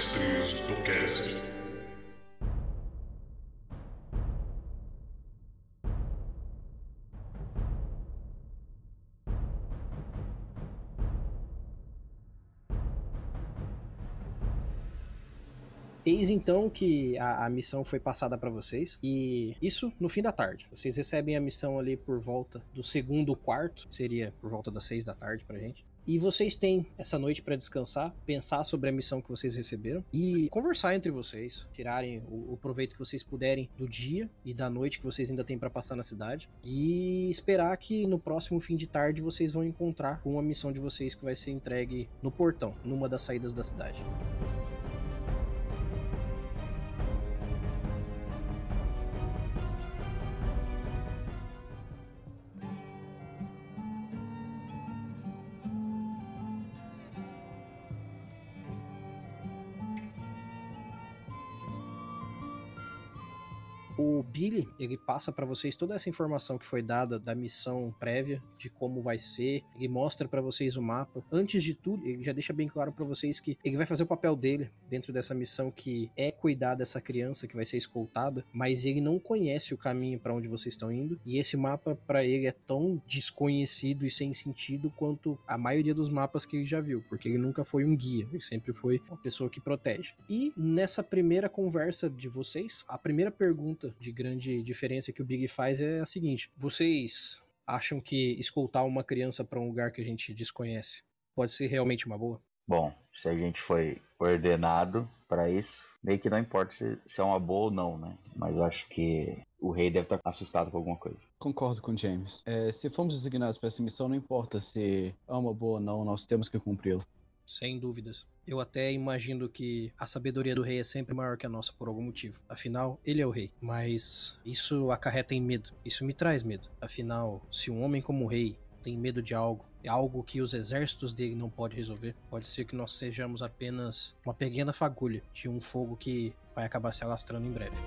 Mestres do Cast. Eis então que a, a missão foi passada para vocês e isso no fim da tarde. Vocês recebem a missão ali por volta do segundo quarto, seria por volta das seis da tarde pra gente. E vocês têm essa noite para descansar, pensar sobre a missão que vocês receberam e conversar entre vocês, tirarem o, o, proveito que vocês puderem do dia e da noite que vocês ainda têm para passar na cidade e esperar que no próximo fim de tarde vocês vão encontrar com a missão de vocês que vai ser entregue no portão, numa das saídas da cidade. Billy, ele passa para vocês toda essa informação que foi dada da missão prévia, de como vai ser, ele mostra para vocês o mapa. Antes de tudo, ele já deixa bem claro para vocês que ele vai fazer o papel dele dentro dessa missão que é cuidar dessa criança que vai ser escoltada, mas ele não conhece o caminho para onde vocês estão indo, e esse mapa para ele é tão desconhecido e sem sentido quanto a maioria dos mapas que ele já viu, porque ele nunca foi um guia, ele sempre foi uma pessoa que protege. E nessa primeira conversa de vocês, a primeira pergunta de grande diferença que o Big faz é a seguinte: vocês acham que escoltar uma criança para um lugar que a gente desconhece pode ser realmente uma boa? Bom, se a gente foi ordenado para isso, meio que não importa se, se, é uma boa ou não, né? Mas eu acho que o rei deve estar assustado com alguma coisa. Concordo com James. É, se fomos designados para essa missão, não importa se é uma boa ou não, nós temos que cumpri-la. Sem dúvidas. Eu até imagino que a sabedoria do rei é sempre maior que a nossa por algum motivo. Afinal, ele é o rei. Mas isso acarreta em medo. Isso me traz medo. Afinal, se um homem como o rei tem medo de algo, é algo que os exércitos dele não podem resolver, pode ser que nós sejamos apenas uma pequena fagulha de um fogo que vai acabar se alastrando em breve.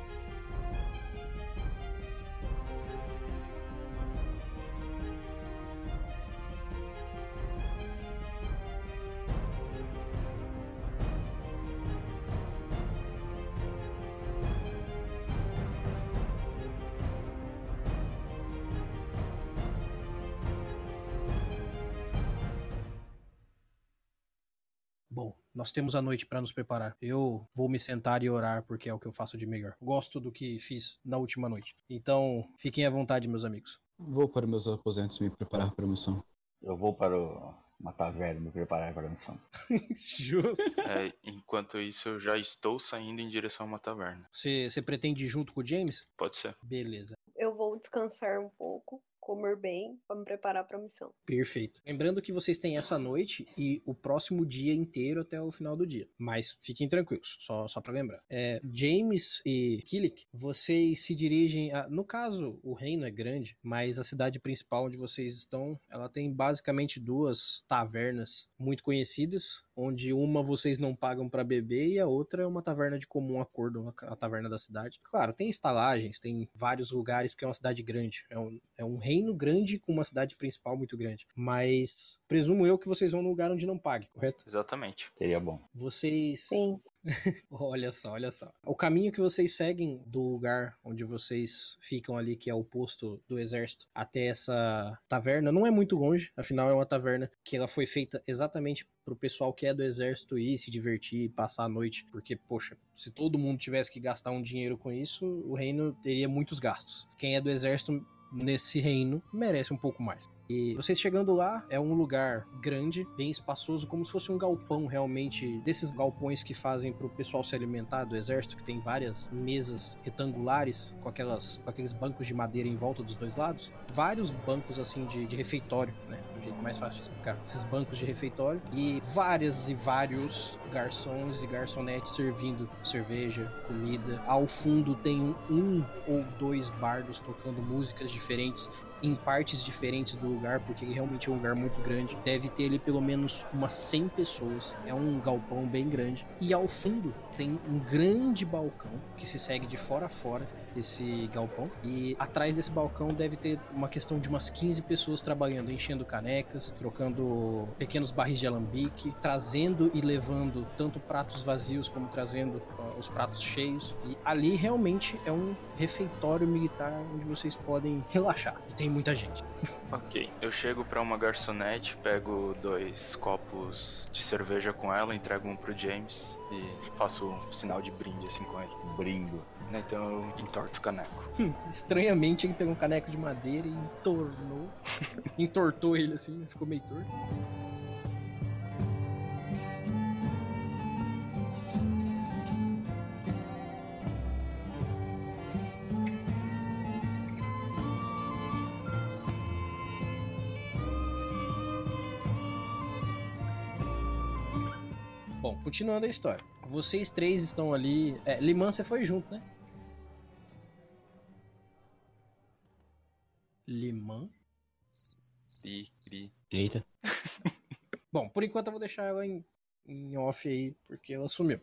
Nós temos a noite para nos preparar. Eu vou me sentar e orar porque é o que eu faço de melhor. Gosto do que fiz na última noite. Então, fiquem à vontade, meus amigos. Vou para meus aposentos me preparar para a missão. Eu vou para o... uma taverna me preparar para a missão. Justo. É, enquanto isso, eu já estou saindo em direção a uma taverna. Você pretende ir junto com o James? Pode ser. Beleza. Eu vou descansar um pouco comer bem para me preparar para a missão. Perfeito. Lembrando que vocês têm essa noite e o próximo dia inteiro até o final do dia. Mas fiquem tranquilos, só, só para lembrar. É, James e Killick, vocês se dirigem a, no caso, o reino é grande, mas a cidade principal onde vocês estão, ela tem basicamente duas tavernas muito conhecidas, onde uma vocês não pagam para beber e a outra é uma taverna de comum acordo, a taverna da cidade. Claro, tem estalagens, tem vários lugares porque é uma cidade grande, é um, é um reino grande com uma cidade principal muito grande. Mas presumo eu que vocês vão no lugar onde não pague, correto? Exatamente. Seria bom. Vocês. Sim. olha só, olha só. O caminho que vocês seguem do lugar onde vocês ficam ali, que é o posto do exército, até essa taverna, não é muito longe. Afinal, é uma taverna que ela foi feita exatamente pro pessoal que é do exército ir se divertir, passar a noite. Porque, poxa, se todo mundo tivesse que gastar um dinheiro com isso, o reino teria muitos gastos. Quem é do exército nesse reino merece um pouco mais. E vocês chegando lá, é um lugar grande, bem espaçoso, como se fosse um galpão realmente, desses galpões que fazem para o pessoal se alimentar do exército, que tem várias mesas retangulares com, aquelas, com aqueles bancos de madeira em volta dos dois lados. Vários bancos assim de, de refeitório, né? Do jeito mais fácil de explicar. Esses bancos de refeitório e várias e vários garçons e garçonetes servindo cerveja, comida. Ao fundo tem um, um ou dois bardos tocando músicas diferentes em partes diferentes do lugar, porque realmente é um lugar muito grande. Deve ter ali pelo menos umas 100 pessoas. É um galpão bem grande. E ao fundo tem um grande balcão que se segue de fora a fora desse galpão. E atrás desse balcão deve ter uma questão de umas 15 pessoas trabalhando, enchendo canecas, trocando pequenos barris de alambique, trazendo e levando tanto pratos vazios como trazendo uh, os pratos cheios. E ali realmente é um refeitório militar onde vocês podem relaxar. E tem muita gente. Ok, eu chego pra uma garçonete, pego dois copos de cerveja com ela, entrego um pro James e faço um sinal de brinde assim com ele. Brindo. Né, Então eu entorto o caneco. Hum, estranhamente ele pegou um caneco de madeira e entornou. entortou ele assim, ficou meio torto. Continuando a história. Vocês três estão ali. É, Liman, você foi junto, né? Liman. Eita. Bom, por enquanto eu vou deixar ela em, em off aí, porque ela sumiu.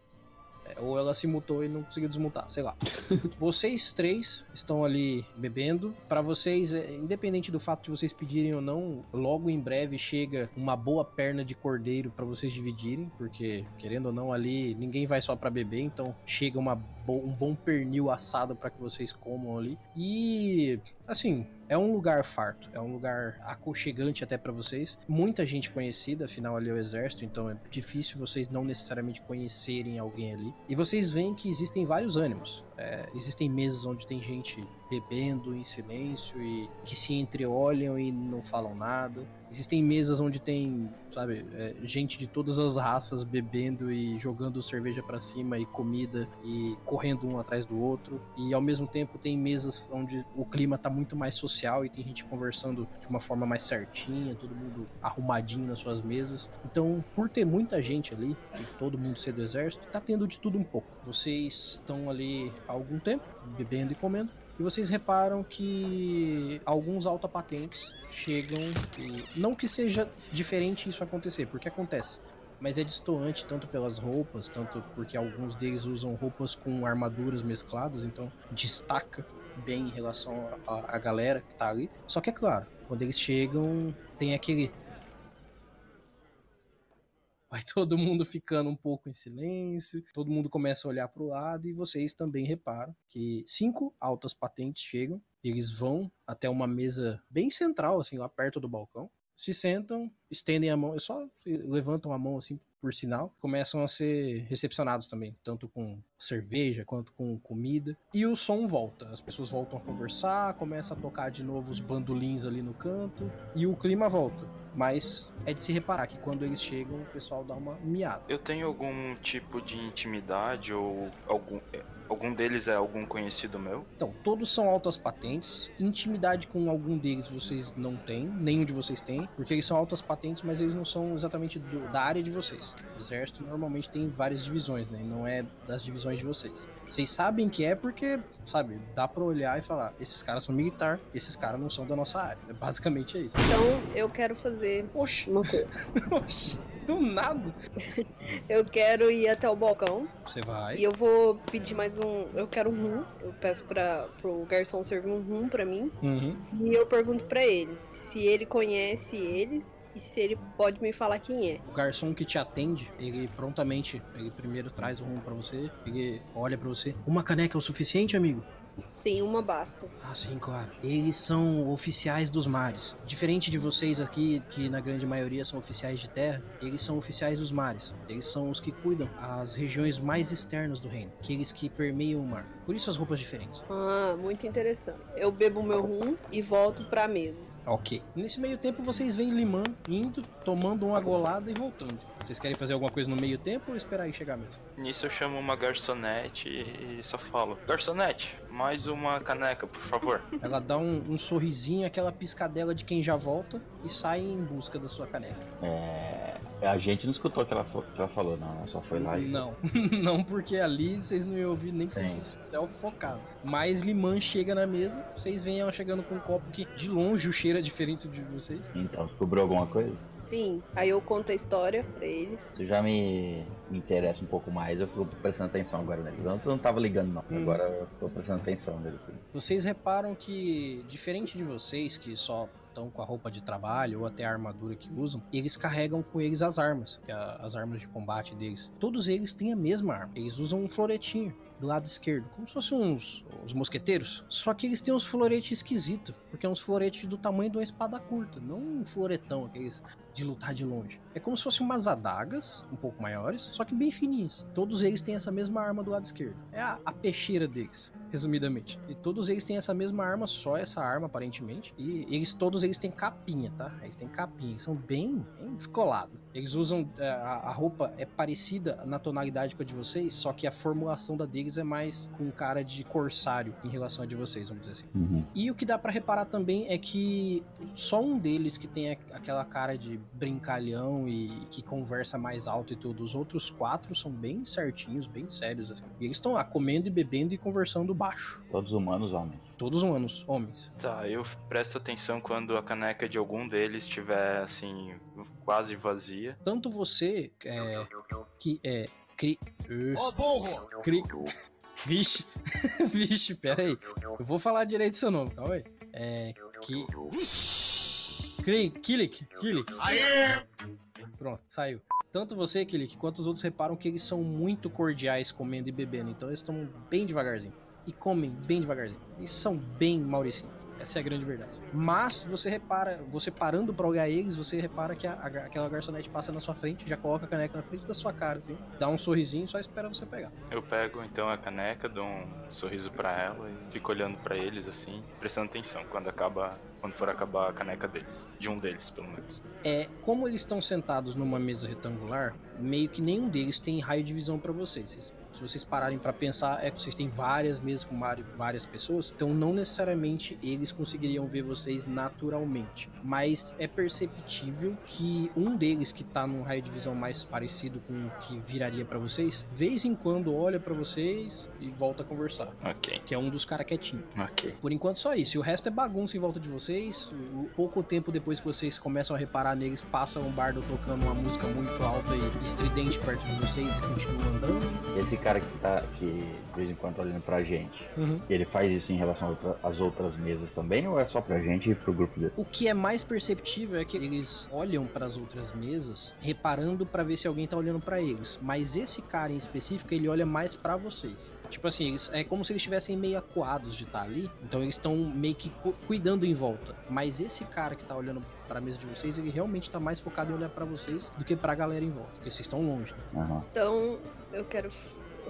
É, ou ela se mutou e não conseguiu desmutar, sei lá. vocês três estão ali bebendo. Pra vocês, é, independente do fato de vocês pedirem ou não, logo em breve chega uma boa perna de cordeiro pra vocês dividirem, porque querendo ou não ali ninguém vai só pra beber, então chega uma bo- um bom pernil assado pra que vocês comam ali. E assim, é um lugar farto, é um lugar aconchegante até pra vocês. Muita gente conhecida, afinal ali é o exército, então é difícil vocês não necessariamente conhecerem alguém ali. E vocês veem que existem vários ânimos. É, existem mesas onde tem gente bebendo em silêncio e que se entreolham e não falam nada. Existem mesas onde tem, sabe, é, gente de todas as raças bebendo e jogando cerveja pra cima e comida e correndo um atrás do outro. E ao mesmo tempo tem mesas onde o clima tá muito mais social e tem gente conversando de uma forma mais certinha, todo mundo arrumadinho nas suas mesas. Então, por ter muita gente ali e todo mundo ser do exército, tá tendo de tudo um pouco. Vocês estão ali algum tempo, bebendo e comendo. E vocês reparam que alguns altapatentes chegam e não que seja diferente isso acontecer, porque acontece, mas é destoante tanto pelas roupas, tanto porque alguns deles usam roupas com armaduras mescladas, então destaca bem em relação à galera que tá ali. Só que é claro, quando eles chegam, tem aquele Vai todo mundo ficando um pouco em silêncio, todo mundo começa a olhar para o lado e vocês também reparam que cinco altas patentes chegam, eles vão até uma mesa bem central, assim, lá perto do balcão, se sentam, estendem a mão, só levantam a mão assim por sinal, começam a ser recepcionados também, tanto com cerveja quanto com comida. E o som volta, as pessoas voltam a conversar, começa a tocar de novo os bandolins ali no canto e o clima volta. Mas é de se reparar que quando eles chegam, o pessoal dá uma miada. eu tenho algum tipo de intimidade ou algum. É, Algum deles é algum conhecido meu? Então, todos são altas patentes. Intimidade com algum deles vocês não têm, nenhum de vocês tem, porque eles são altas patentes, mas eles não são exatamente do- da área de vocês. O exército normalmente tem várias divisões, né? e Não é das divisões de vocês. Vocês sabem que é porque, sabe, dá pra olhar e falar: esses caras são militar, esses caras não são da nossa área. Basicamente é isso. Então eu quero fazer Oxi, uma coisa. oxi, do nada. Eu quero ir até o balcão Você vai. e eu vou pedir mais um. Eu quero um rum. Eu peço para pro garçom servir um rum pra mim. Uhum. E eu pergunto pra ele se ele conhece eles e se ele pode me falar quem é. O garçom que te atende, ele prontamente, ele primeiro traz o rumo pra você, ele olha pra você. Uma caneca é o suficiente, amigo? Sim, uma basta. Ah, sim, claro. Eles são oficiais dos mares. Diferente de vocês aqui, que na grande maioria são oficiais de terra, eles são oficiais dos mares. Eles são os que cuidam as regiões mais externas do reino, aqueles que permeiam o mar. Por isso as roupas diferentes. Ah, muito interessante. Eu bebo meu rum e volto pra mesa. Ok. Nesse meio tempo vocês veem Limã indo, tomando uma golada e voltando. Vocês querem fazer alguma coisa no meio tempo ou esperar aí chegar mesmo? Nisso eu chamo uma garçonete e só falo: Garçonete, mais uma caneca, por favor. Ela dá um, um sorrisinho, aquela piscadela de quem já volta e sai em busca da sua caneca. É, A gente não escutou o que ela, que ela falou, não. Ela só foi lá e. Não, não, porque ali vocês não iam ouvir nem que vocês fossem céu focado. Mas Liman chega na mesa, vocês veem ela chegando com um copo que de longe o cheiro é diferente de vocês. Então, descobriu alguma coisa? Sim. Aí eu conto a história pra eles. Isso já me, me interessa um pouco mais. Eu fico prestando atenção agora neles. Antes eu não tava ligando, não. Hum. Agora eu tô prestando atenção neles. Vocês reparam que, diferente de vocês, que só estão com a roupa de trabalho ou até a armadura que usam, eles carregam com eles as armas, que é as armas de combate deles. Todos eles têm a mesma arma. Eles usam um floretinho do lado esquerdo, como se fossem uns, uns mosqueteiros. Só que eles têm uns floretes esquisitos, porque é uns floretes do tamanho de uma espada curta, não um floretão, aqueles de lutar de longe. É como se fossem umas adagas, um pouco maiores, só que bem fininhas. Todos eles têm essa mesma arma do lado esquerdo. É a, a peixeira deles, resumidamente. E todos eles têm essa mesma arma, só essa arma, aparentemente. E eles todos eles têm capinha, tá? Eles têm capinha, são bem, bem descolados. Eles usam. é, A, a roupa é parecida na tonalidade com a de vocês, só que a formulação da deles é mais com cara de corsário em relação a de vocês, vamos dizer assim. Uhum. E o que dá pra reparar também é que só um deles que tem aquela cara de brincalhão e que conversa mais alto e tudo. Os outros quatro são bem certinhos, bem sérios. Assim. E eles estão lá comendo e bebendo e conversando baixo. Todos humanos, homens. Todos humanos, homens. Tá, eu presto atenção quando a caneca de algum deles estiver, assim, quase vazia. Tanto você, é, que é. Cri. Ô, burro! Cri. Vixe, vixe, pera aí. Eu vou falar direito seu nome, calma aí. É. Que. Cri. Kilik, Kilik. Pronto, saiu. Tanto você, Kilik, quanto os outros reparam que eles são muito cordiais comendo e bebendo. Então eles estão bem devagarzinho. E comem bem devagarzinho. Eles são bem mauricinhos. Essa é a grande verdade. Mas você repara, você parando pra olhar eles, você repara que a- a- aquela garçonete passa na sua frente, já coloca a caneca na frente da sua cara, assim. Dá um sorrisinho e só espera você pegar. Eu pego então a caneca, dou um sorriso pra ela e fico olhando pra eles assim, prestando atenção quando acaba, quando for acabar a caneca deles, de um deles pelo menos. É, como eles estão sentados numa mesa retangular, meio que nenhum deles tem raio de visão pra vocês. Vocês- Se vocês pararem pra pensar, é que vocês têm várias mesas com várias pessoas, então não necessariamente eles conseguiriam ver vocês naturalmente. Mas é perceptível que um deles que tá num raio de visão mais parecido com o que viraria pra vocês, vez em quando olha pra vocês e volta a conversar. Ok, Que é um dos caras quietinho. ok. Por enquanto só isso. E o resto é bagunça em volta de vocês. O- Pouco tempo depois que vocês começam a reparar neles, passa um bardo tocando uma música muito alta e estridente perto de vocês e continua andando. Esse cara que tá que de vez em quando tá olhando pra gente, ele faz isso em relação a às outras mesas também ou é só pra gente e pro grupo dele? O que é mais perceptível é que eles olham para as outras mesas, reparando pra ver se alguém tá olhando pra eles. Mas esse cara em específico, ele olha mais pra vocês. Tipo assim, eles, é como se eles estivessem meio acuados de estar ali. Então eles estão meio que cu- cuidando em volta. Mas esse cara que tá olhando pra mesa de vocês, ele realmente tá mais focado em olhar pra vocês do que pra galera em volta. Porque vocês estão longe. né? Aham. Então, eu quero.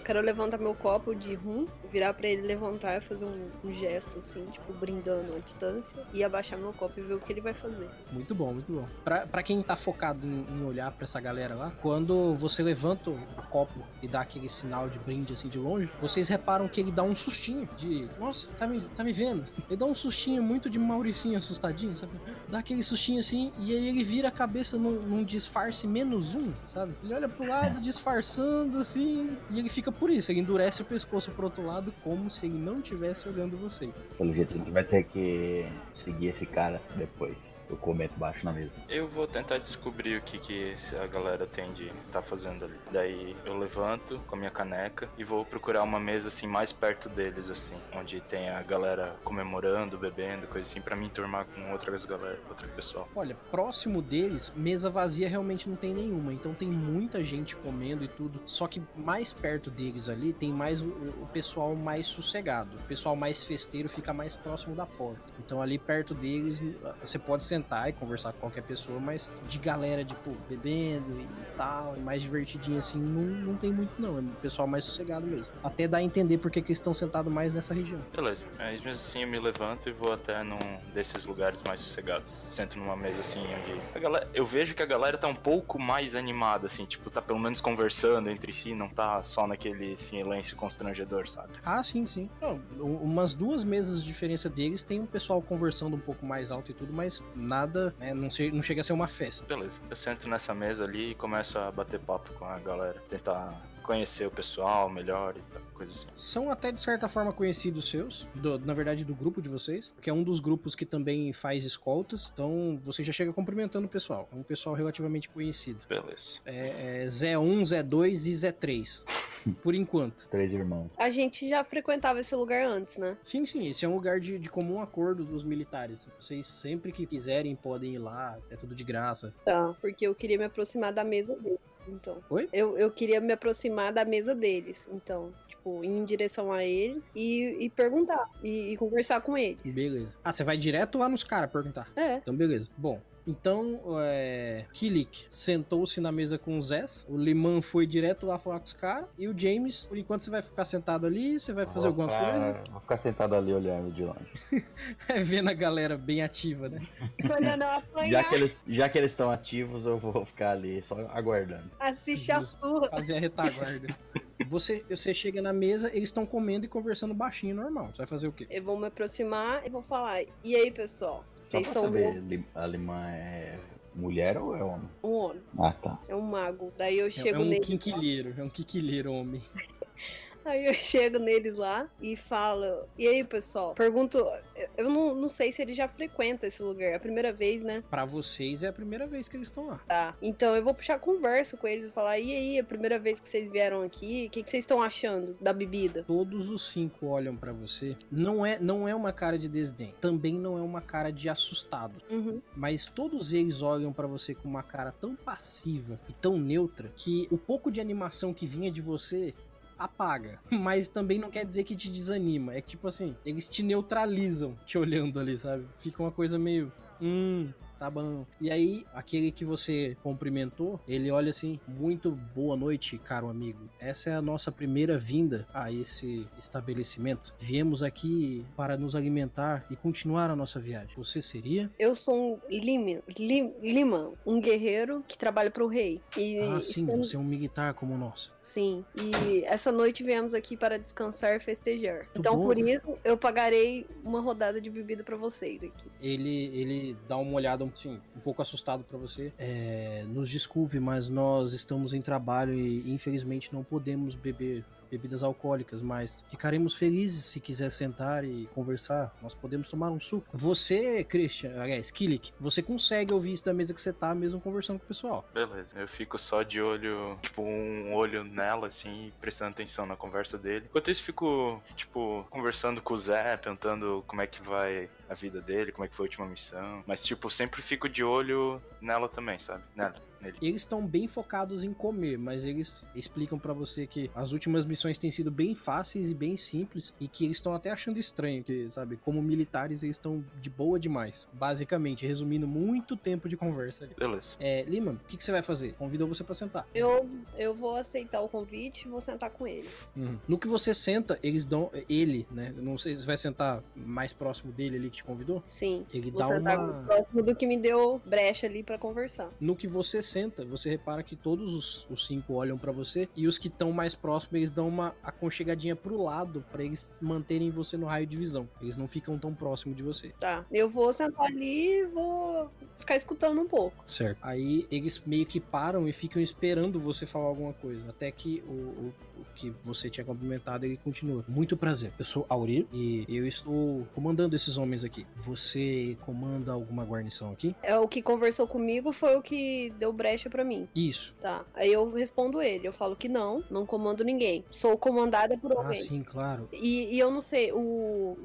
Quero levantar meu copo de rum, virar pra ele levantar e fazer um, um gesto assim, tipo, brindando a distância, e abaixar meu copo e ver o que ele vai fazer. Muito bom, muito bom. Pra, pra quem tá focado em, em olhar pra essa galera lá, quando você levanta o copo e dá aquele sinal de brinde assim de longe, vocês reparam que ele dá um sustinho de. Nossa, tá me, tá me vendo? Ele dá um sustinho muito de Mauricinho assustadinho, sabe? Dá aquele sustinho assim e aí ele vira a cabeça num, num disfarce menos um, sabe? Ele olha pro lado disfarçando assim e ele fica por isso. Ele endurece o pescoço pro outro lado como se ele não estivesse olhando vocês. Pelo jeito a gente vai ter que seguir esse cara depois. Eu comento baixo na mesa. Eu vou tentar descobrir o que, que essa galera tem de tá fazendo ali. Daí eu levanto com a minha caneca e vou procurar uma mesa assim mais perto deles, assim, onde tem a galera comemorando, bebendo, coisa assim, pra me enturmar com outras galera, outro pessoal. Olha, próximo deles, mesa vazia realmente não tem nenhuma. Então tem muita gente comendo e tudo. Só que mais perto deles ali tem mais o, o pessoal mais sossegado. O pessoal mais festeiro fica mais próximo da porta. Então ali perto deles você pode sentar e conversar com qualquer pessoa, mas de galera, tipo, bebendo e tal, e mais divertidinho assim, não, não tem muito não. É o pessoal mais sossegado mesmo. Até dá a entender porque que eles estão sentados mais nessa região. Beleza, aí mesmo assim eu me levanto e vou até num desses lugares mais sossegados. Sento numa mesa assim onde. A galera, eu vejo que a galera tá um pouco mais animada, assim, tipo, tá pelo menos conversando entre si, não tá só naquele silêncio constrangedor, sabe? Ah, sim, sim. Não, umas duas mesas de diferença deles tem um pessoal conversando um pouco mais alto e tudo, mas nada, né, não, che- não chega a ser uma festa. Beleza. Eu sento nessa mesa ali e começo a bater papo com a galera. Tentar conhecer o pessoal melhor e tal, coisa assim. São até de certa forma conhecidos seus, do- na verdade do grupo de vocês, que é um dos grupos que também faz escoltas, então você já chega cumprimentando o pessoal. É um pessoal relativamente conhecido. Beleza. É, é Zé 1, Zé 2 e Zé 3. Por enquanto. Três irmãos. A gente já frequentava esse lugar antes, né? Sim, sim, esse é um lugar de, de comum acordo dos militares. Vocês sempre que quiserem podem ir lá, é tudo de graça. Tá. Porque eu queria me aproximar da mesa deles. Então. Oi? Eu, eu queria me aproximar da mesa deles. Então, tipo, ir em direção a eles e, e perguntar. E, e conversar com eles. Beleza. Ah, você vai direto lá nos caras perguntar. É. Então, beleza. Bom, então, é... Kilik sentou-se na mesa com o Zés, o Liman foi direto lá falar com os caras, e o James, por enquanto você vai ficar sentado ali, você vai fazer Vou alguma ficar- coisa, Vou ficar sentado ali olhando de longe. vendo a galera bem ativa, né? Já apanhar, que eles já que eles estão ativos, eu vou ficar ali só aguardando. assiste a surra. Fazer a retaguarda. Você, você chega na mesa, eles estão comendo e conversando baixinho, normal. Você vai fazer o quê? Eu vou me aproximar e vou falar. E aí, pessoal? Só Vocês pra são saber, um alemã é mulher ou é homem? um homem, Ah, tá. é um mago. Daí eu É, chego é um neles. quinquilheiro, é um quinquilheiro, homem. Aí eu chego neles lá e falo. E aí, pessoal? Pergunto. Eu não, não sei se eles já frequentam esse lugar. É a primeira vez, né? Pra vocês é a primeira vez que eles estão lá. Tá. Então eu vou puxar conversa com eles e falar: e aí, a primeira vez que vocês vieram aqui, o que, que vocês estão achando da bebida? Todos os cinco olham pra você. Não é, não é uma cara de desdém. Também não é uma cara de assustado. Uhum. Mas todos eles olham pra você com uma cara tão passiva e tão neutra que o pouco de animação que vinha de você apaga. Mas também não quer dizer que te desanima. É que, tipo assim, eles te neutralizam te olhando ali, sabe? Fica uma coisa meio. Hum. Tá bom. E aí, aquele que você cumprimentou, ele olha assim: Muito boa noite, caro amigo. Essa é a nossa primeira vinda a esse estabelecimento. Viemos aqui para nos alimentar e continuar a nossa viagem. Você seria? Eu sou um Liman, Lim, Liman, um guerreiro que trabalha pro rei. E Ah, sim, estamos- você é um militar como nós. Sim, e essa noite viemos aqui para descansar e festejar. então, bom. por isso, eu pagarei uma rodada de bebida pra vocês aqui. Ele, ele dá uma olhada assim, um pouco assustado pra você. É, nos desculpe, mas nós estamos em trabalho e infelizmente não podemos beber bebidas alcoólicas, mas ficaremos felizes se quiser sentar e conversar. Nós podemos tomar um suco. Você, Christian, aliás, Kilik, você consegue ouvir isso da mesa que você tá mesmo conversando com o pessoal. Beleza. Eu fico só de olho, tipo, um olho nela, assim, prestando atenção na conversa dele. Enquanto isso, fico, tipo, conversando com o Zé, perguntando como é que vai a vida dele, como é que foi a última missão. Mas, tipo, sempre fico de olho nela também, sabe? Nela, nele. Eles estão bem focados em comer, mas eles explicam pra você que as últimas missões têm sido bem fáceis e bem simples e que eles estão até achando estranho, que, sabe, como militares eles estão de boa demais. Basicamente, resumindo muito tempo de conversa ali. Beleza. É, Lima, o que, que você vai fazer? Convidou você pra sentar. Eu, eu vou aceitar o convite e vou sentar com eles. No que você senta, eles dão. Ele, né? Não sei se você vai sentar mais próximo dele ali que te convidou. Sim. Ele Vou dá sentar uma. próximo do que me deu brecha ali pra conversar. No que você senta, você repara que todos os, os cinco olham pra você e os que estão mais próximos, eles dão uma aconchegadinha pro lado pra eles manterem você no raio de visão. Eles não ficam tão próximo de você. Tá. Eu vou sentar ali e vou ficar escutando um pouco. Certo. Aí eles meio que param e ficam esperando você falar alguma coisa. Até que o, o que você tinha cumprimentado, ele continua. Muito prazer. Eu sou Aurir e eu estou comandando esses homens aqui. Você comanda alguma guarnição aqui? É o que conversou comigo foi o que deu brecha pra mim. Isso. Tá. Aí eu respondo ele. Eu falo que não, não comando ninguém. Sou comandada por Ah, alguém. sim, claro. E, e eu não sei, o.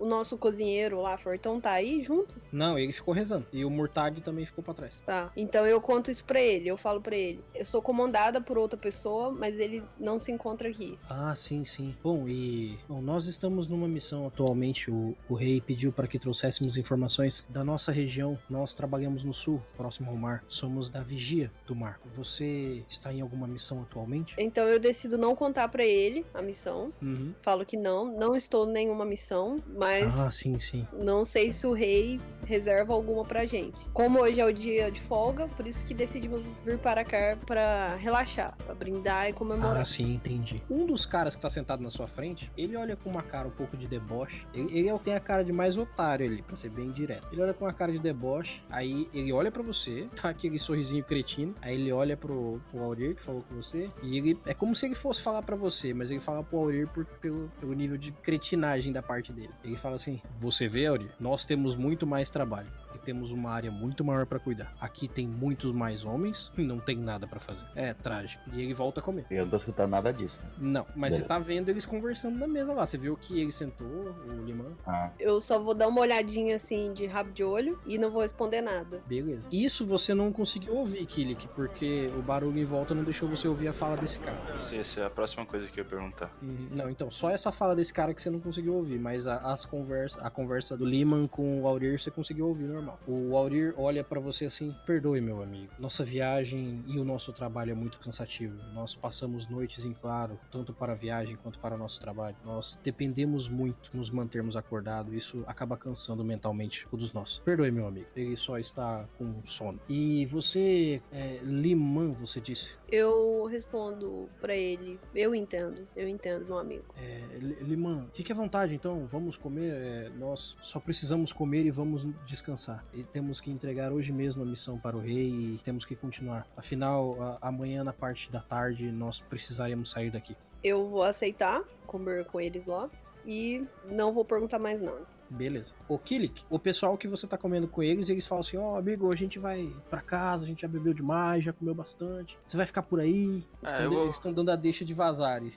O nosso cozinheiro lá, Fortão, tá aí junto? Não, ele ficou rezando. E o Murtag também ficou pra trás. Tá. Então eu conto isso pra ele. Eu falo pra ele. Eu sou comandada por outra pessoa, mas ele não se encontra aqui. Ah, sim, sim. Bom, e bom, nós estamos numa missão atualmente. O, o rei pediu para que trouxéssemos informações da nossa região. Nós trabalhamos no sul, próximo ao mar. Somos da vigia do mar. Você está em alguma missão atualmente? Então eu decido não contar pra ele a missão. Uhum. Falo que não, não estou em nenhuma missão, mas Ah, sim, sim. não sei se o rei reserva alguma pra gente. Como hoje é o dia de folga, por isso que decidimos vir para cá pra relaxar, pra brindar e comemorar. Ah, sim, entendi. Um dos caras que tá sentado na sua frente, ele olha com uma cara um pouco de deboche. Ele, ele tem a cara de mais otário ali, pra ser bem direto. Ele olha com uma cara de deboche, aí ele olha pra você, tá aquele sorrisinho cretino, aí ele olha pro, pro Aurir, que falou com você, e ele é como se ele fosse falar pra você, mas ele fala pro Aurir por, pelo, pelo nível de cretinagem da parte dele. Ele fala assim: Você vê, Aurir, nós temos muito mais trabalho e temos uma área muito maior pra cuidar. Aqui tem muitos mais homens e não tem nada pra fazer. É trágico. E ele volta a comer. Eu não tô escutando nada disso. né? Não, mas você Beleza. tá vendo eles conversando na mesa lá. Você viu que ele sentou, o Limão. Ah, Eu só vou dar uma olhadinha assim de rabo de olho e não vou responder nada. Beleza. Isso você não conseguiu ouvir, Kilik, porque o barulho em volta não deixou você ouvir a fala desse cara. Isso, essa é a próxima coisa que eu ia perguntar. Uhum. Não, então, só essa fala desse cara que você não conseguiu ouvir, mas a, as conversa, a conversa do Liman com o Aurir você conseguiu ouvir normal. O Aurir olha pra você assim: perdoe, meu amigo. Nossa viagem e o nosso trabalho é muito cansativo. Nós passamos noites em claro, tanto para a viagem quanto para o nosso trabalho. Nós dependemos muito nos mantermos acordados, isso acaba cansando mentalmente todos nós. Perdoe, meu amigo. Ele só está com sono. E você, é, Liman, você disse? Eu respondo pra ele, eu entendo, eu entendo, meu amigo. É, Li- Liman, fique à vontade então, vamos comer. é, nós só precisamos comer e vamos descansar. E temos que entregar hoje mesmo a missão para o rei e temos que continuar. Afinal, a- amanhã na parte da tarde nós precisaremos sair daqui. Eu vou aceitar comer com eles lá e não vou perguntar mais nada. Beleza. O Kilik, o pessoal que você tá comendo com eles, eles falam assim: Ó, amigo, a gente vai pra casa, a gente já bebeu demais, já comeu bastante. Você vai ficar por aí? Eles É, tão eu de- vou- estão dando a deixa de vazar. E-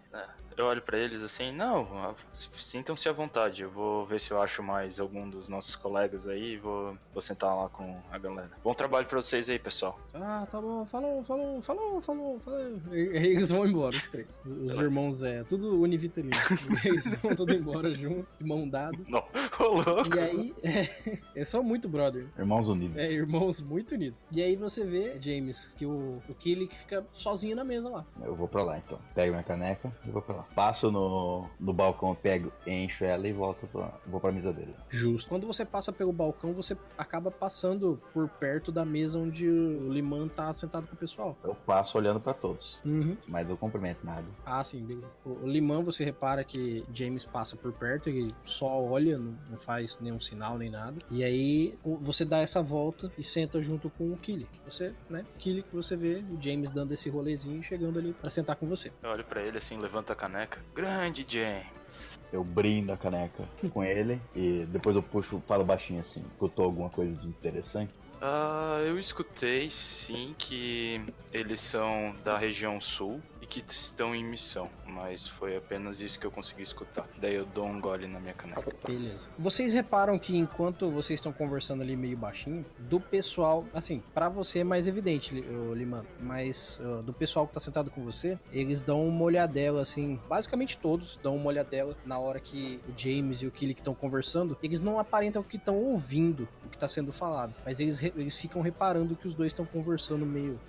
Eu olho pra eles assim, não, ah, sintam-se à vontade. Eu vou ver se eu acho mais algum dos nossos colegas aí e vou, vou sentar lá com a galera. Bom trabalho pra vocês aí, pessoal. Ah, tá bom, falou, falou, falou, falou, falou. E- Eles vão embora, os três. Os Beleza. irmãos é tudo univitalino. Eles vão todos embora junto, mão dada. Não, ô louco. E aí, é, eles são muito brother. Irmãos Unidos. É, irmãos muito unidos. E aí você vê, James, que o, o Killick fica sozinho na mesa lá. Eu vou pra lá então. Pego minha caneca e vou pra lá. Passo no, no balcão, pego, encho ela e volto pra, vou pra mesa dele. Justo. Quando você passa pelo balcão, você acaba passando por perto da mesa onde o Liman tá sentado com o pessoal. Eu passo olhando pra todos. Uhum. Mas eu cumprimento nada. Ah, sim, beleza. O, o Liman, você repara que James passa por perto, ele só olha, não, não faz nenhum sinal nem nada. E aí você dá essa volta e senta junto com o Killick. Você, né? Killick, você vê o James dando esse rolezinho e chegando ali pra sentar com você. Eu olho pra ele assim, levanta a caneca. Grande James. Eu brindo a caneca com ele e depois eu puxo, falo baixinho assim. Escutou alguma coisa de interessante? Ah, eu escutei sim que eles são da região sul que estão em missão, mas foi apenas isso que eu consegui escutar. Daí eu dou um gole na minha caneca. Beleza. Vocês reparam que enquanto vocês estão conversando ali meio baixinho, do pessoal, assim, pra você é mais evidente, Liman, mas do pessoal que tá sentado com você, eles dão uma olhadela, assim, basicamente todos dão uma olhadela na hora que o James e o Killick estão conversando. Eles não aparentam que estão ouvindo o que tá sendo falado, mas eles, eles ficam reparando que os dois estão conversando meio.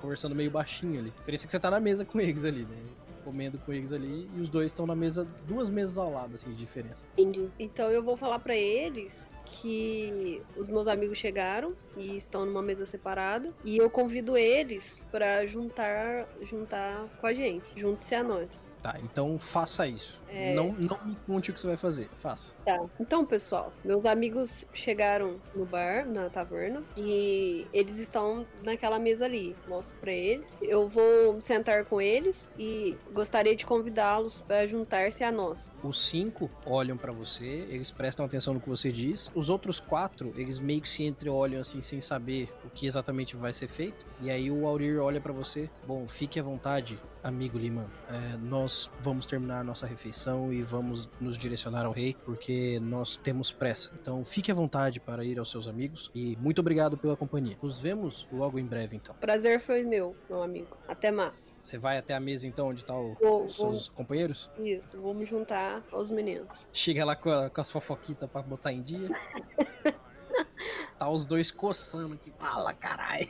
Conversando meio baixinho ali. Diferença é que você tá na mesa com eles ali, né? Comendo com eles ali e os dois estão na mesa, duas mesas ao lado, assim, de diferença. Entendi. Então eu vou falar pra eles que os meus amigos chegaram e estão numa mesa separada e eu convido eles pra juntar juntar com a gente, junte-se a nós. Tá, então faça isso. É. Não, não me conte o que você vai fazer. Faça. Tá. Então, pessoal, meus amigos chegaram no bar, na taverna, e eles estão naquela mesa ali. Mostro pra eles. Eu vou sentar com eles e gostaria de convidá-los para juntar-se a nós. Os cinco olham pra você, eles prestam atenção no que você diz. Os outros quatro, eles meio que se entreolham assim, sem saber o que exatamente vai ser feito. E aí o Aurir olha pra você. Bom, fique à vontade, amigo Liman. É, nós vamos terminar a nossa refeição e vamos nos direcionar ao rei, porque nós temos pressa. Então fique à vontade para ir aos seus amigos e muito obrigado pela companhia. Nos vemos logo em breve, então. Prazer foi meu, meu amigo. Até mais. Você vai até a mesa então onde tá o- Vou, os vou. seus companheiros? Isso, vou me juntar aos meninos. Chega lá com, a- com as fofoquitas pra botar em dia. Tá os dois coçando aqui. Fala, caralho.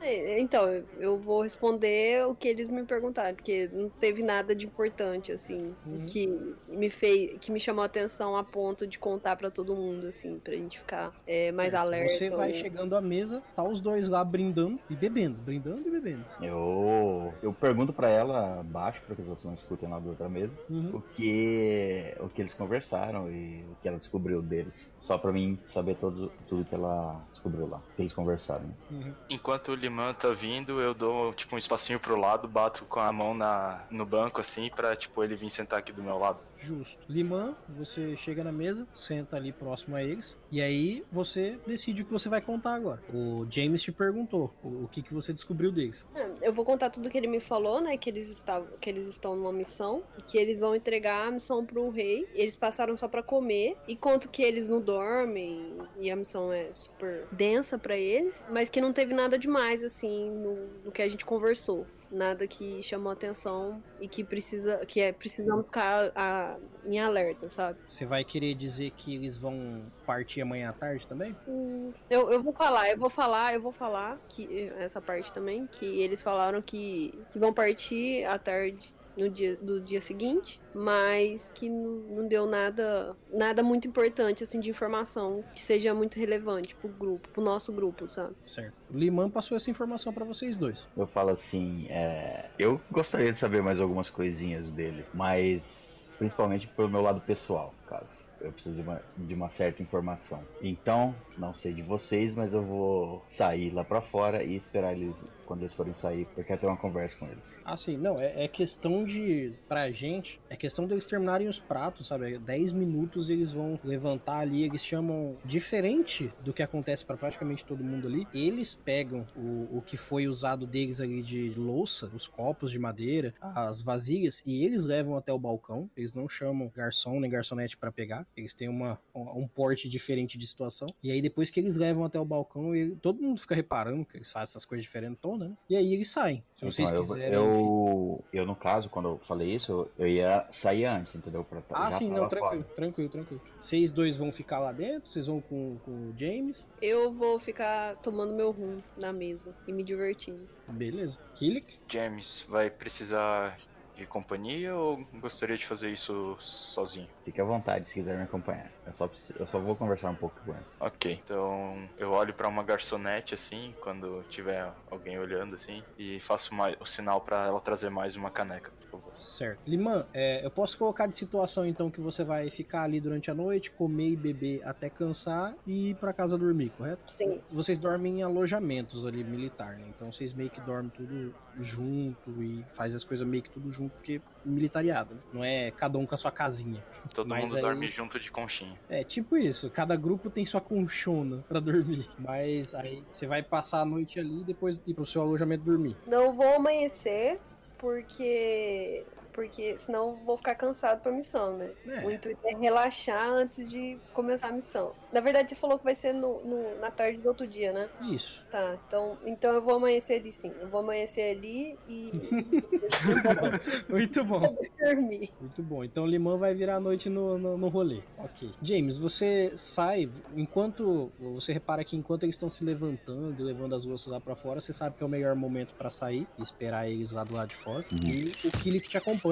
É, Então, eu- vou responder o que eles me perguntaram, porque não teve nada de importante, assim, Uhum. que me fez, que me chamou a atenção a ponto de contar pra todo mundo, assim, pra gente ficar é, mais alerta. Você vai ou- chegando à mesa, tá os dois lá brindando e bebendo. Brindando e bebendo. Eu, eu pergunto pra ela baixo, para que os outros não escutem lá da outra mesa, Uhum. o que, o que eles conversaram e o que ela descobriu deles. Só pra mim saber todos, tudo que ela descobriu lá, que eles conversaram. né? Uhum. Enquanto o Liman tá vindo, eu dou tipo um espacinho pro lado, bato com a mão na, no banco assim, pra tipo ele vir sentar aqui do meu lado. Justo. Limã, você chega na mesa, senta ali próximo a eles, e aí você decide o que você vai contar agora. O James te perguntou o, o que, que você descobriu deles. É, Eu vou contar tudo que ele me falou, né? Que eles, estavam, que eles estão numa missão e que eles vão entregar a missão pro rei. Eles passaram só pra comer e conto que eles não dormem e a missão é super densa pra eles, mas que não teve nada demais assim no, no que a gente conversou. Nada que chamou atenção e que precisa que é precisamos ficar a- em alerta, sabe? Você vai querer dizer que eles vão partir amanhã à tarde também? Hum, Eu, eu vou falar, eu vou falar, eu vou falar que essa parte também, que eles falaram que, que vão partir à tarde no dia do dia seguinte, mas que não, deu nada nada muito importante assim de informação que seja muito relevante pro grupo, pro nosso grupo, sabe? Certo. O Limã passou essa informação pra vocês dois. Eu falo assim, é, eu gostaria de saber mais algumas coisinhas dele, mas principalmente pelo meu lado pessoal, caso. Eu preciso de uma, de uma certa informação. Então, não sei de vocês, mas eu vou sair lá pra fora e esperar eles quando eles forem sair, porque quero ter uma conversa com eles. Ah, sim, não, é, é questão de. Pra gente, é questão deles terminarem os pratos, sabe? É 10 minutos eles vão levantar ali, eles chamam. Diferente do que acontece pra praticamente todo mundo ali, eles pegam o, o que foi usado deles ali de louça, os copos de madeira, as vasilhas, e eles levam até o balcão. Eles não chamam garçom nem garçonete pra pegar, eles têm uma, um um porte diferente de situação. E aí depois que eles levam até o balcão, ele- todo mundo fica reparando que eles fazem essas coisas diferentes, né? E aí eles saem. Se vocês Então, eu, quiserem. eu, eu, no caso, quando eu falei isso, eu, ia sair antes, entendeu? Pra, Ah, sim, não, tranquilo, fora. tranquilo, tranquilo. Vocês dois vão ficar lá dentro? Vocês vão com, com o James? Eu vou ficar tomando meu rum na mesa e me divertindo. Beleza. Killick? James, vai precisar de companhia ou gostaria de fazer isso sozinho? Fique à vontade se quiser me acompanhar. Eu só, preciso- eu só vou conversar um pouco com ele. Ok, então eu olho pra uma garçonete assim, quando tiver alguém olhando assim, e faço mais, o sinal pra ela trazer mais uma caneca, por favor. Certo. Limã, é, eu posso colocar de situação então que você vai ficar ali durante a noite, comer e beber até cansar e ir pra casa dormir, correto? Sim. Vocês dormem em alojamentos ali militar, né? Então vocês meio que dormem tudo junto e faz as coisas meio que tudo junto, porque militariado, né? Não é cada um com a sua casinha. Todo Mas mundo aí- dorme junto de conchinha. É tipo isso, cada grupo tem sua conchona pra dormir. Mas aí você vai passar a noite ali e depois ir pro seu alojamento dormir. Não vou amanhecer porque porque senão eu vou ficar cansado pra missão, né? É. O intuito é relaxar antes de começar a missão. Na verdade, você falou que vai ser no, no- na tarde do outro dia, né? Isso. Tá, então, então eu vou amanhecer ali sim. Eu vou amanhecer ali e Muito bom. dormir. Muito bom. Então o Limão vai virar a noite no, no, no rolê. Ok. James, você sai, enquanto. Você repara que enquanto eles estão se levantando e levando as louças lá pra fora, você sabe que é o melhor momento pra sair e esperar eles lá do lado de fora. E o Killick te acompanha.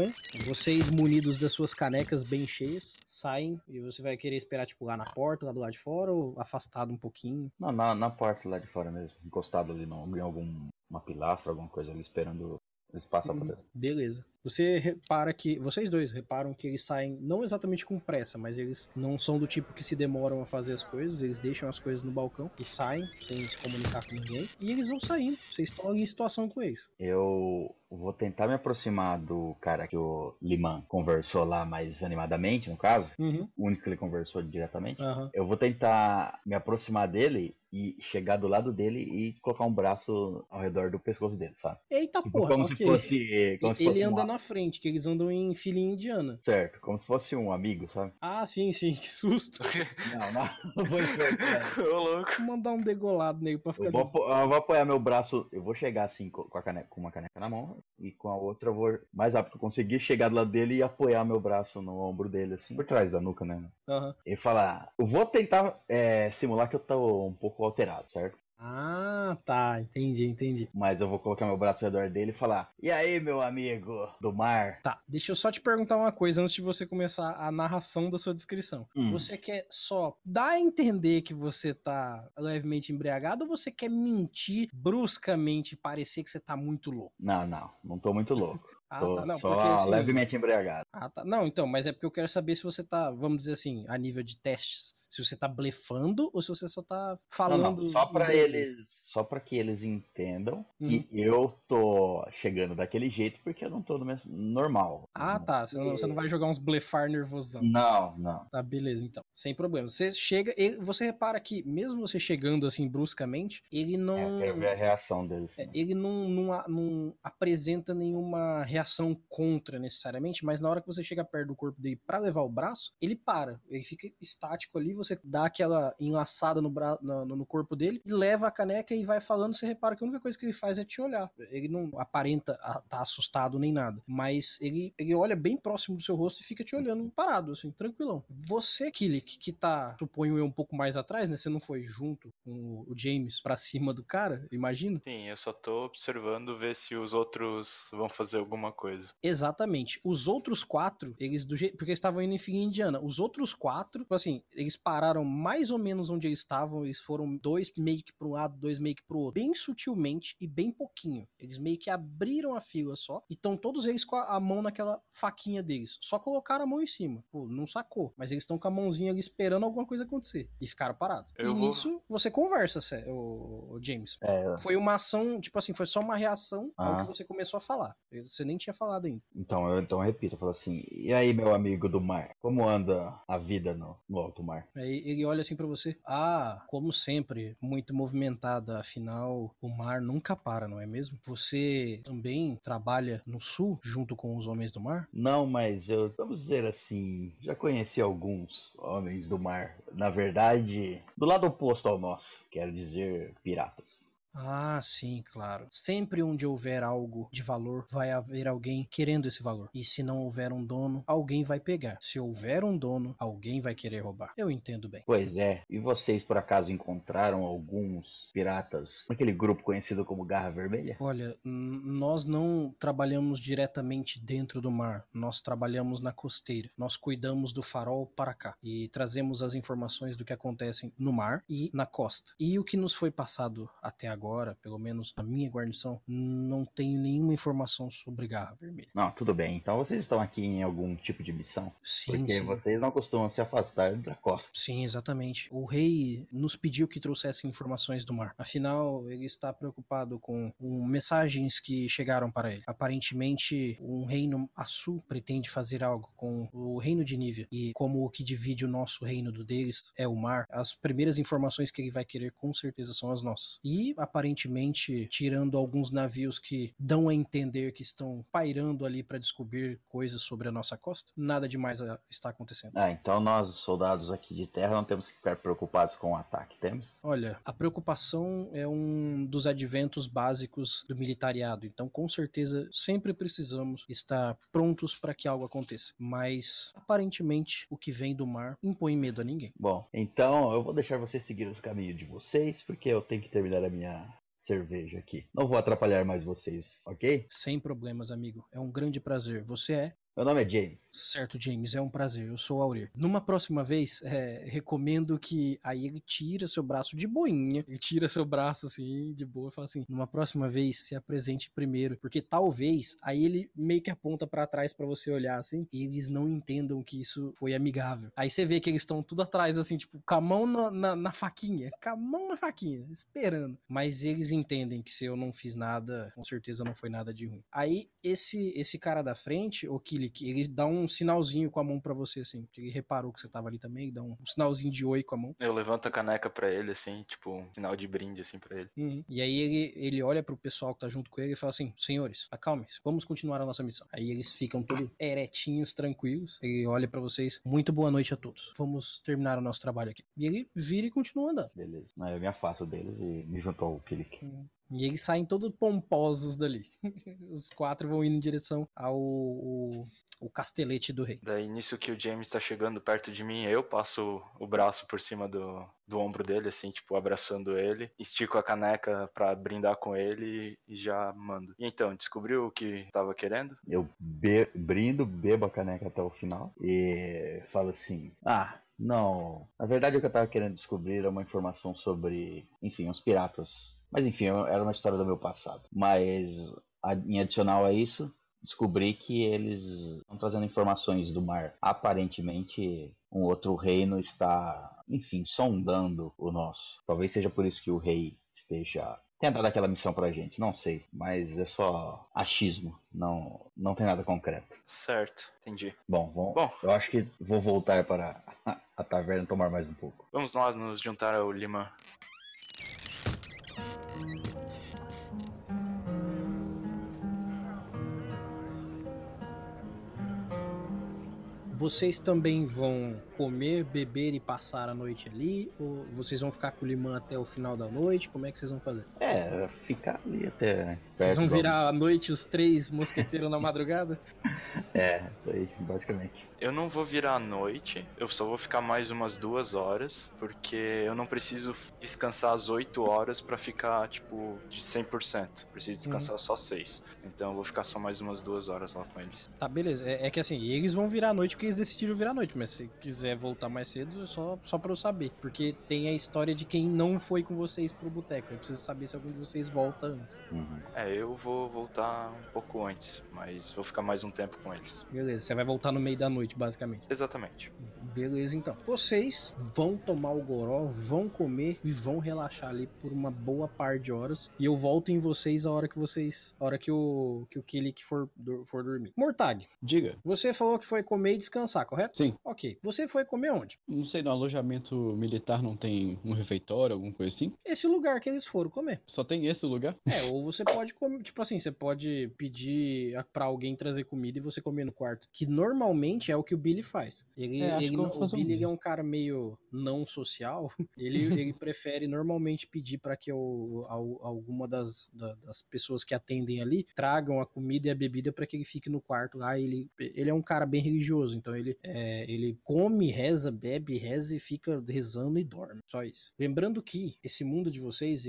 Vocês, munidos das suas canecas bem cheias, saem e você vai querer esperar, tipo, lá na porta, lá do lado de fora, ou afastado um pouquinho. Não, na, na porta lá de fora mesmo, encostado ali no, em algum uma pilastra, alguma coisa ali, esperando eles passar Uhum. por. Beleza. Você repara que. Vocês dois reparam que eles saem não exatamente com pressa, mas eles não são do tipo que se demoram a fazer as coisas. Eles deixam as coisas no balcão e saem sem se comunicar com ninguém. E eles vão saindo. Vocês estão em situação com eles. Eu vou tentar me aproximar do cara que o Liman conversou lá mais animadamente, no caso, Uhum. o único que ele conversou diretamente. Aham. Eu vou tentar me aproximar dele e chegar do lado dele e colocar um braço ao redor do pescoço dele, sabe? Eita Tipo, porra, como ok. se fosse. Como se Ele fosse anda um, na frente, que eles andam em filinha indiana. Certo, como se fosse um amigo, sabe? Ah, sim, sim, que susto. Não, não, não vou enfrentar. Ô louco. Vou mandar um degolado nele pra ficar. Eu vou, apo- eu vou apoiar meu braço, eu vou chegar assim co- com, a caneca, com uma caneca na mão e com a outra eu vou mais rápido que eu conseguir chegar do lado dele e apoiar meu braço no ombro dele, assim, por trás da nuca, né? Aham. E falar, eu vou tentar é, simular que eu tô um pouco alterado, certo? Ah, tá. Entendi, entendi. Mas eu vou colocar meu braço ao redor dele e falar, e aí, meu amigo do mar? Tá, deixa eu só te perguntar uma coisa antes de você começar a narração da sua descrição. Hum. Você quer só dar a entender que você tá levemente embriagado ou você quer mentir bruscamente e parecer que você tá muito louco? Não, não, não tô muito louco. Ah, tô tá. Não, só porque assim. levemente embriagado. Ah, tá. Não, então, mas é porque eu quero saber se você tá, vamos dizer assim, a nível de testes. Se você tá blefando ou se você só tá Não, falando. não, só pra embriaguez. eles, só para que eles entendam que eu tô chegando daquele jeito porque eu não tô no meu normal. Ah, tá. Você não, você não vai jogar uns blefar nervosão. Não, não. Tá, beleza, então. Sem problema. Você chega. ele- você repara que, mesmo você chegando assim bruscamente, ele não. É, eu quero ver a reação deles. É, ele não, não, não apresenta nenhuma reação contra necessariamente, mas na hora que você chega perto do corpo dele pra levar o braço, ele para. Ele fica estático ali, você dá aquela enlaçada no, bra... no, no corpo dele e leva a caneca e vai falando. Você repara que a única coisa que ele faz é te olhar. Ele não aparenta estar tá assustado nem nada, mas ele, ele olha bem próximo do seu rosto e fica te olhando parado, assim, tranquilão. Você, Killick, que tá, suponho eu, um pouco mais atrás, né? Você não foi junto com o James pra cima do cara, imagina? Sim, eu só tô observando ver se os outros vão fazer alguma coisa. Exatamente. Os outros quatro, eles do jeito. Porque eles estavam indo em fila indiana. Os outros quatro, tipo assim, eles pararam mais ou menos onde eles estavam. Eles foram dois meio que para um lado, dois meio que pro outro. Bem sutilmente e bem pouquinho. Eles meio que abriram a fila só. E estão todos eles com a, a mão naquela faquinha deles. Só colocaram a mão em cima. Pô, não sacou. Mas eles estão com a mãozinha ali esperando alguma coisa acontecer. E ficaram parados. Eu e vou- nisso você conversa, Sé, o, o James. É, Foi uma ação, tipo assim, foi só uma reação ao Ah. que você começou a falar. Você nem tinha falado ainda. então eu então eu repito, eu falo assim, e aí, meu amigo do mar? Como anda a vida no, no alto mar? Aí ele olha assim pra você. Ah, como sempre, muito movimentada. Afinal, o mar nunca para, não é mesmo? Você também trabalha no sul, junto com os homens do mar? Não, mas eu, vamos dizer assim, já conheci alguns homens do mar. Na verdade, do lado oposto ao nosso, quero dizer, piratas. Ah, sim, claro. Sempre onde houver algo de valor, vai haver alguém querendo esse valor. E se não houver um dono, alguém vai pegar. Se houver um dono, alguém vai querer roubar. Eu entendo bem. Pois é, e vocês por acaso encontraram alguns piratas naquele grupo conhecido como Garra Vermelha? Olha, nós não trabalhamos diretamente dentro do mar, nós trabalhamos na costeira. Nós cuidamos do farol para cá e trazemos as informações do que acontece no mar e na costa. E o que nos foi passado até agora, pelo menos na minha guarnição, não tenho nenhuma informação sobre Garra Vermelha. Não, tudo bem. Então vocês estão aqui em algum tipo de missão? Sim, Porque sim. vocês não costumam se afastar da costa. Sim, exatamente. O rei nos pediu que trouxesse informações do mar. Afinal, ele está preocupado com, com mensagens que chegaram para ele. Aparentemente, um reino a sul pretende fazer algo com o reino de Nívia. E como o que divide o nosso reino do deles é o mar, as primeiras informações que ele vai querer com certeza são as nossas. E aparentemente, tirando alguns navios que dão a entender que estão pairando ali para descobrir coisas sobre a nossa costa, nada demais está acontecendo. Ah, então nós, soldados aqui de terra, não temos que ficar preocupados com o ataque, temos? Olha, a preocupação é um dos adventos básicos do militariado, então com certeza sempre precisamos estar prontos para que algo aconteça. Mas aparentemente o que vem do mar impõe medo a ninguém. Bom, então eu vou deixar vocês seguir os caminhos de vocês, porque eu tenho que terminar a minha cerveja aqui. Não vou atrapalhar mais vocês, ok? Sem problemas, amigo. É um grande prazer. Você é Meu nome é James. Certo, James, é um prazer. Eu sou o Aurir. Numa próxima vez, é, recomendo que aí ele tira seu braço de boinha. Ele tira seu braço assim, de boa, e fala assim: numa próxima vez, se apresente primeiro. Porque talvez aí ele meio que aponta pra trás pra você olhar assim, e eles não entendam que isso foi amigável. Aí você vê que eles estão tudo atrás, assim, tipo, com a mão na, na, na faquinha. Com a mão na faquinha, esperando. Mas eles entendem que se eu não fiz nada, com certeza não foi nada de ruim. Aí esse, esse cara da frente, o Killick, ele dá um sinalzinho com a mão pra você, assim. Porque ele reparou que você tava ali também, ele dá um, um sinalzinho de oi com a mão. Eu levanto a caneca pra ele, assim, tipo, um sinal de brinde, assim, pra ele. Uhum. E aí ele, ele olha pro pessoal que tá junto com ele e fala assim: Senhores, acalmem-se, vamos continuar a nossa missão. Aí eles ficam todos eretinhos, tranquilos. Ele olha pra vocês: Muito boa noite a todos. Vamos terminar o nosso trabalho aqui. E ele vira e continua andando. Beleza. Não, eu me afasto deles e me junto ao Kilik. Uhum. E eles saem todos pomposos dali. Os quatro vão indo em direção ao o, o castelete do rei. Daí, nisso que o James tá chegando perto de mim, eu passo o braço por cima do, do ombro dele, assim, tipo, abraçando ele. Estico a caneca pra brindar com ele e já mando. E então, descobriu o que tava querendo? Eu be brindo, bebo a caneca até o final e falo assim: Ah, não. Na verdade, o que eu tava querendo descobrir é uma informação sobre, enfim, os piratas. Mas enfim, era uma história do meu passado. Mas em adicional a isso, descobri que eles estão trazendo informações do mar. Aparentemente, um outro reino está, enfim, sondando o nosso. Talvez seja por isso que o rei esteja tenha dado aquela missão pra gente, não sei, mas é só achismo, não, não tem nada concreto. Certo, entendi. Bom, bom, Bom. eu acho que vou voltar para a, a taverna tomar mais um pouco. Vamos lá nos juntar ao Lima. Vocês também vão comer, beber e passar a noite ali? Ou vocês vão ficar com o Limão até o final da noite? Como é que vocês vão fazer? É, ficar ali até. Vocês vão do- virar à noite os três mosqueteiros na madrugada? É, isso aí, basicamente. Eu não vou virar à noite, eu só vou ficar mais umas duas horas, porque eu não preciso descansar as 8 horas pra ficar, tipo, de 100%. Preciso descansar só 6. Então eu vou ficar só mais umas duas horas lá com eles. Tá, beleza. É, é que assim, eles vão virar à noite porque eles decidiram virar à noite, mas se quiser voltar mais cedo, é só, só pra eu saber. Porque tem a história de quem não foi com vocês pro boteco. Eu preciso saber se algum de vocês volta antes. Uhum. É, eu vou voltar um pouco antes, mas vou ficar mais um tempo com eles. Beleza, você vai voltar no meio da noite, basicamente. Exatamente. Beleza, então. Vocês vão tomar o goró, vão comer e vão relaxar ali por uma boa par de horas. E eu volto em vocês a hora que vocês. A hora que o, que o Kilik for, for dormir. Mortag, Diga. você falou que foi comer e descansar, correto? Sim. Ok. Você foi comer onde? Não sei, no alojamento militar não tem um refeitório, alguma coisa assim? Esse lugar que eles foram comer. Só tem esse lugar? É, ou você pode comer, tipo assim, você pode pedir a- pra alguém trazer comida e você comer no quarto. Que normalmente é o que o Billy faz. Ele, É, ele não- o Billy é um cara meio não social. Ele, ele prefere normalmente pedir pra que o, al- alguma das, da- das pessoas que atendem ali tragam a comida e a bebida pra que ele fique no quarto lá. Ele, ele é um cara bem religioso, então ele, é, ele come, reza, bebe, reza e fica rezando e dorme. Só isso. Lembrando que esse mundo de vocês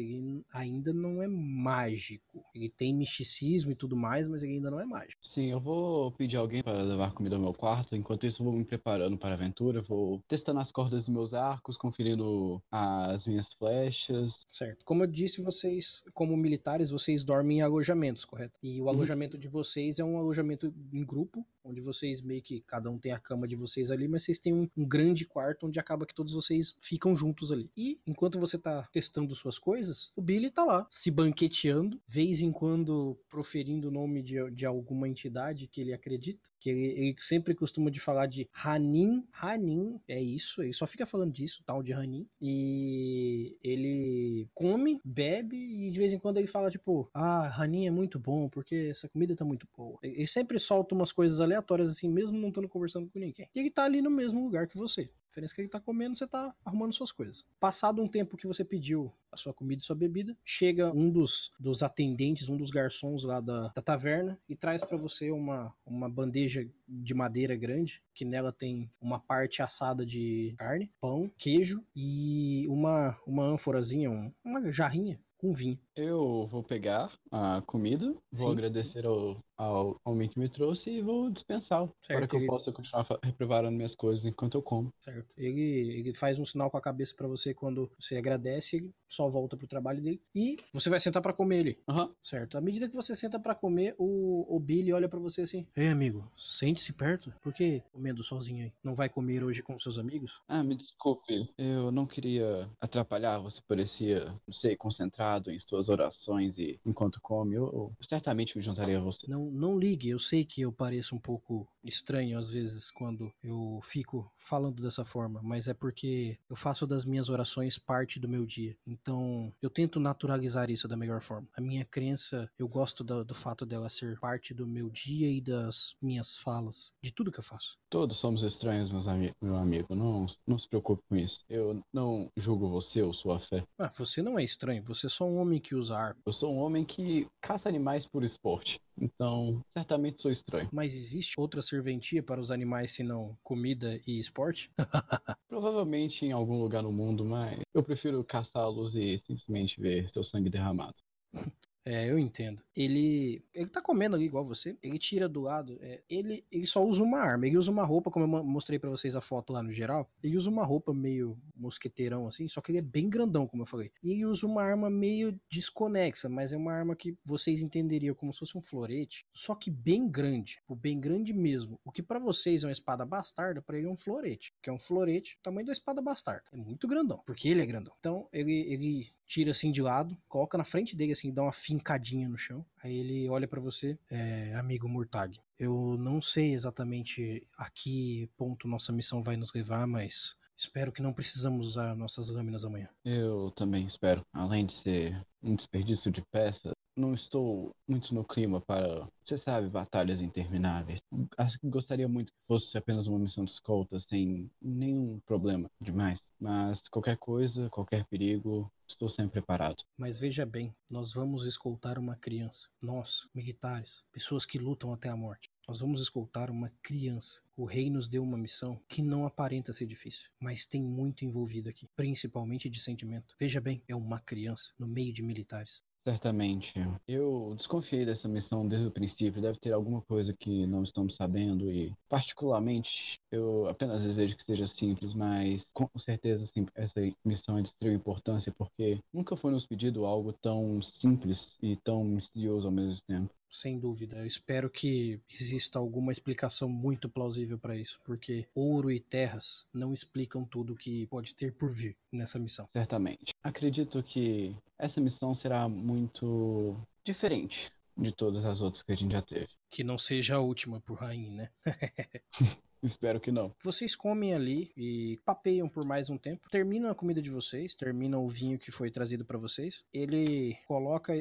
ainda não é mágico. Ele tem misticismo e tudo mais, mas ele ainda não é mágico. Sim, eu vou pedir alguém para levar comida ao meu quarto. Enquanto isso, eu vou me preparando para a aventura. Vou testando as cordas dos meus arcos, conferindo as minhas flechas. Certo. Como eu disse, vocês, como militares, vocês dormem em alojamentos, correto? E o alojamento de vocês é um alojamento em grupo, onde vocês meio que cada um tem a cama de vocês ali, mas vocês têm um, um grande quarto onde acaba que todos vocês ficam juntos ali. E enquanto você tá testando suas coisas, o Billy tá lá, se banqueteando, vez em quando proferindo o nome de, de alguma entidade que ele acredita, que ele, ele sempre costuma de falar de Hanin, Hanin, é isso, ele só fica falando disso, tal de Hanin, e ele come, bebe e de vez em quando ele fala tipo, ah, Hanin é muito bom porque essa comida tá muito boa. Ele sempre solta umas coisas aleatórias assim, mesmo não estando conversando com ninguém. E ele tá ali no mesmo lugar que você. A diferença é que ele tá comendo, você tá arrumando suas coisas. Passado um tempo que você pediu a sua comida e sua bebida, chega um dos, dos atendentes, um dos garçons lá da, da taverna e traz pra você uma, uma bandeja de madeira grande, que nela tem uma parte assada de carne, pão, queijo e uma, uma ânforazinha, um- uma jarrinha com vinho. Eu vou pegar a comida, vou Sim, agradecer ao, ao homem que me trouxe e vou dispensá-lo. Para que eu ele- possa continuar preparando minhas coisas enquanto eu como. Certo. Ele, ele faz um sinal com a cabeça pra você quando você agradece, ele só volta pro trabalho dele. E você vai sentar pra comer ali. Aham. Certo. À medida que você senta pra comer, o, o Billy olha pra você assim: Ei, amigo, sente-se perto. Por que comendo sozinho aí? Não vai comer hoje com seus amigos? Ah, me desculpe. Eu não queria atrapalhar. Você parecia, não sei, concentrado em suas orações e enquanto come, eu, eu certamente me juntaria a você. Não, não ligue, eu sei que eu pareço um pouco estranho às vezes quando eu fico falando dessa forma, mas é porque eu faço das minhas orações parte do meu dia. Então eu tento naturalizar isso da melhor forma. A minha crença, eu gosto do, do fato dela ser parte do meu dia e das minhas falas, de tudo que eu faço. Todos somos estranhos, meus ami meu amigo. Não, não se preocupe com isso. Eu não julgo você ou sua fé. Ah, você não é estranho, você é só um homem que usa arco. Eu sou um homem que caça animais por esporte. Então, certamente sou estranho. Mas existe outra serventia para os animais senão comida e esporte? Provavelmente em algum lugar no mundo, mas eu prefiro caçá-los e simplesmente ver seu sangue derramado. É, eu entendo. Ele. Ele tá comendo ali igual você. Ele tira do lado. É, ele, ele só usa uma arma. Ele usa uma roupa, como eu mostrei para vocês a foto lá no geral. Ele usa uma roupa meio mosqueteirão, assim. Só que ele é bem grandão, como eu falei. E ele usa uma arma meio desconexa, mas é uma arma que vocês entenderiam como se fosse um florete. Só que bem grande. O bem grande mesmo. O que para vocês é uma espada bastarda, para ele é um florete. Que é um florete, tamanho da espada bastarda. É muito grandão. Porque ele é grandão. Então, ele, ele tira assim de lado, coloca na frente dele assim, dá uma fincadinha no chão. Aí ele olha para você, é, amigo Murtag. Eu não sei exatamente a que ponto nossa missão vai nos levar, mas espero que não precisamos usar nossas lâminas amanhã. Eu também espero. Além de ser um desperdício de peças, não estou muito no clima para, você sabe, batalhas intermináveis. Acho que gostaria muito que fosse apenas uma missão de escolta, sem nenhum problema demais. Mas qualquer coisa, qualquer perigo, estou sempre preparado. Mas veja bem, nós vamos escoltar uma criança. Nós, militares, pessoas que lutam até a morte. Nós vamos escoltar uma criança. O rei nos deu uma missão que não aparenta ser difícil, mas tem muito envolvido aqui, principalmente de sentimento. Veja bem, é uma criança no meio de militares. Certamente. Eu desconfiei dessa missão desde o princípio. Deve ter alguma coisa que não estamos sabendo e, particularmente, eu apenas desejo que seja simples, mas com certeza sim, essa missão é de extrema importância porque nunca foi nos pedido algo tão simples e tão misterioso ao mesmo tempo. Sem dúvida. Eu espero que exista alguma explicação muito plausível para isso, porque ouro e terras não explicam tudo que pode ter por vir nessa missão. Certamente. Acredito que essa missão será muito diferente de todas as outras que a gente já teve. Que não seja a última por Rain, né? Espero que não. Vocês comem ali e papeiam por mais um tempo. Terminam a comida de vocês, terminam o vinho que foi trazido para vocês. Ele coloca.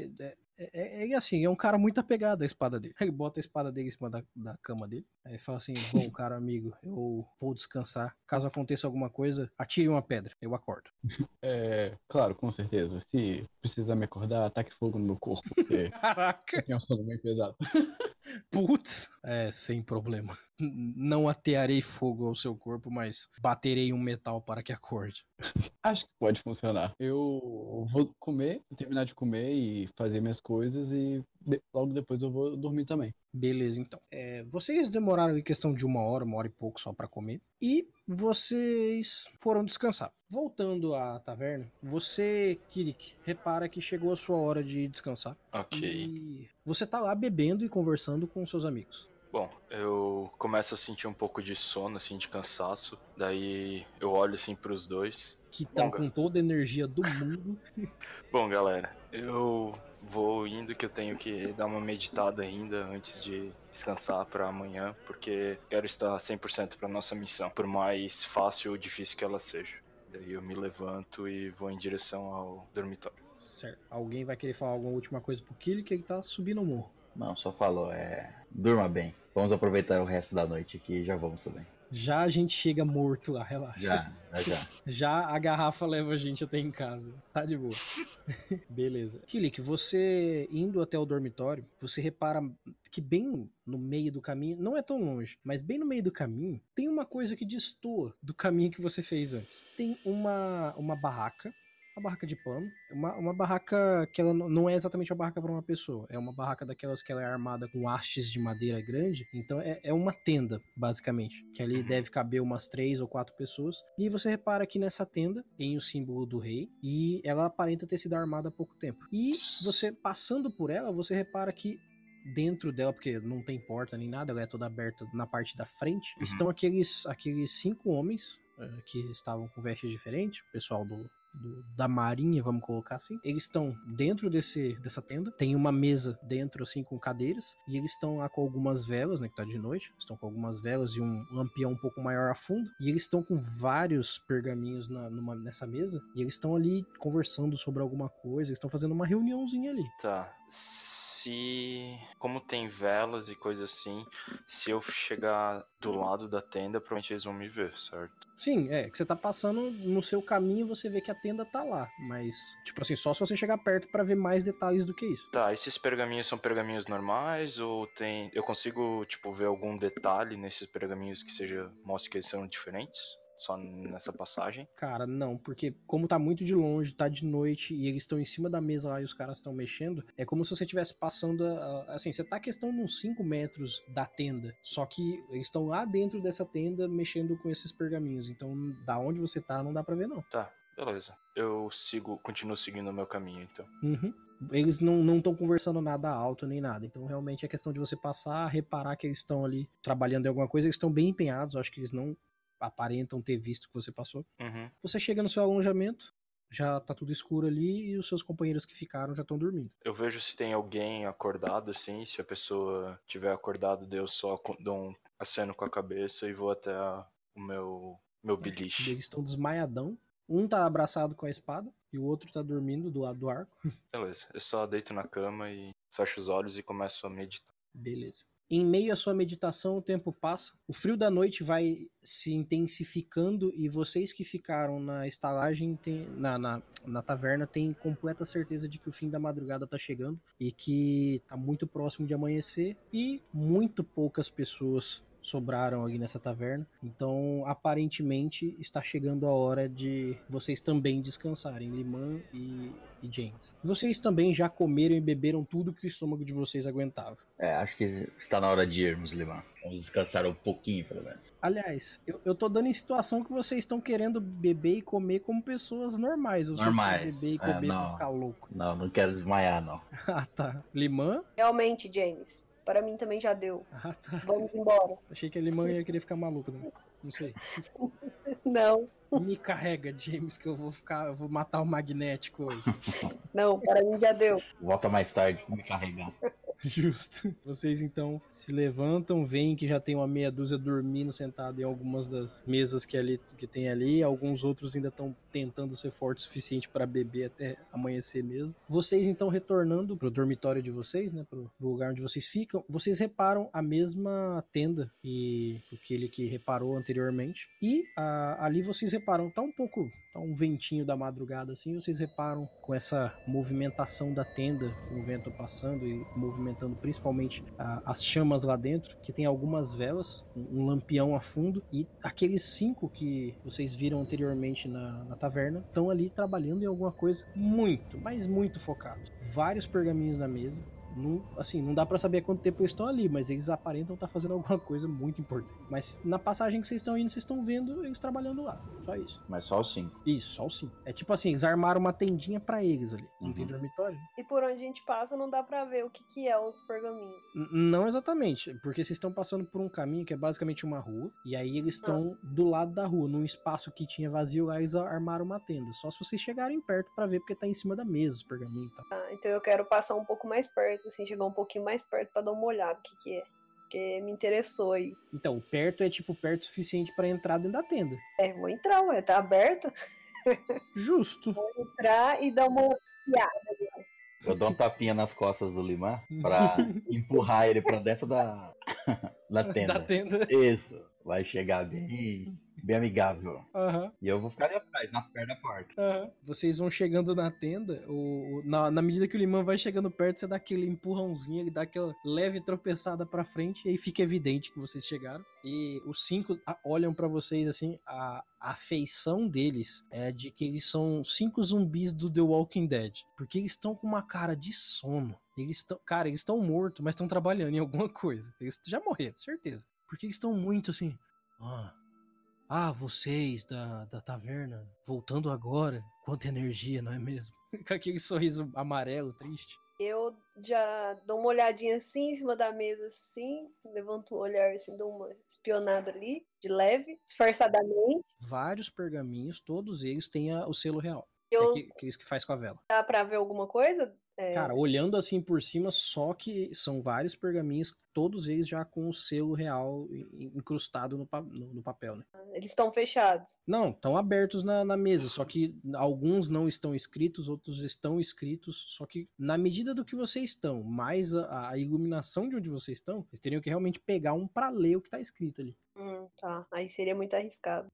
É, é, é, assim, é um cara muito apegado à espada dele. Ele bota a espada dele em cima da, da cama dele. Aí fala assim: Bom, cara, amigo, eu vou descansar. Caso aconteça alguma coisa, atire uma pedra. Eu acordo. É, claro, com certeza. Se precisar me acordar, ataque fogo no meu corpo. Caraca! É um sono bem pesado. Putz! É, sem problema. Não atearei fogo ao seu corpo, mas baterei um metal para que acorde. Acho que pode funcionar. Eu vou comer, terminar de comer e fazer minhas coisas e logo depois eu vou dormir também. Beleza, então. É, vocês demoraram em questão de uma hora, uma hora e pouco só para comer. E vocês foram descansar. Voltando à taverna, você, Kirik, repara que chegou a sua hora de descansar. Ok. E você tá lá bebendo e conversando com seus amigos. Bom, eu começo a sentir um pouco de sono, assim, de cansaço. Daí eu olho assim pros dois. Que estão com toda a energia do mundo. Bom, galera, eu vou indo que eu tenho que dar uma meditada ainda antes de descansar para amanhã, porque quero estar 100% para nossa missão, por mais fácil ou difícil que ela seja. Daí eu me levanto e vou em direção ao dormitório. certo. Alguém vai querer falar alguma última coisa pro Kirik que ele tá subindo o morro. Não, só falou, é. Durma bem. Vamos aproveitar o resto da noite aqui e já vamos também. Já a gente chega morto lá, relaxa. Já, já, já. A garrafa leva a gente até em casa. Tá de boa. Beleza. Kilik, você indo até o dormitório, você repara que bem no meio do caminho, não é tão longe, mas bem no meio do caminho, tem uma coisa que destoa do caminho que você fez antes. Tem uma, uma barraca uma barraca de pano. Uma, uma barraca que ela não- é exatamente uma barraca para uma pessoa. É uma barraca daquelas que ela é armada com hastes de madeira grande. Então é, é uma tenda, basicamente. Que ali deve caber umas três ou quatro pessoas. E você repara que nessa tenda tem o símbolo do rei. E ela aparenta ter sido armada há pouco tempo. E você, passando por ela, você repara que dentro dela, porque não tem porta nem nada, ela é toda aberta na parte da frente, Uhum. estão aqueles, aqueles cinco homens eh, que estavam com vestes diferentes, o pessoal do, do- da marinha, vamos colocar assim. Eles estão dentro desse, dessa tenda, tem uma mesa dentro, assim, com cadeiras, e eles estão lá com algumas velas, né, que tá de noite, estão com algumas velas e um lampião um pouco maior a fundo, e eles estão com vários pergaminhos na- numa- nessa mesa, e eles estão ali conversando sobre alguma coisa, eles estão fazendo uma reuniãozinha ali. Tá. Se. Como tem velas e coisa assim, se eu chegar do lado da tenda, provavelmente eles vão me ver, certo? Sim, é, que você tá passando no seu caminho, você vê que a tenda tá lá, mas, tipo assim, só se você chegar perto pra ver mais detalhes do que isso. Tá, esses pergaminhos são pergaminhos normais ou tem. Eu consigo, tipo, ver algum detalhe nesses pergaminhos que seja. mostre que eles são diferentes? Só nessa passagem? Cara, não, porque como tá muito de longe, tá de noite e eles estão em cima da mesa lá e os caras estão mexendo, é como se você estivesse passando, a- assim, você tá questão de uns 5 metros da tenda, só que eles estão lá dentro dessa tenda mexendo com esses pergaminhos, então da onde você tá não dá pra ver não. Tá, beleza. Eu sigo, continuo seguindo o meu caminho, então. Uhum. Eles não estão conversando nada alto nem nada. Então, realmente é questão de você passar, reparar que eles estão ali trabalhando em alguma coisa. Eles estão bem empenhados. Acho que eles não aparentam ter visto que você passou. Uhum. Você chega no seu alojamento, já tá tudo escuro ali e os seus companheiros que ficaram já estão dormindo. Eu vejo se tem alguém acordado, assim. Se a pessoa tiver acordado, eu só dou um aceno com a cabeça e vou até a- o meu, meu beliche. Eles estão desmaiadão. Um tá abraçado com a espada e o outro tá dormindo do lado do arco. Beleza, eu só deito na cama e fecho os olhos e começo a meditar. Beleza. Em meio à sua meditação, o tempo passa. O frio da noite vai se intensificando e vocês que ficaram na estalagem, tem- na, na, na taverna, têm completa certeza de que o fim da madrugada tá chegando e que tá muito próximo de amanhecer e muito poucas pessoas sobraram ali nessa taverna. Então, aparentemente, está chegando a hora de vocês também descansarem, Liman e, e James. Vocês também já comeram e beberam tudo que o estômago de vocês aguentava. É, acho que está na hora de irmos, Liman. Vamos descansar um pouquinho, pelo menos. Aliás, eu, eu tô dando em situação que vocês estão querendo beber e comer como pessoas normais. Vocês Normais, querem beber e é, comer pra não. ficar louco. Não, não quero desmaiar, não. Ah, tá. Limã? Realmente, James. Para mim também já deu. Ah, tá. Vamos embora. Achei que a Limã ia querer ficar maluco, né? Não sei. Não, Me carrega, James, que eu vou ficar. Eu vou matar o magnético hoje. não, para mim já deu. Volta mais tarde pra me carregar. Justo. Vocês então se levantam, veem que já tem uma meia dúzia dormindo sentado em algumas das mesas que, ali, que tem ali. Alguns outros ainda estão tentando ser fortes o suficiente para beber até amanhecer mesmo. Vocês então retornando pro dormitório de vocês, né, pro, pro lugar onde vocês ficam, vocês reparam a mesma tenda que aquele que reparou anteriormente. E ah, ali vocês reparam, tá um pouco, um ventinho da madrugada assim, vocês reparam com essa movimentação da tenda, o vento passando e movimentando principalmente ah, as chamas lá dentro, que tem algumas velas, um, um lampião a fundo e aqueles cinco que vocês viram anteriormente na, na taverna estão ali trabalhando em alguma coisa muito, mas muito focado. Vários pergaminhos na mesa. Não, assim, não dá pra saber quanto tempo eles estão ali, mas eles aparentam estar fazendo alguma coisa muito importante. Mas na passagem que vocês estão indo, vocês estão vendo eles trabalhando lá. Só isso. Mas só os cinco. Isso, só o sim. É tipo assim, eles armaram uma tendinha pra eles ali. Não tem Uhum. dormitório? E por onde a gente passa não dá pra ver o que, que é os pergaminhos. N- Não exatamente, porque vocês estão passando por um caminho que é basicamente uma rua, e aí eles estão do lado da rua, num espaço que tinha vazio, lá eles armaram uma tenda. Só se vocês chegarem perto pra ver, porque tá em cima da mesa os pergaminhos e tal. Ah, então eu quero passar um pouco mais perto, assim, chegar um pouquinho mais perto pra dar uma olhada o que, que é. Porque me interessou aí. Então, perto é tipo perto o suficiente pra entrar dentro da tenda. É, vou entrar, ué, tá aberto. Justo. Entrar e dar uma olhada. Eu dou um tapinha nas costas do Liman pra empurrar ele pra dentro da, da tenda. Da tenda. Isso. Vai chegar bem, bem amigável. Aham. E eu vou ficar ali atrás, na perna da porta. Aham. Vocês vão chegando na tenda, o, na, na medida que o limão vai chegando perto, você dá aquele empurrãozinho, ele dá aquela leve tropeçada pra frente, e aí fica evidente que vocês chegaram. E os cinco olham pra vocês assim, a, a feição deles é de que eles são cinco zumbis do The Walking Dead. Porque eles estão com uma cara de sono. Eles estão, cara, eles estão mortos, mas estão trabalhando em alguma coisa. Eles já morreram, certeza. Porque eles estão muito assim. Ah, ah, vocês da, da taverna, voltando agora. Quanta energia, não é mesmo? Com aquele sorriso amarelo, triste. Eu já dou uma olhadinha assim em cima da mesa, assim, levanto o olhar, assim, dou uma espionada ali, de leve, disfarçadamente. Vários pergaminhos, todos eles têm a- o selo real. É Eu que, que isso que faz com a vela. dá pra ver alguma coisa? É, Cara, olhando assim por cima, só que são vários pergaminhos, todos eles já com o selo real incrustado no, pa- no- no papel, né? eles estão fechados. Não, estão abertos na, na mesa, só que alguns não estão escritos, outros estão escritos, só que na medida do que vocês estão, mais a, a iluminação de onde vocês estão, vocês teriam que realmente pegar um pra ler o que tá escrito ali. Hum, tá. Aí seria muito arriscado.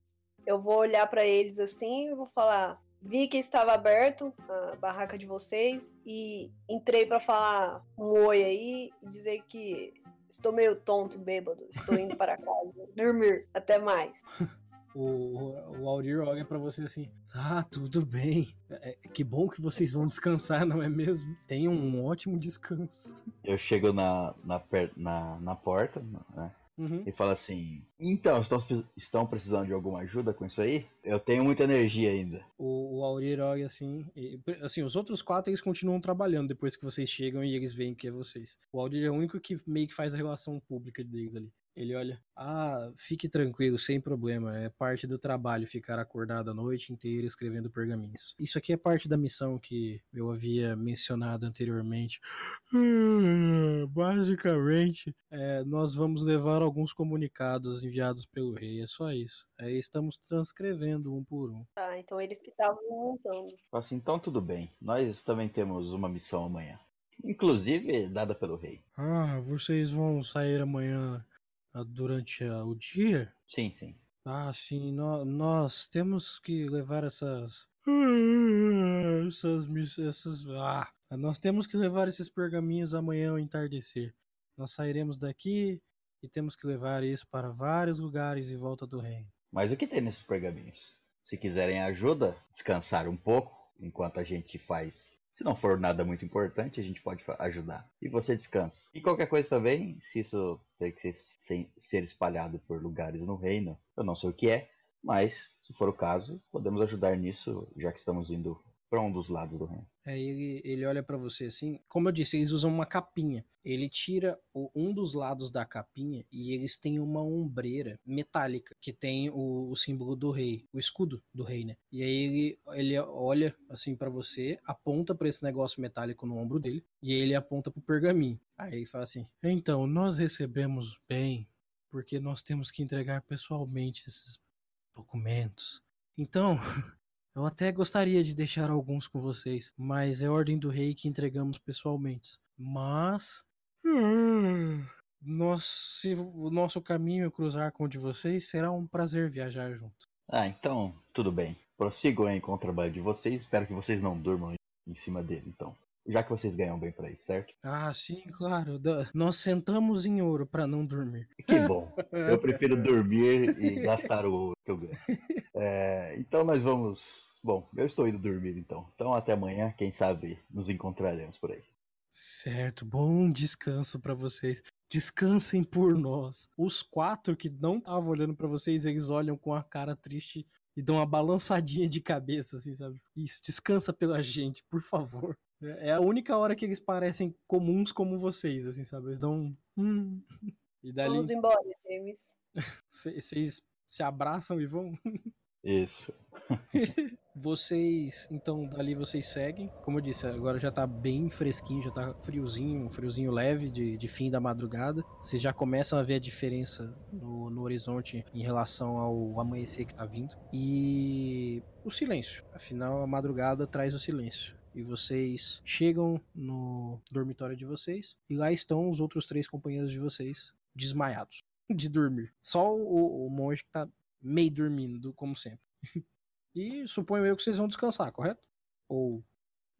Eu vou olhar pra eles assim e vou falar. Vi que estava aberto a barraca de vocês e entrei pra falar um oi aí e dizer que estou meio tonto, bêbado. Estou indo para casa. Dormir. Até mais. O, o, Aldir olha pra você assim, ah, tudo bem, É, que bom que vocês vão descansar, não é mesmo? Tenham um ótimo descanso. Eu chego na, na, per- na, na porta, né? Uhum. E falo assim: Então, estão, estão precisando de alguma ajuda com isso aí? Eu tenho muita energia ainda. O, o assim, e, assim, os outros quatro eles continuam trabalhando depois que vocês chegam e eles veem que é vocês. O Aurir é o único que meio que faz a relação pública deles ali. Ele olha, ah, fique tranquilo, sem problema, é parte do trabalho ficar acordado a noite inteira escrevendo pergaminhos. Isso aqui é parte da missão que eu havia mencionado anteriormente. Ah, Basicamente, é, nós vamos levar alguns comunicados enviados pelo rei, é só isso. Aí estamos transcrevendo um por um. Tá, então eles que estavam montando. Assim: Então, tudo bem. Nós também temos uma missão amanhã. Inclusive, dada pelo rei. Ah, vocês vão sair amanhã ah, durante o dia? Sim, sim. Ah, sim, nó- nós temos que levar essas. Essas, essas. Ah, nós temos que levar esses pergaminhos amanhã ao entardecer. Nós sairemos daqui e temos que levar isso para vários lugares em volta do reino. Mas o que tem nesses pergaminhos? Se quiserem ajuda, descansar um pouco enquanto a gente faz. Se não for nada muito importante, a gente pode ajudar. E você descansa. E qualquer coisa também, se isso ter que ser espalhado por lugares no reino, eu não sei o que é, mas se for o caso, podemos ajudar nisso, já que estamos indo para um dos lados do reino. Aí ele, ele olha pra você assim. Como eu disse, eles usam uma capinha. Ele tira o- um dos lados da capinha e eles têm uma ombreira metálica que tem o, o símbolo do rei, o escudo do rei, né? E aí ele, ele olha assim pra você, aponta pra esse negócio metálico no ombro dele e aí ele aponta pro pergaminho. Aí ele fala assim: Então, nós recebemos bem porque nós temos que entregar pessoalmente esses documentos. Então, eu até gostaria de deixar alguns com vocês, mas é ordem do rei que entregamos pessoalmente. Mas. hum, Nós, se o nosso caminho cruzar com o de vocês, será um prazer viajar junto. Ah, então, tudo bem. Prossigam aí com o trabalho de vocês. Espero que vocês não durmam em cima dele, então. Já que vocês ganham bem pra isso, certo? Ah, sim, claro. da- Nós sentamos em ouro para não dormir. Que bom. Eu prefiro dormir e gastar o ouro que eu ganho. É, então nós vamos. Bom, eu estou indo dormir então. Então até amanhã, quem sabe nos encontraremos por aí. Certo, bom descanso para vocês. Descansem por nós. Os quatro que não estavam olhando para vocês, eles olham com a cara triste e dão uma balançadinha de cabeça, assim, sabe? Isso, descansa pela gente, por favor. É é a única hora que eles parecem comuns como vocês, assim, sabe? Eles dão um. Hum. E dali Vamos embora, James. vocês se abraçam e vão. Isso. Vocês, então, dali vocês seguem. Como eu disse, agora já tá bem fresquinho, já tá friozinho, um friozinho leve de, de fim da madrugada. Vocês já começam a ver a diferença no, no horizonte em relação ao amanhecer que tá vindo. E o silêncio. Afinal, a madrugada traz o silêncio. E vocês chegam no dormitório de vocês e lá estão os outros três companheiros de vocês desmaiados de dormir. Só o, o monge que tá meio dormindo, como sempre. E suponho eu que vocês vão descansar, correto? Ou.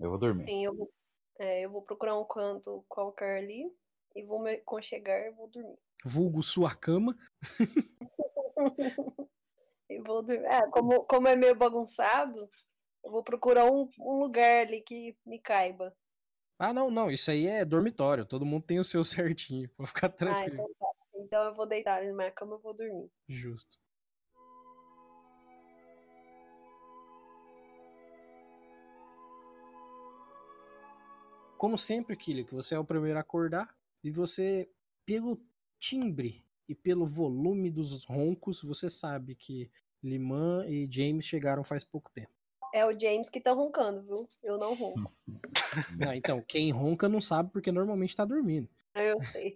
Eu vou dormir. Sim, eu vou, é, eu vou procurar um canto qualquer ali e vou me conchegar e vou dormir. Vulgo sua cama. E vou dormir. É, como, como é meio bagunçado, eu vou procurar um, um lugar ali que me caiba. Ah, não, não. Isso aí é dormitório. Todo mundo tem o seu certinho. Pode ficar Ah, tranquilo. então tá. Então eu vou deitar na minha cama e vou dormir. Justo. Como sempre, Killy, que você é o primeiro a acordar e você, pelo timbre e pelo volume dos roncos, você sabe que Liman e James chegaram faz pouco tempo. É o James que tá roncando, viu? Eu não ronco. Ah, então, quem ronca não sabe porque normalmente tá dormindo. Eu sei.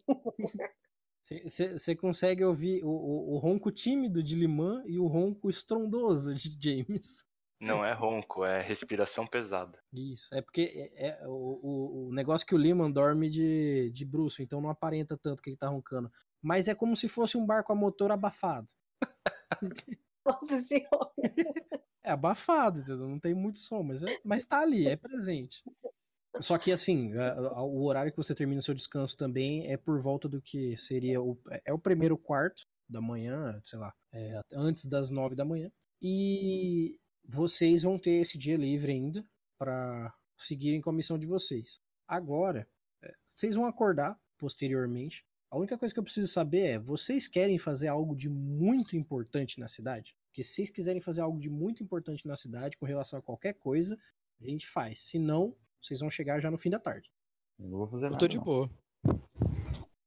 Você consegue ouvir o, o, o ronco tímido de Limã e o ronco estrondoso de James. Não é ronco, é respiração pesada. Isso, é porque é, é o, o, o negócio que o Liman dorme de, de bruxo, então não aparenta tanto que ele tá roncando. Mas é como se fosse um barco a motor abafado. Nossa senhora. É abafado, entendeu? Não tem muito som, mas, é, mas tá ali, é presente. Só que assim, o horário que você termina o seu descanso também é por volta do que seria o, é o primeiro quarto da manhã, sei lá, é, antes das nove da manhã. E vocês vão ter esse dia livre ainda para seguirem com a missão de vocês. Agora, é, vocês vão acordar posteriormente. A única coisa que eu preciso saber é: vocês querem fazer algo de muito importante na cidade? Porque se vocês quiserem fazer algo de muito importante na cidade com relação a qualquer coisa, a gente faz. Se não, vocês vão chegar já no fim da tarde. Eu não vou fazer Eu nada. tô de não. boa.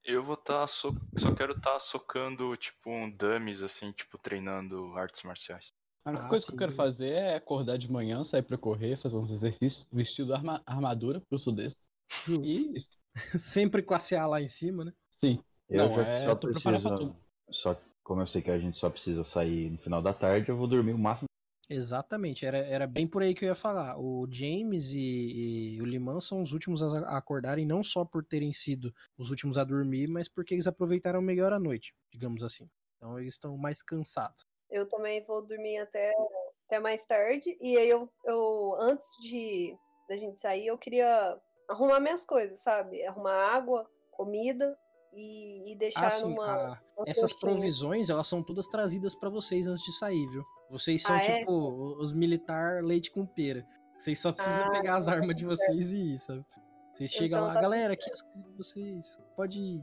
Eu vou estar so... só quero estar socando tipo um dummies assim, tipo treinando artes marciais. A única Ah, coisa sim, que eu quero fazer é acordar de manhã, sair pra correr, fazer uns exercícios, vestido arma armadura, porque eu sou desse. E Sempre com a CA lá em cima, né? Eu Não, já é, só preciso. Só, como eu sei que a gente só precisa sair no final da tarde, eu vou dormir o máximo. Exatamente, era, era bem por aí que eu ia falar. O James e, e o Limão são os últimos a a acordarem, não só por terem sido os últimos a dormir, mas porque eles aproveitaram melhor a noite, digamos assim. Então eles estão mais cansados. Eu também vou dormir até, até mais tarde. E aí eu, eu antes de da gente sair, eu queria arrumar minhas coisas, sabe? Arrumar água, comida e, e deixar Assim, numa. a- essas coxinha. provisões, elas são todas trazidas pra vocês antes de sair, viu? Vocês são Ah, é? tipo os militar leite com pera. Vocês só precisam Ah, pegar as armas de vocês e ir, sabe? Vocês chegam Então lá, tá galera, aqui as coisas de vocês. Pode ir.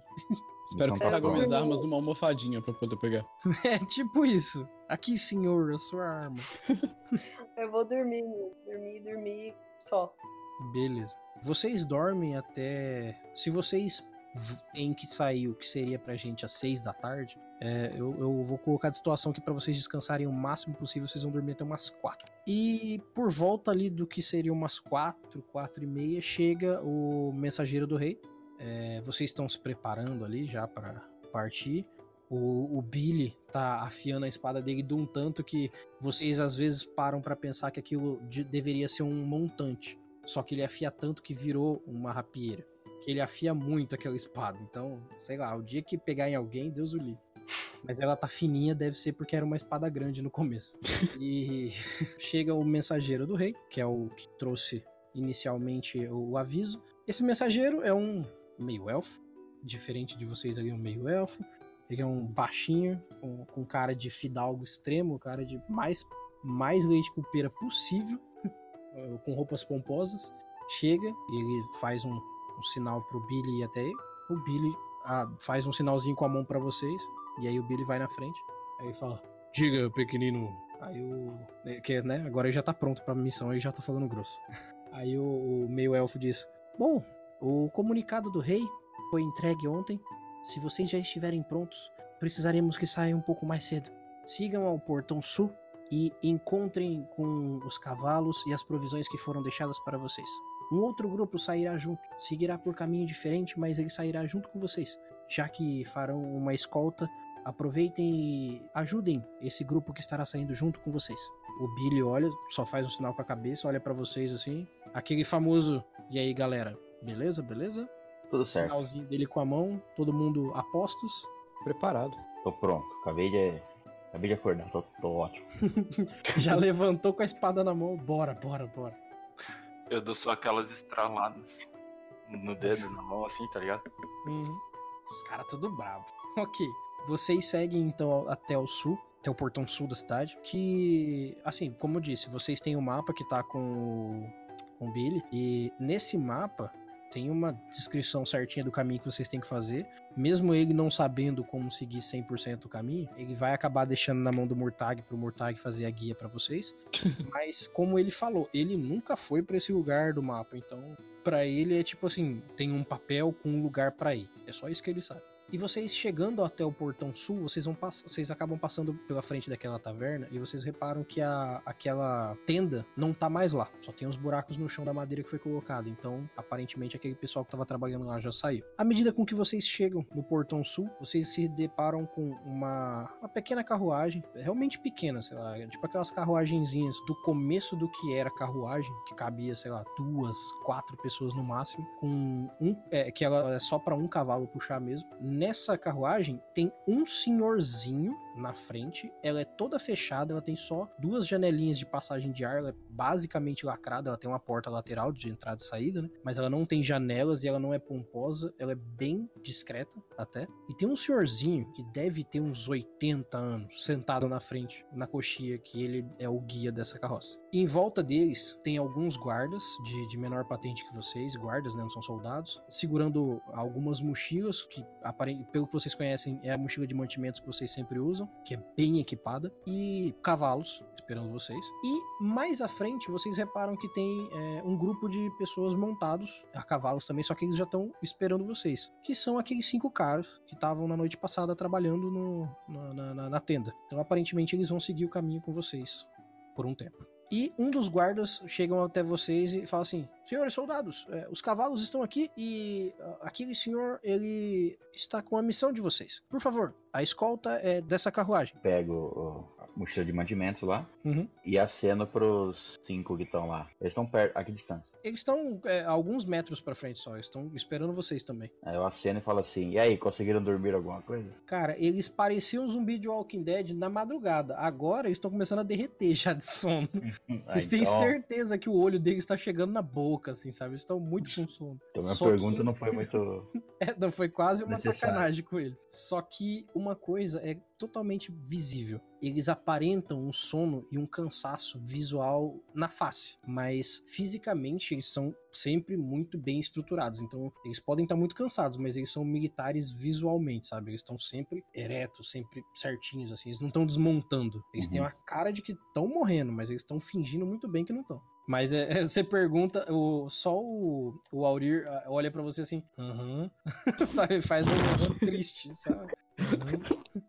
espero que tá tragam minhas armas numa almofadinha pra poder pegar. É tipo isso. Aqui, senhor, a sua arma. Eu vou dormir, dormir, dormir só. Beleza. Vocês dormem até. Se vocês têm que sair o que seria pra gente às seis da tarde, é, eu, eu vou colocar de situação aqui pra vocês descansarem o máximo possível. Vocês vão dormir até umas quatro. E por volta ali do que seria umas quatro, quatro e meia, chega o mensageiro do rei. É, vocês estão se preparando ali já pra partir. O, o Billy tá afiando a espada dele de um tanto que vocês às vezes param pra pensar que aquilo de- deveria ser um montante. Só que ele afia tanto que virou uma rapieira. Ele afia muito aquela espada. Então, sei lá, o dia que pegar em alguém, Deus o livre. Mas ela tá fininha, deve ser porque era uma espada grande no começo. E chega o mensageiro do rei, que é o que trouxe inicialmente o aviso. Esse mensageiro é um meio elfo, diferente de vocês ali, um meio elfo. Ele é um baixinho, com, com cara de fidalgo extremo, cara de mais, mais leite com pera possível com roupas pomposas, chega, ele faz um, um sinal pro Billy ir até ele. O Billy ah, faz um sinalzinho com a mão pra vocês, e aí o Billy vai na frente. Aí fala: Diga, pequenino. Aí o. é, Que, né, agora ele já tá pronto pra missão, ele já tá falando grosso. Aí o, o meio elfo diz: Bom, o comunicado do rei foi entregue ontem. Se vocês já estiverem prontos, precisaremos que saiam um pouco mais cedo. Sigam ao portão sul e encontrem com os cavalos e as provisões que foram deixadas para vocês. Um outro grupo sairá junto, seguirá por caminho diferente, mas ele sairá junto com vocês. Já que farão uma escolta, aproveitem e ajudem esse grupo que estará saindo junto com vocês. O Billy olha, só faz um sinal com a cabeça, olha para vocês assim, aquele famoso. E aí, galera? Beleza? Beleza? Tudo certo. Sinalzinho dele com a mão, todo mundo a postos. Preparado. Tô pronto. Acabei de. Acabei de acordar, tô, tô ótimo. Já levantou com a espada na mão. Bora, bora, bora. Eu dou só aquelas estraladas no dedo, na mão, assim, tá ligado? Uhum. Os caras tudo bravo. Ok. Vocês seguem então até o sul, até o portão sul da cidade. Que, assim, como eu disse, vocês têm o mapa que tá com o, com o Billy. E nesse mapa tem uma descrição certinha do caminho que vocês têm que fazer. Mesmo ele não sabendo como seguir 100% o caminho, ele vai acabar deixando na mão do Murtag pro Murtag fazer a guia pra vocês. Mas como ele falou, ele nunca foi pra esse lugar do mapa, então Pra ele é tipo assim, tem um papel com um lugar pra ir. É só isso que ele sabe. E vocês chegando até o portão sul, vocês vão pass- vocês acabam passando pela frente daquela taverna e vocês reparam que a, aquela tenda não tá mais lá. Só tem uns buracos no chão da madeira que foi colocada. Então, aparentemente, aquele pessoal que tava trabalhando lá já saiu. À medida com que vocês chegam no portão sul, vocês se deparam com uma, uma pequena carruagem, realmente pequena, sei lá, tipo aquelas carruagenzinhas do começo do que era carruagem, que cabia, sei lá, duas, quatro pessoas no máximo, com um, é, que ela é só pra um cavalo puxar mesmo. Nessa carruagem tem um senhorzinho na frente, ela é toda fechada, ela tem só duas janelinhas de passagem de ar, ela é basicamente lacrada, ela tem uma porta lateral de entrada e saída, né? Mas ela não tem janelas e ela não é pomposa, ela é bem discreta até. E tem um senhorzinho que deve ter uns 80 anos, sentado na frente, na coxia, que ele é o guia dessa carroça. E em volta deles tem alguns guardas de, de menor patente que vocês, guardas, né? Não são soldados, segurando algumas mochilas, que pelo que vocês conhecem é a mochila de mantimentos que vocês sempre usam, que é bem equipada, e cavalos esperando vocês. E mais à frente vocês reparam que tem é, um grupo de pessoas montados a cavalos também, só que eles já estão esperando vocês, que são aqueles cinco caras que estavam na noite passada trabalhando no, na- na- na tenda. Então aparentemente eles vão seguir o caminho com vocês por um tempo. E um dos guardas chegam até vocês e fala assim: Senhores soldados, é, os cavalos estão aqui e ah, aquele senhor ele está com a missão de vocês. Por favor, a escolta é dessa carruagem. Pego mochila de mantimentos lá Uhum. e aceno pros cinco que estão lá. Eles estão perto, a que distância? Eles estão é, alguns metros pra frente só, eles estão esperando vocês também. Aí eu aceno e falo assim: E aí, conseguiram dormir alguma coisa? Cara, eles pareciam zumbi de Walking Dead na madrugada. Agora eles estão começando a derreter já de sono. Vocês Ah, têm então- certeza que o olho deles está chegando na boca, assim, sabe? Eles estão muito com sono. Então minha Só pergunta que- não foi muito. É, não, foi quase uma Necessário. sacanagem com eles. Só que uma coisa é totalmente visível. Eles aparentam um sono e um cansaço visual na face, mas fisicamente eles são sempre muito bem estruturados. Então, eles podem estar muito cansados, mas eles são militares visualmente, sabe? Eles estão sempre eretos, sempre certinhos, assim. Eles não estão desmontando. Eles têm Uhum. uma cara de que estão morrendo, mas eles estão fingindo muito bem que não estão. Mas é, é, você pergunta, o, só o, o Aurir ah, olha pra você assim, aham, sabe? Faz um triste, sabe? Aham.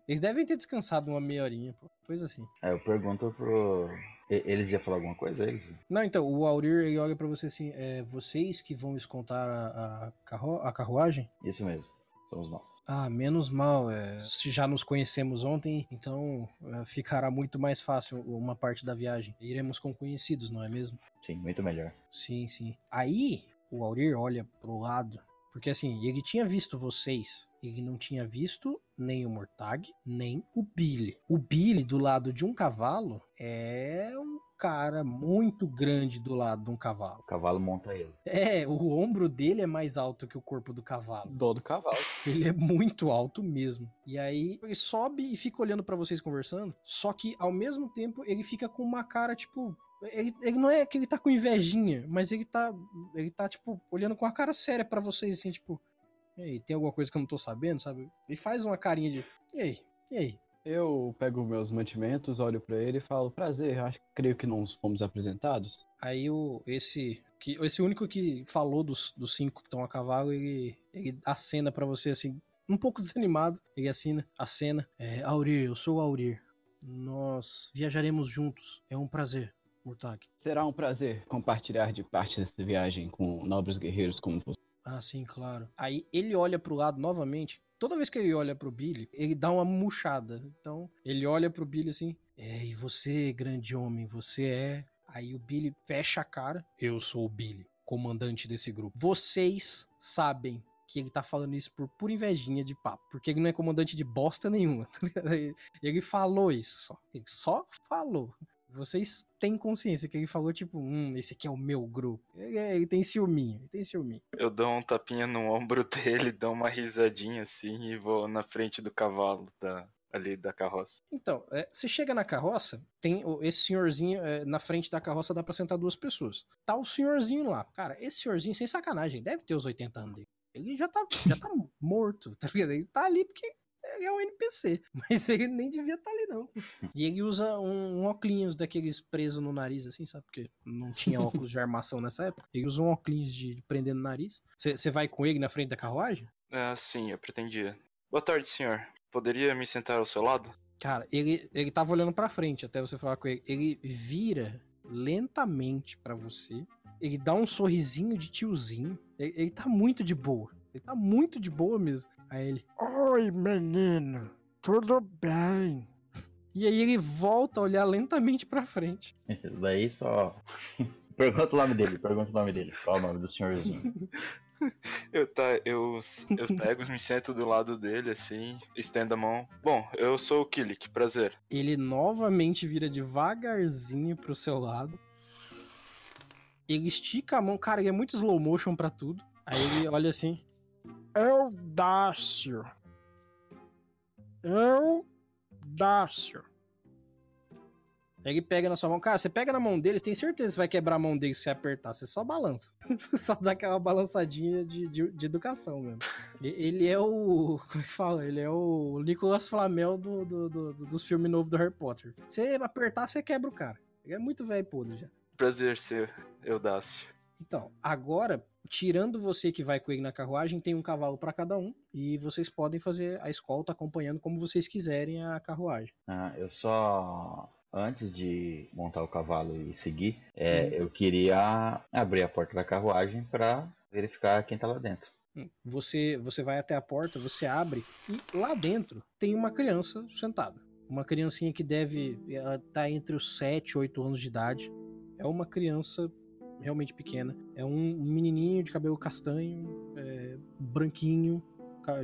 Eles devem ter descansado uma meia horinha, pô. Coisa assim. Aí eu pergunto pro. Eles iam falar alguma coisa? Eles? Não, então, o Aurir, ele olha pra você assim, é vocês que vão escoltar a, a, carru a carruagem? Isso mesmo. Somos nós. Ah, menos mal, é, se já nos conhecemos ontem, então é, ficará muito mais fácil uma parte da viagem. Iremos com conhecidos, não é mesmo? Sim, muito melhor. Sim, sim. Aí o Aurir olha pro lado, porque assim, ele tinha visto vocês, ele não tinha visto nem o Mortag, nem o Billy. O Billy do lado de um cavalo é um cara muito grande do lado de um cavalo. O cavalo monta ele. É, o ombro dele é mais alto que o corpo do cavalo. Dó do cavalo. Ele é muito alto mesmo. E aí ele sobe e fica olhando pra vocês conversando. Só que ao mesmo tempo ele fica com uma cara tipo. Ele, ele não é que ele tá com invejinha, mas ele tá. Ele tá, tipo, olhando com uma cara séria pra vocês, assim, tipo. E aí, tem alguma coisa que eu não tô sabendo, sabe? Ele faz uma carinha de. E aí? Eu pego meus mantimentos, olho pra ele e falo, prazer, acho que creio que não fomos apresentados. Aí o, esse. Que, esse único que falou dos, dos cinco que estão a cavalo, ele, ele acena pra você assim, um pouco desanimado. Ele assina, acena. É, Aurir, eu sou o Aurir. Nós viajaremos juntos. É um prazer, Murtag. Será um prazer compartilhar de parte dessa viagem com nobres guerreiros como você. Ah, sim, claro. Aí ele olha pro lado novamente. Toda vez que ele olha pro Billy, ele dá uma murchada. Então, ele olha pro Billy assim. É, e você, grande homem, você é. Aí o Billy fecha a cara. Eu sou o Billy, comandante desse grupo. Vocês sabem que ele tá falando isso por pura invejinha de papo. Porque ele não é comandante de bosta nenhuma. ele falou isso só. Ele só falou. Vocês têm consciência que ele falou, tipo, hum, esse aqui é o meu grupo. Ele, é- ele tem ciúminho, ele tem ciúminho. Eu dou um tapinha no ombro dele, dou uma risadinha assim e vou na frente do cavalo da, ali da carroça. Então, é, você chega na carroça, tem esse senhorzinho é, na frente da carroça, dá pra sentar duas pessoas. Tá o senhorzinho lá. Cara, esse senhorzinho, sem sacanagem, deve ter os 80 anos dele. Ele já tá, já tá morto, tá ligado? Ele tá ali porque ele é um NPC, mas ele nem devia estar ali, não. E ele usa um, um óculos daqueles presos no nariz, assim, sabe? Porque não tinha óculos de armação nessa época. Ele usa um óculos de, de prender no nariz. Você vai com ele na frente da carruagem? Ah, sim, eu pretendia. Boa tarde, senhor. Poderia me sentar ao seu lado? Cara, ele, ele tava olhando pra frente até você falar com ele. Ele vira lentamente pra você. Ele dá um sorrisinho de tiozinho. Ele, ele tá muito de boa. Ele tá muito de boa mesmo. Aí ele. Oi, menino. Tudo bem? E aí ele volta a olhar lentamente pra frente. Isso daí só. pergunta o nome dele, pergunta o nome dele. Qual o nome do senhorzinho? Eu, tá, eu, eu pego, me sento do lado dele, assim, estendo a mão. Bom, eu sou o Kilik, prazer. Ele novamente vira devagarzinho pro seu lado. Ele estica a mão, cara, ele é muito slow motion pra tudo. Aí ele olha assim. Eudácio. Eudácio. Ele pega na sua mão. Cara, você pega na mão dele, você tem certeza que você vai quebrar a mão dele se você apertar. Você só balança. só dá aquela balançadinha de, de, de, educação mesmo. Ele é o. Como é que fala? Ele é o Nicolas Flamel do, do, do, dos filmes novos do Harry Potter. Se apertar, você quebra o cara. Ele é muito velho podre já. Prazer, ser Eudácio. Então, agora, tirando você que vai com ele na carruagem, tem um cavalo para cada um. E vocês podem fazer a escolta acompanhando como vocês quiserem a carruagem. Ah, eu só antes de montar o cavalo e seguir, é, hum. eu queria abrir a porta da carruagem para verificar quem tá lá dentro. Hum, você, você vai até a porta, você abre e lá dentro tem uma criança sentada. Uma criancinha que deve estar tá entre os 7 e 8 anos de idade. É uma criança realmente pequena. É um menininho de cabelo castanho, é, branquinho,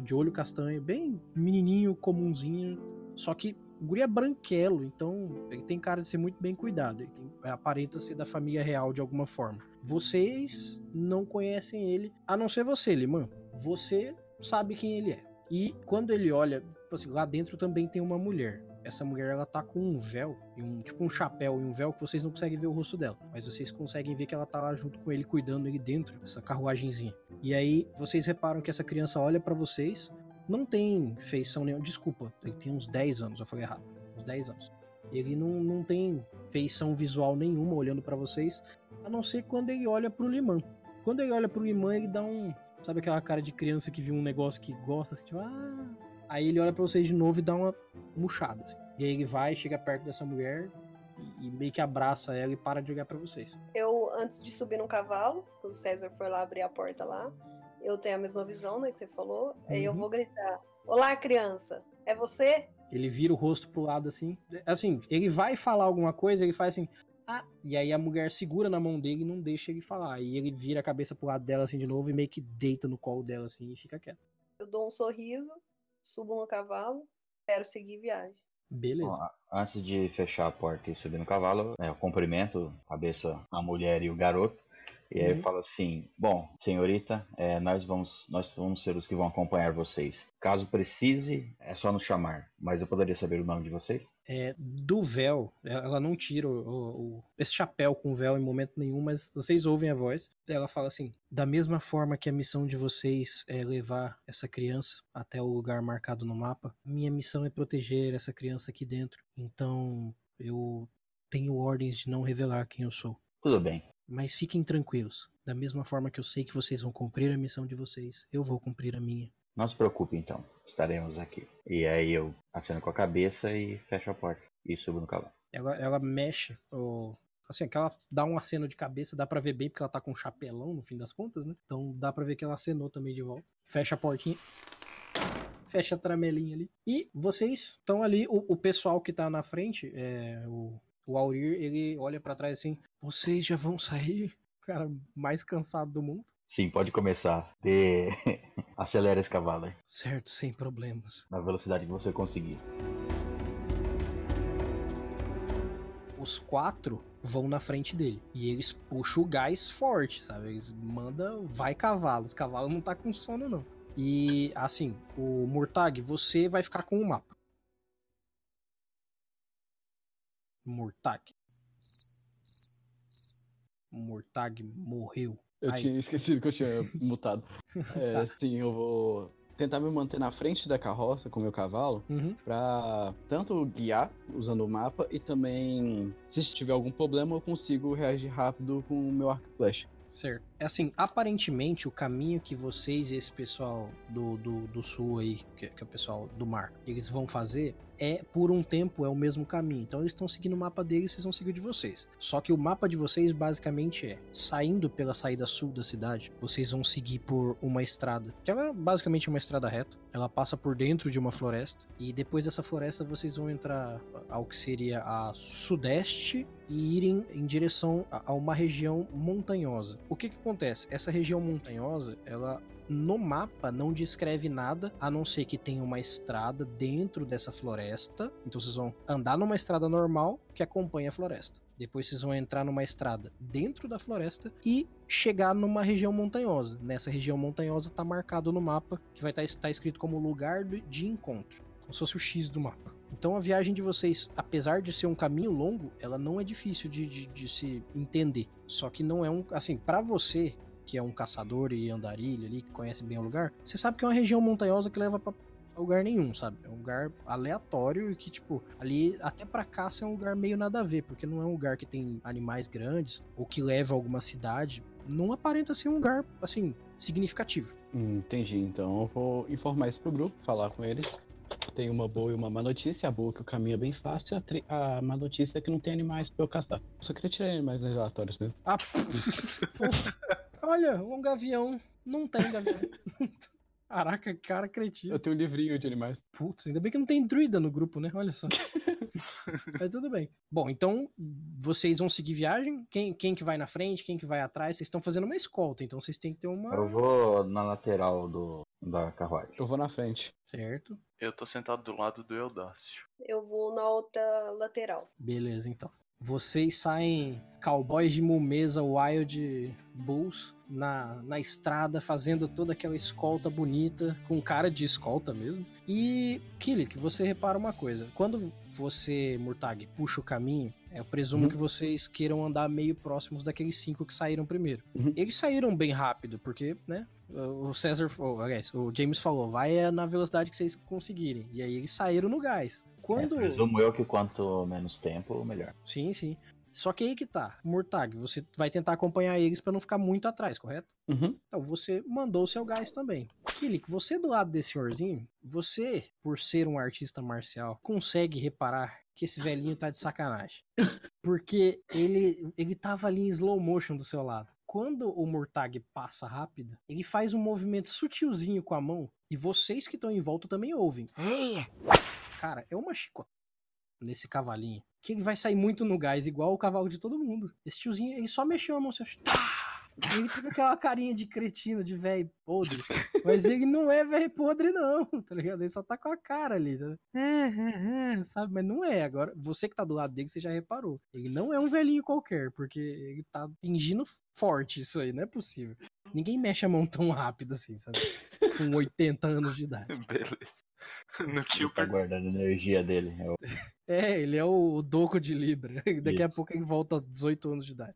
de olho castanho, bem menininho, comunzinho. Só que o guri é branquelo, então ele tem cara de ser muito bem cuidado. Ele tem, aparenta ser da família real de alguma forma. Vocês não conhecem ele, a não ser você, Liman. Você sabe quem ele é. E quando ele olha, tipo assim, lá dentro também tem uma mulher. Essa mulher ela tá com um véu, um, tipo um chapéu e um véu que vocês não conseguem ver o rosto dela, mas vocês conseguem ver que ela tá lá junto com ele cuidando ele dentro dessa carruagenzinha. E aí vocês reparam que essa criança olha para vocês, não tem feição nenhuma. Desculpa, ele tem uns 10 anos, eu falei errado. Uns 10 anos. Ele não, não tem feição visual nenhuma olhando para vocês, a não ser quando ele olha pro Limão. Quando ele olha pro Limão, ele dá um. Sabe aquela cara de criança que viu um negócio que gosta, assim, tipo, ah. Aí ele olha para vocês de novo e dá uma murchada. Assim. E aí ele vai, chega perto dessa mulher e, e meio que abraça ela e para de olhar para vocês. Eu, antes de subir no cavalo, o César foi lá abrir a porta lá, eu tenho a mesma visão, né, que você falou. Uhum. Aí eu uhum. vou gritar: Olá, criança, é você? Ele vira o rosto pro lado assim. Assim, ele vai falar alguma coisa, ele faz assim. Ah, e aí a mulher segura na mão dele e não deixa ele falar. E ele vira a cabeça pro lado dela assim de novo e meio que deita no colo dela assim e fica quieto. Eu dou um sorriso, subo no cavalo, quero seguir viagem. Beleza. Bom, antes de fechar a porta e subir no cavalo, é, eu cumprimento a cabeça, a mulher e o garoto. E aí uhum. fala assim: Bom, senhorita, é, nós, vamos, nós vamos ser os que vão acompanhar vocês. Caso precise, é só nos chamar. Mas eu poderia saber o nome de vocês? É, do véu, ela não tira o, o, esse chapéu com véu em momento nenhum, mas vocês ouvem a voz. Ela fala assim: Da mesma forma que a missão de vocês é levar essa criança até o lugar marcado no mapa, minha missão é proteger essa criança aqui dentro. Então eu tenho ordens de não revelar quem eu sou. Tudo bem. Mas fiquem tranquilos. Da mesma forma que eu sei que vocês vão cumprir a missão de vocês, eu vou cumprir a minha. Não se preocupe então, estaremos aqui. E aí eu aceno com a cabeça e fecho a porta e subo no cavalo. Ela, ela mexe, o, assim, que ela dá um aceno de cabeça, dá para ver bem porque ela tá com um chapelão no fim das contas, né? Então dá para ver que ela acenou também de volta. Fecha a portinha. Fecha a tramelinha ali. E vocês estão ali, o, o pessoal que tá na frente, é, o, o Aurir, ele olha para trás assim: Vocês já vão sair? O cara mais cansado do mundo. Sim, pode começar. De... Acelera esse cavalo aí. Certo, sem problemas. Na velocidade que você conseguir. Os quatro vão na frente dele. E eles puxam o gás forte, sabe? Eles mandam, vai cavalo. Os cavalos não tá com sono, não. E assim, o Murtag, você vai ficar com o mapa. Murtag. Murtag morreu. Eu Aí. tinha esquecido que eu tinha mutado. É, tá. Sim, eu vou tentar me manter na frente da carroça com o meu cavalo uhum. pra tanto guiar usando o mapa e também, se tiver algum problema, eu consigo reagir rápido com o meu arco flecha. Certo. Assim, aparentemente o caminho que vocês e esse pessoal do, do, do sul aí, que, que é o pessoal do mar, eles vão fazer é por um tempo é o mesmo caminho. Então eles estão seguindo o mapa deles, vocês vão seguir o de vocês. Só que o mapa de vocês basicamente é saindo pela saída sul da cidade, vocês vão seguir por uma estrada, que ela é basicamente uma estrada reta. Ela passa por dentro de uma floresta e depois dessa floresta vocês vão entrar ao que seria a sudeste e irem em direção a a uma região montanhosa. O que que acontece? Essa região montanhosa, ela no mapa não descreve nada, a não ser que tenha uma estrada dentro dessa floresta. Então vocês vão andar numa estrada normal que acompanha a floresta. Depois vocês vão entrar numa estrada dentro da floresta e chegar numa região montanhosa. Nessa região montanhosa tá marcado no mapa que vai estar tá escrito como lugar de encontro, se fosse o X do mapa. Então a viagem de vocês, apesar de ser um caminho longo, ela não é difícil de, de- de se entender. Só que não é um. Assim, pra você, que é um caçador e andarilho ali, que conhece bem o lugar, você sabe que é uma região montanhosa que leva pra lugar nenhum, sabe? É um lugar aleatório e que, tipo, ali até pra caça é um lugar meio nada a ver, porque não é um lugar que tem animais grandes ou que leva a alguma cidade. Não aparenta ser um lugar, assim, significativo. Hum, entendi. Então eu vou informar isso pro grupo, falar com eles. Tem uma boa e uma má notícia. A boa é que o caminho é bem fácil, a, tri- a má notícia é que não tem animais pra eu caçar. Só queria tirar animais aleatórios mesmo. Ah. Olha, um gavião. Não tem gavião. Caraca, cara cretino. Eu tenho um livrinho de animais. Putz, ainda bem que não tem druida no grupo, né? Olha só. Mas tudo bem. Bom, então vocês vão seguir viagem. Quem, quem que vai na frente, quem que vai atrás? Vocês estão fazendo uma escolta, então vocês têm que ter Eu uma. vou na lateral do, da carruagem. Eu vou na frente. Certo. Eu tô sentado do lado do Eudácio. Eu vou na outra lateral. Beleza, então. Vocês saem cowboys de Mumesa Wild Bulls na, na estrada, fazendo toda aquela escolta bonita, com cara de escolta mesmo. E, Kilik, você repara uma coisa: quando você, Murtag, puxa o caminho, eu presumo Uhum. que vocês queiram andar meio próximos daqueles cinco que saíram primeiro. Uhum. Eles saíram bem rápido, porque, né? O César, ou, aliás, o James falou, vai é na velocidade que vocês conseguirem. E aí eles saíram no gás. Quando. É, presumo eu que quanto menos tempo, melhor. Sim, sim. Só que aí que tá. Murtag, você vai tentar acompanhar eles pra não ficar muito atrás, correto? Uhum. Então você mandou o seu gás também. Kilik, você do lado desse senhorzinho, você, por ser um artista marcial, consegue reparar que esse velhinho tá de sacanagem. Porque ele, ele tava ali em slow motion do seu lado. Quando o Murtag passa rápido, ele faz um movimento sutilzinho com a mão e vocês que estão em volta também ouvem. Cara, é uma chicota nesse cavalinho. Que ele vai sair muito no gás, igual o cavalo de todo mundo. Esse tiozinho, ele só mexeu a mão assim, tá! Ele com aquela carinha de cretino, de velho podre. Mas ele não é velho podre, não, tá ligado? Ele só tá com a cara ali. Tá? É, é, é, sabe? Mas não é. Agora, você que tá do lado dele, você já reparou. Ele não é um velhinho qualquer, porque ele tá fingindo forte isso aí, não é possível. Ninguém mexe a mão tão rápido assim, sabe? Com 80 anos de idade. Beleza. No que Ele eu tá guardando a energia dele. Eu- É, ele é o doco de Libra. Daqui a Isso. pouco ele volta aos 18 anos de idade.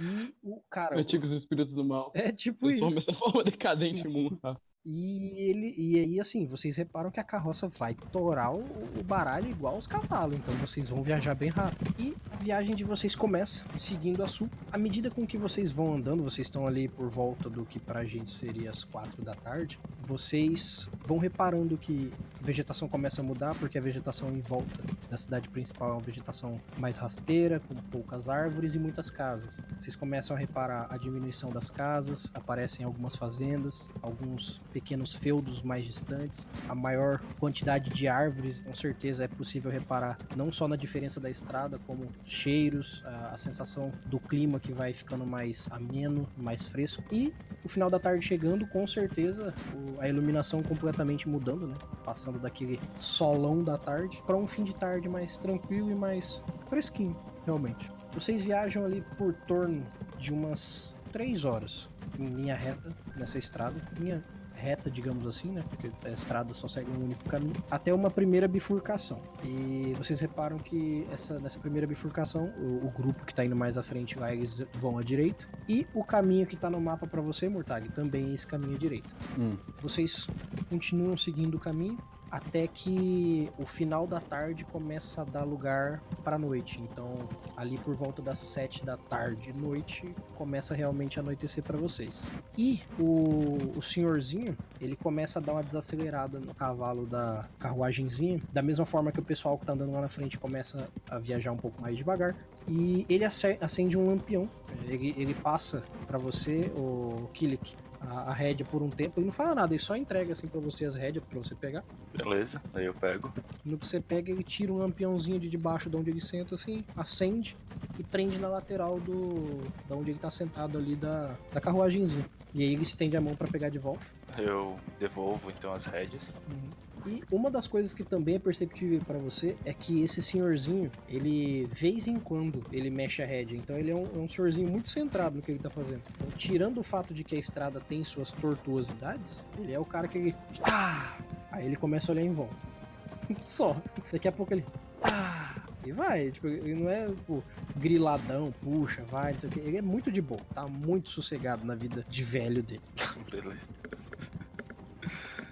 E o cara. Antigos espíritos do mal. É tipo isso. essa forma decadente em mundo. E ele e aí assim, vocês reparam que a carroça vai torar o, baralho igual os cavalos, então vocês vão viajar bem rápido. E a viagem de vocês começa seguindo a sul. À medida com que vocês vão andando, vocês estão ali por volta do que pra gente seria as quatro da tarde, vocês vão reparando que a vegetação começa a mudar, porque a vegetação em volta da cidade principal é uma vegetação mais rasteira, com poucas árvores e muitas casas. Vocês começam a reparar a diminuição das casas, aparecem algumas fazendas, alguns pequenos feudos mais distantes, a maior quantidade de árvores, com certeza é possível reparar não só na diferença da estrada, como cheiros, a, a sensação do clima que vai ficando mais ameno, mais fresco e o final da tarde chegando, com certeza o- a iluminação completamente mudando, né? Passando daquele solão da tarde para um fim de tarde mais tranquilo e mais fresquinho, realmente. Vocês viajam ali por torno de umas três horas em linha reta nessa estrada, linha reta, digamos assim, né? Porque a estrada só segue um único caminho, até uma primeira bifurcação. E vocês reparam que essa, nessa primeira bifurcação, o, o grupo que tá indo mais à frente eles vão à direita. E o caminho que tá no mapa para você, Murtag, também é esse caminho à direita. Hum. Vocês continuam seguindo o caminho até que o final da tarde começa a dar lugar para noite. Então, ali por volta das 7 da tarde, noite, começa realmente a anoitecer para vocês. E o, o senhorzinho, ele começa a dar uma desacelerada no cavalo da carruagenzinha, da mesma forma que o pessoal que tá andando lá na frente começa a viajar um pouco mais devagar. E ele acende um lampião. Ele, ele passa para você, o Kilik, a, a rédea por um tempo. Ele não fala nada, ele só entrega assim para você as rédeas para você pegar. Beleza, aí eu pego. No que você pega, ele tira um lampiãozinho de debaixo de onde ele senta, assim, acende e prende na lateral do. da onde ele tá sentado ali da, da carruagenzinha. E aí ele estende a mão para pegar de volta. Eu devolvo então as rédeas. Uhum. E uma das coisas que também é perceptível para você é que esse senhorzinho, ele, vez em quando, ele mexe a rédea. Então ele é um, é um senhorzinho muito centrado no que ele tá fazendo. Então, tirando o fato de que a estrada tem suas tortuosidades, ele é o cara que ele. Ah! Aí ele começa a olhar em volta. Só. Daqui a pouco ele. Ah! E vai, tipo, ele não é tipo, griladão, puxa, vai, não sei o que. Ele é muito de boa, tá muito sossegado na vida de velho dele. Beleza.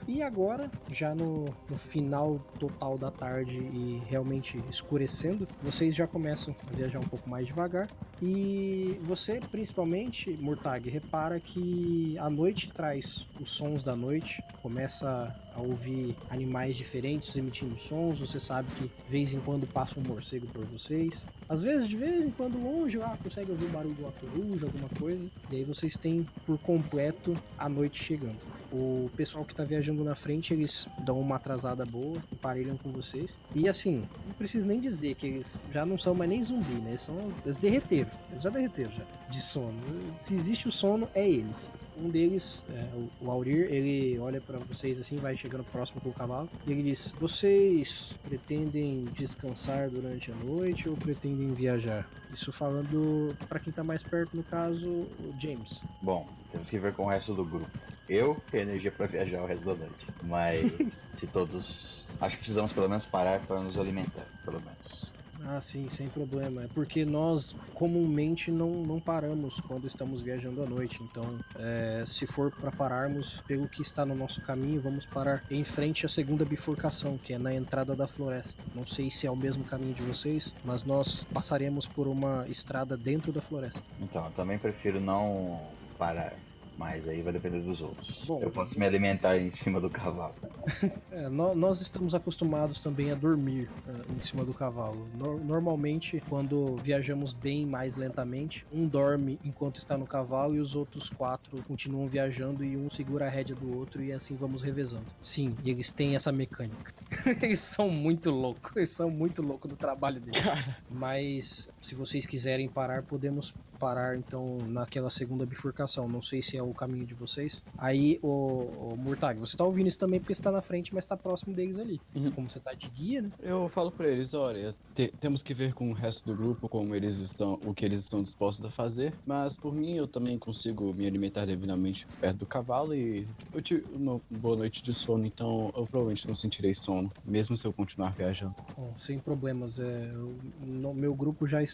E agora, já no, no, final total da tarde e realmente escurecendo, vocês já começam a viajar um pouco mais devagar. E você, principalmente, Murtag, repara que a noite traz os sons da noite, começa a ouvir animais diferentes emitindo sons. Você sabe que de vez em quando passa um morcego por vocês. Às vezes, de vez em quando, longe, lá consegue ouvir o barulho de uma coruja, alguma coisa. E aí vocês têm por completo a noite chegando. O pessoal que tá viajando na frente, eles dão uma atrasada boa, emparelham com vocês. E assim, não preciso nem dizer que eles já não são mais nem zumbi, né? Eles, são, eles derreteram. Eles já derreteram já, de sono. Se existe o sono, é eles. Um deles, é, o Aurir, ele olha para vocês assim, vai chegando próximo com o cavalo. E ele diz: Vocês pretendem descansar durante a noite ou pretendem viajar? Isso falando para quem tá mais perto, no caso, o James. Bom, temos que ver com o resto do grupo. Eu tenho energia para viajar o resto da noite. Mas se todos. Acho que precisamos pelo menos parar para nos alimentar, pelo menos. Ah, sim, sem problema. É porque nós comumente não, não paramos quando estamos viajando à noite. Então, é, se for para pararmos pelo que está no nosso caminho, vamos parar em frente à segunda bifurcação, que é na entrada da floresta. Não sei se é o mesmo caminho de vocês, mas nós passaremos por uma estrada dentro da floresta. Então, eu também prefiro não parar. Mas aí vai depender dos outros. Bom, eu posso me alimentar em cima do cavalo. É, no, nós estamos acostumados também a dormir uh, em cima do cavalo. No, normalmente, quando viajamos bem mais lentamente, um dorme enquanto está no cavalo e os outros quatro continuam viajando e um segura a rédea do outro e assim vamos revezando. Sim, e eles têm essa mecânica. eles são muito loucos, eles são muito loucos no trabalho deles. Mas se vocês quiserem parar, podemos parar então naquela segunda bifurcação. Não sei se é o caminho de vocês. Aí, o, o Murtag, você tá ouvindo isso também porque você tá na frente, mas tá próximo deles ali. Uhum. Como você tá de guia, né? Eu falo pra eles, olha, te- temos que ver com o resto do grupo como eles estão, o que eles estão dispostos a fazer. Mas por mim, eu também consigo me alimentar devidamente perto do cavalo e eu tive uma boa noite de sono, então eu provavelmente não sentirei sono, mesmo se eu continuar viajando. Bom, sem problemas. É, no- meu grupo já está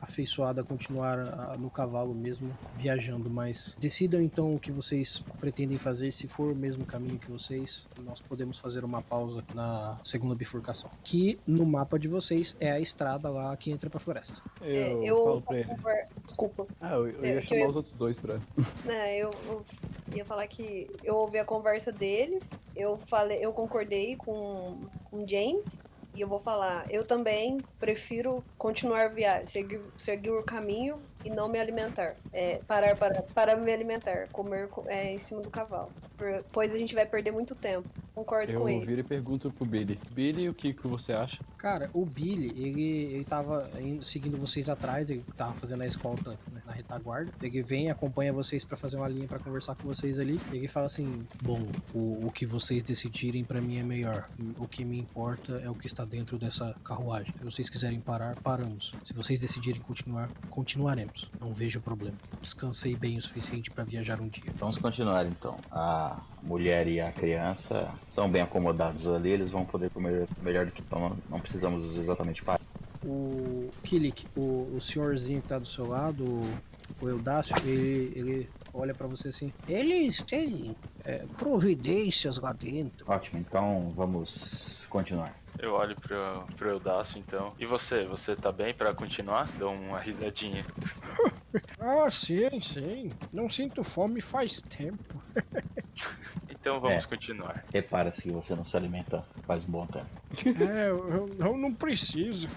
afeiçoado a continuar no cavalo mesmo, viajando, mas decidam então o que vocês pretendem fazer. Se for o mesmo caminho que vocês, nós podemos fazer uma pausa na segunda bifurcação. Que no mapa de vocês é a estrada lá que entra pra floresta. Eu, É, eu falo pra conver- Desculpa. Ah, eu, eu É, ia chamar eu- os outros dois pra. né, eu, eu ia falar que eu ouvi a conversa deles, eu falei, eu concordei com com James e eu vou falar, eu também prefiro continuar viagem, seguir, seguir o caminho e não me alimentar, é, parar para, para me alimentar, comer co- é, em cima do cavalo, pois a gente vai perder muito tempo. Concordo Eu com ele. viro e pergunto pro Billy. Billy, o que, que você acha? Cara, o Billy, ele, ele tava indo- seguindo vocês atrás, ele tava fazendo a escolta né, na retaguarda. Ele vem, acompanha vocês pra fazer uma linha pra conversar com vocês ali. Ele fala assim: Bom, o, o que vocês decidirem pra mim é melhor. O que me importa é o que está dentro dessa carruagem. Se vocês quiserem parar, paramos. Se vocês decidirem continuar, continuaremos. Não vejo problema. Descansei bem o suficiente pra viajar um dia. Vamos continuar então. A mulher e a criança são bem acomodados ali, eles vão poder comer melhor do que estão. Não, precisamos exatamente parar. O Kilik, o, o senhorzinho que tá do seu lado, o, Eudácio, ele, ele olha pra você assim. Eles têm é, providências lá dentro. Ótimo, então vamos continuar. Eu olho pro, pro Eudácio então. E você? Você tá bem pra continuar? Dou uma risadinha. Ah, sim, sim. Não sinto fome faz tempo. Então vamos É. continuar. Repara-se que você não se alimenta faz um bom tempo. É, eu, eu não preciso.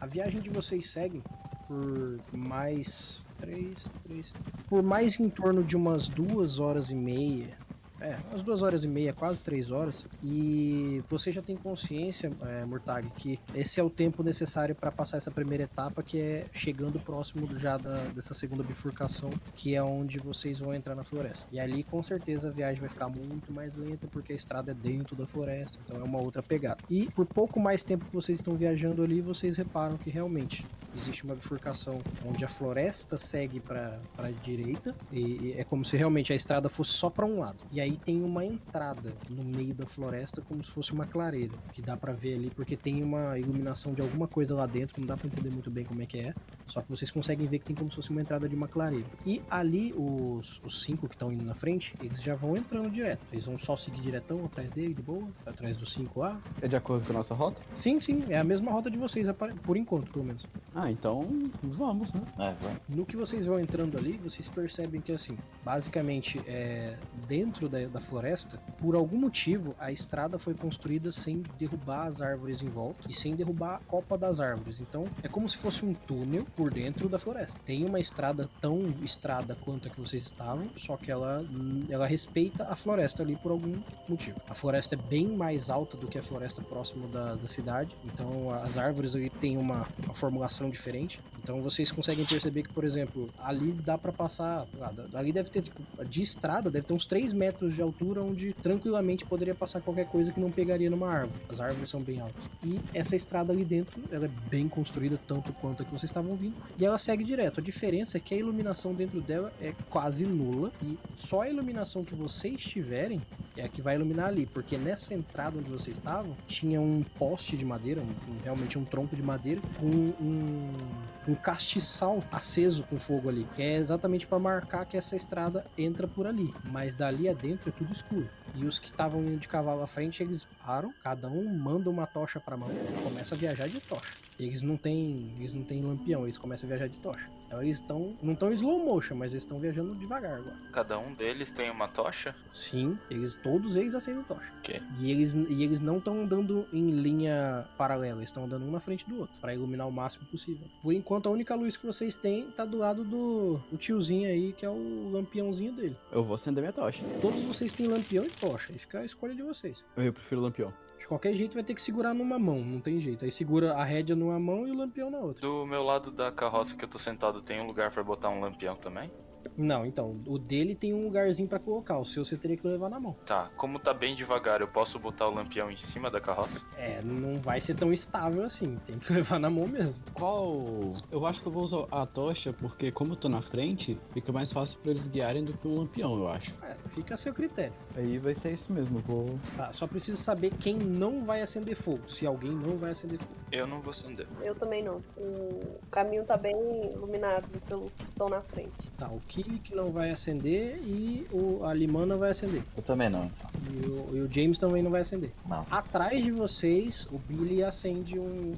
A viagem de vocês segue por mais. Três, três. Por mais em torno de umas duas horas e meia. É, umas duas horas e meia, quase três horas. E você já tem consciência, é, Murtag, que esse é o tempo necessário para passar essa primeira etapa, que é chegando próximo já da, dessa segunda bifurcação, que é onde vocês vão entrar na floresta. E ali, com certeza, a viagem vai ficar muito mais lenta, porque a estrada é dentro da floresta, então é uma outra pegada. E por pouco mais tempo que vocês estão viajando ali, vocês reparam que realmente existe uma bifurcação onde a floresta segue para a direita, e, e é como se realmente a estrada fosse só para um lado. E aí tem uma entrada no meio da floresta, como se fosse uma clareira, que dá para ver ali, porque tem uma iluminação de alguma coisa lá dentro, não dá para entender muito bem como é que é. Só que vocês conseguem ver que tem como se fosse uma entrada de uma clareira. E ali, os, os cinco que estão indo na frente, eles já vão entrando direto. Eles vão só seguir diretão atrás dele, de boa, atrás dos cinco lá. É de acordo com a nossa rota? Sim, sim, é a mesma rota de vocês, por enquanto, pelo menos. Ah, então vamos, né? É, vamos. No que vocês vão entrando ali, vocês percebem que, assim, basicamente, é, dentro da, da floresta, por algum motivo, a estrada foi construída sem derrubar as árvores em volta e sem derrubar a copa das árvores. Então, é como se fosse um túnel por dentro da floresta. Tem uma estrada tão estrada quanto a que vocês estavam, só que ela, ela respeita a floresta ali por algum motivo. A floresta é bem mais alta do que a floresta próximo da, da cidade, então as árvores ali têm uma, uma formulação diferente. Então vocês conseguem perceber que, por exemplo, ali dá pra passar. ah, Ali deve ter, tipo, de estrada, deve ter uns 3 metros de altura onde tranquilamente poderia passar qualquer coisa que não pegaria numa árvore. As árvores são bem altas. E essa estrada ali dentro, ela é bem construída, tanto quanto a que vocês estavam vindo. E ela segue direto. A diferença é que a iluminação dentro dela é quase nula. E só a iluminação que vocês tiverem é a que vai iluminar ali, porque nessa entrada onde vocês estavam tinha um poste de madeira, um- um- realmente um tronco de madeira, com um, um castiçal aceso com fogo ali, que é exatamente para marcar que essa estrada entra por ali, mas dali adentro é tudo escuro. E os que estavam indo de cavalo à frente, eles param, cada um manda uma tocha para mão e começa a viajar de tocha. Eles não têm, eles não têm lampião, eles começam a viajar de tocha. Então eles estão, não estão em slow motion, mas eles estão viajando devagar agora. Cada um deles tem uma tocha? Sim, eles todos eles acendem tocha. Ok. E eles, e eles não estão andando em linha paralela, eles estão andando um na frente do outro, para iluminar o máximo possível. Por enquanto, a única luz que vocês têm tá do lado do, do tiozinho aí, que é o lampiãozinho dele. Eu vou acender minha tocha. Todos vocês têm lampião e tocha, aí fica a escolha de vocês. Eu prefiro o lampião. De qualquer jeito, vai ter que segurar numa mão, não tem jeito. Aí segura a rédea numa mão e o lampião na outra. Do meu lado da carroça que eu tô sentado, tem um lugar pra botar um lampião também? Não, então, o dele tem um lugarzinho pra colocar, o seu você teria que levar na mão. Tá, como tá bem devagar, eu posso botar o lampião em cima da carroça? É, não vai ser tão estável assim, tem que levar na mão mesmo. Qual. Eu acho que eu vou usar a tocha porque, como eu tô na frente, fica mais fácil pra eles guiarem do que um lampião, eu acho. É, fica a seu critério. Aí vai ser isso mesmo. Eu vou. Tá, só precisa saber quem não vai acender fogo, se alguém não vai acender fogo. Eu não vou acender. Eu também não. O caminho tá bem iluminado pelos que estão na frente. Tá, o Kilik não vai acender e o, a Limana vai acender. Eu também não, então. E o, e o James também não vai acender. Não. Atrás de vocês, o Billy acende um,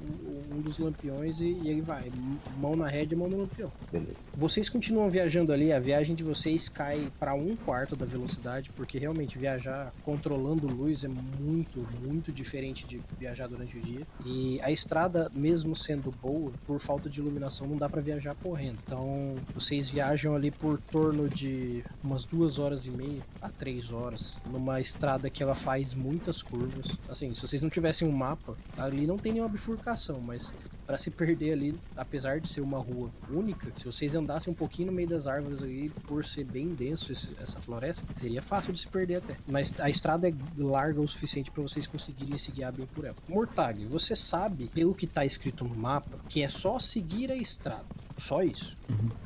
um dos lampiões e, e ele vai. Mão na rédea, mão no lampião. Beleza. Vocês continuam viajando ali, a viagem de vocês cai para um quarto da velocidade, porque realmente viajar controlando luz é muito, muito diferente de viajar durante o dia. E a estrada, mesmo sendo boa, por falta de iluminação, não dá para viajar correndo. Então, vocês viajam ali por torno de umas duas horas e meia a três horas, numa estrada que ela faz muitas curvas. Assim, se vocês não tivessem um mapa, ali não tem nenhuma bifurcação, mas para se perder ali, apesar de ser uma rua única, se vocês andassem um pouquinho no meio das árvores ali, por ser bem denso esse- essa floresta, seria fácil de se perder até. Mas a estrada é larga o suficiente para vocês conseguirem se guiar bem por ela. Mortag, você sabe, pelo que tá escrito no mapa, que é só seguir a estrada. Só isso.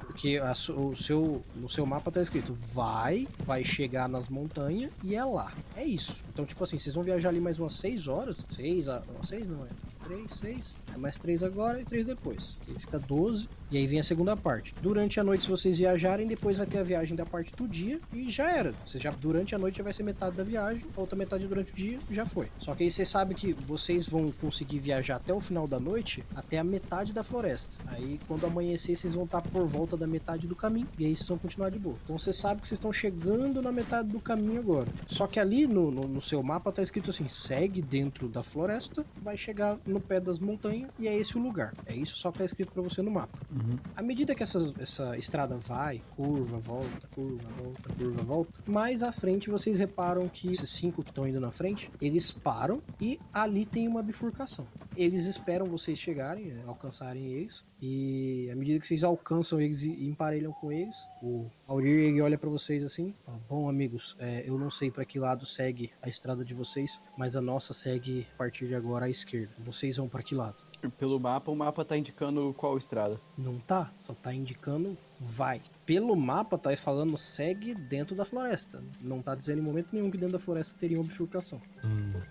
Porque a o seu, no seu mapa tá escrito vai, vai chegar nas montanhas e é lá. É isso. Então, tipo assim, vocês vão viajar ali mais umas 6 horas. 6 a. 6 não é? 3, 6. mais 3 agora e 3 depois. Aí fica 12. E aí vem a segunda parte. Durante a noite, se vocês viajarem, depois vai ter a viagem da parte do dia e já era. Você já durante a noite já vai ser metade da viagem, a outra metade durante o dia já foi. Só que aí você sabe que vocês vão conseguir viajar até o final da noite, até a metade da floresta. Aí quando amanhecer, vocês vão estar por volta da metade do caminho e aí vocês vão continuar de boa. Então você sabe que vocês estão chegando na metade do caminho agora. Só que ali no, no, no seu mapa tá escrito assim: segue dentro da floresta, vai chegar no pé das montanhas e é esse o lugar. É isso só que tá escrito para você no mapa. Uhum. À medida que essa, essa estrada vai, curva, volta, curva, volta, curva, volta, mais à frente vocês reparam que esses cinco que estão indo na frente, eles param e ali tem uma bifurcação. Eles esperam vocês chegarem, eh, alcançarem eles, e à medida que vocês alcançam eles e emparelham com eles, o Aurir ele olha para vocês assim: Bom, amigos, é, eu não sei para que lado segue a estrada de vocês, mas a nossa segue a partir de agora à esquerda. Vocês vão para que lado? Pelo mapa, o mapa tá indicando qual estrada. Não tá, só tá indicando vai. Pelo mapa tá falando segue dentro da floresta. Não tá dizendo em momento nenhum que dentro da floresta teria uma bifurcação.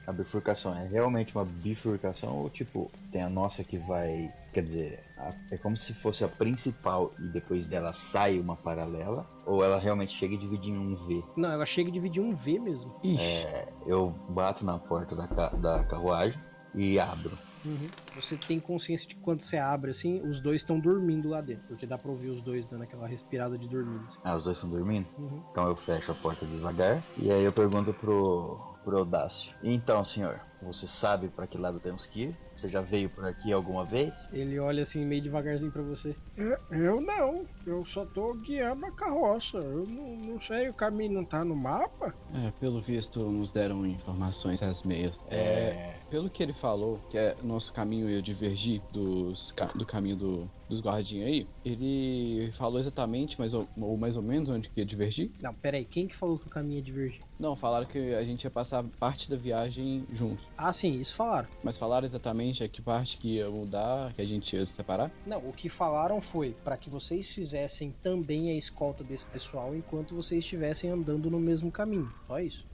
A bifurcação é realmente uma bifurcação ou tipo, tem a nossa que vai. Quer dizer, a- é como se fosse a principal e depois dela sai uma paralela? Ou ela realmente chega e divide em um V? Não, ela chega a dividir um V mesmo. É, eu bato na porta da, ca- da carruagem e abro. Você tem consciência de que quando você abre assim, os dois estão dormindo lá dentro. Porque dá pra ouvir os dois dando aquela respirada de dormindo. assim. Ah, os dois estão dormindo? Uhum. Então eu fecho a porta devagar e aí eu pergunto pro, pro Audácio. Então, senhor, você sabe pra que lado temos que ir? Você já veio por aqui alguma vez? Ele olha assim meio devagarzinho pra você. Eu, não, eu só tô guiando a carroça. Eu não, não sei, o caminho não tá no mapa? é, pelo visto, nos deram informações às meias. É, pelo que ele falou, que é nosso caminho ia divergir dos, do caminho do, dos guardinhas aí, ele falou exatamente mais ou, ou mais ou menos onde que ia divergir? Não, pera aí, quem que falou que o caminho ia divergir? Não, falaram que a gente ia passar parte da viagem juntos. Ah, sim, isso falaram. Mas falaram exatamente a que parte que ia mudar, que a gente ia se separar? Não, o que falaram foi para que vocês fizessem também a escolta desse pessoal enquanto vocês estivessem andando no mesmo caminho. Só isso.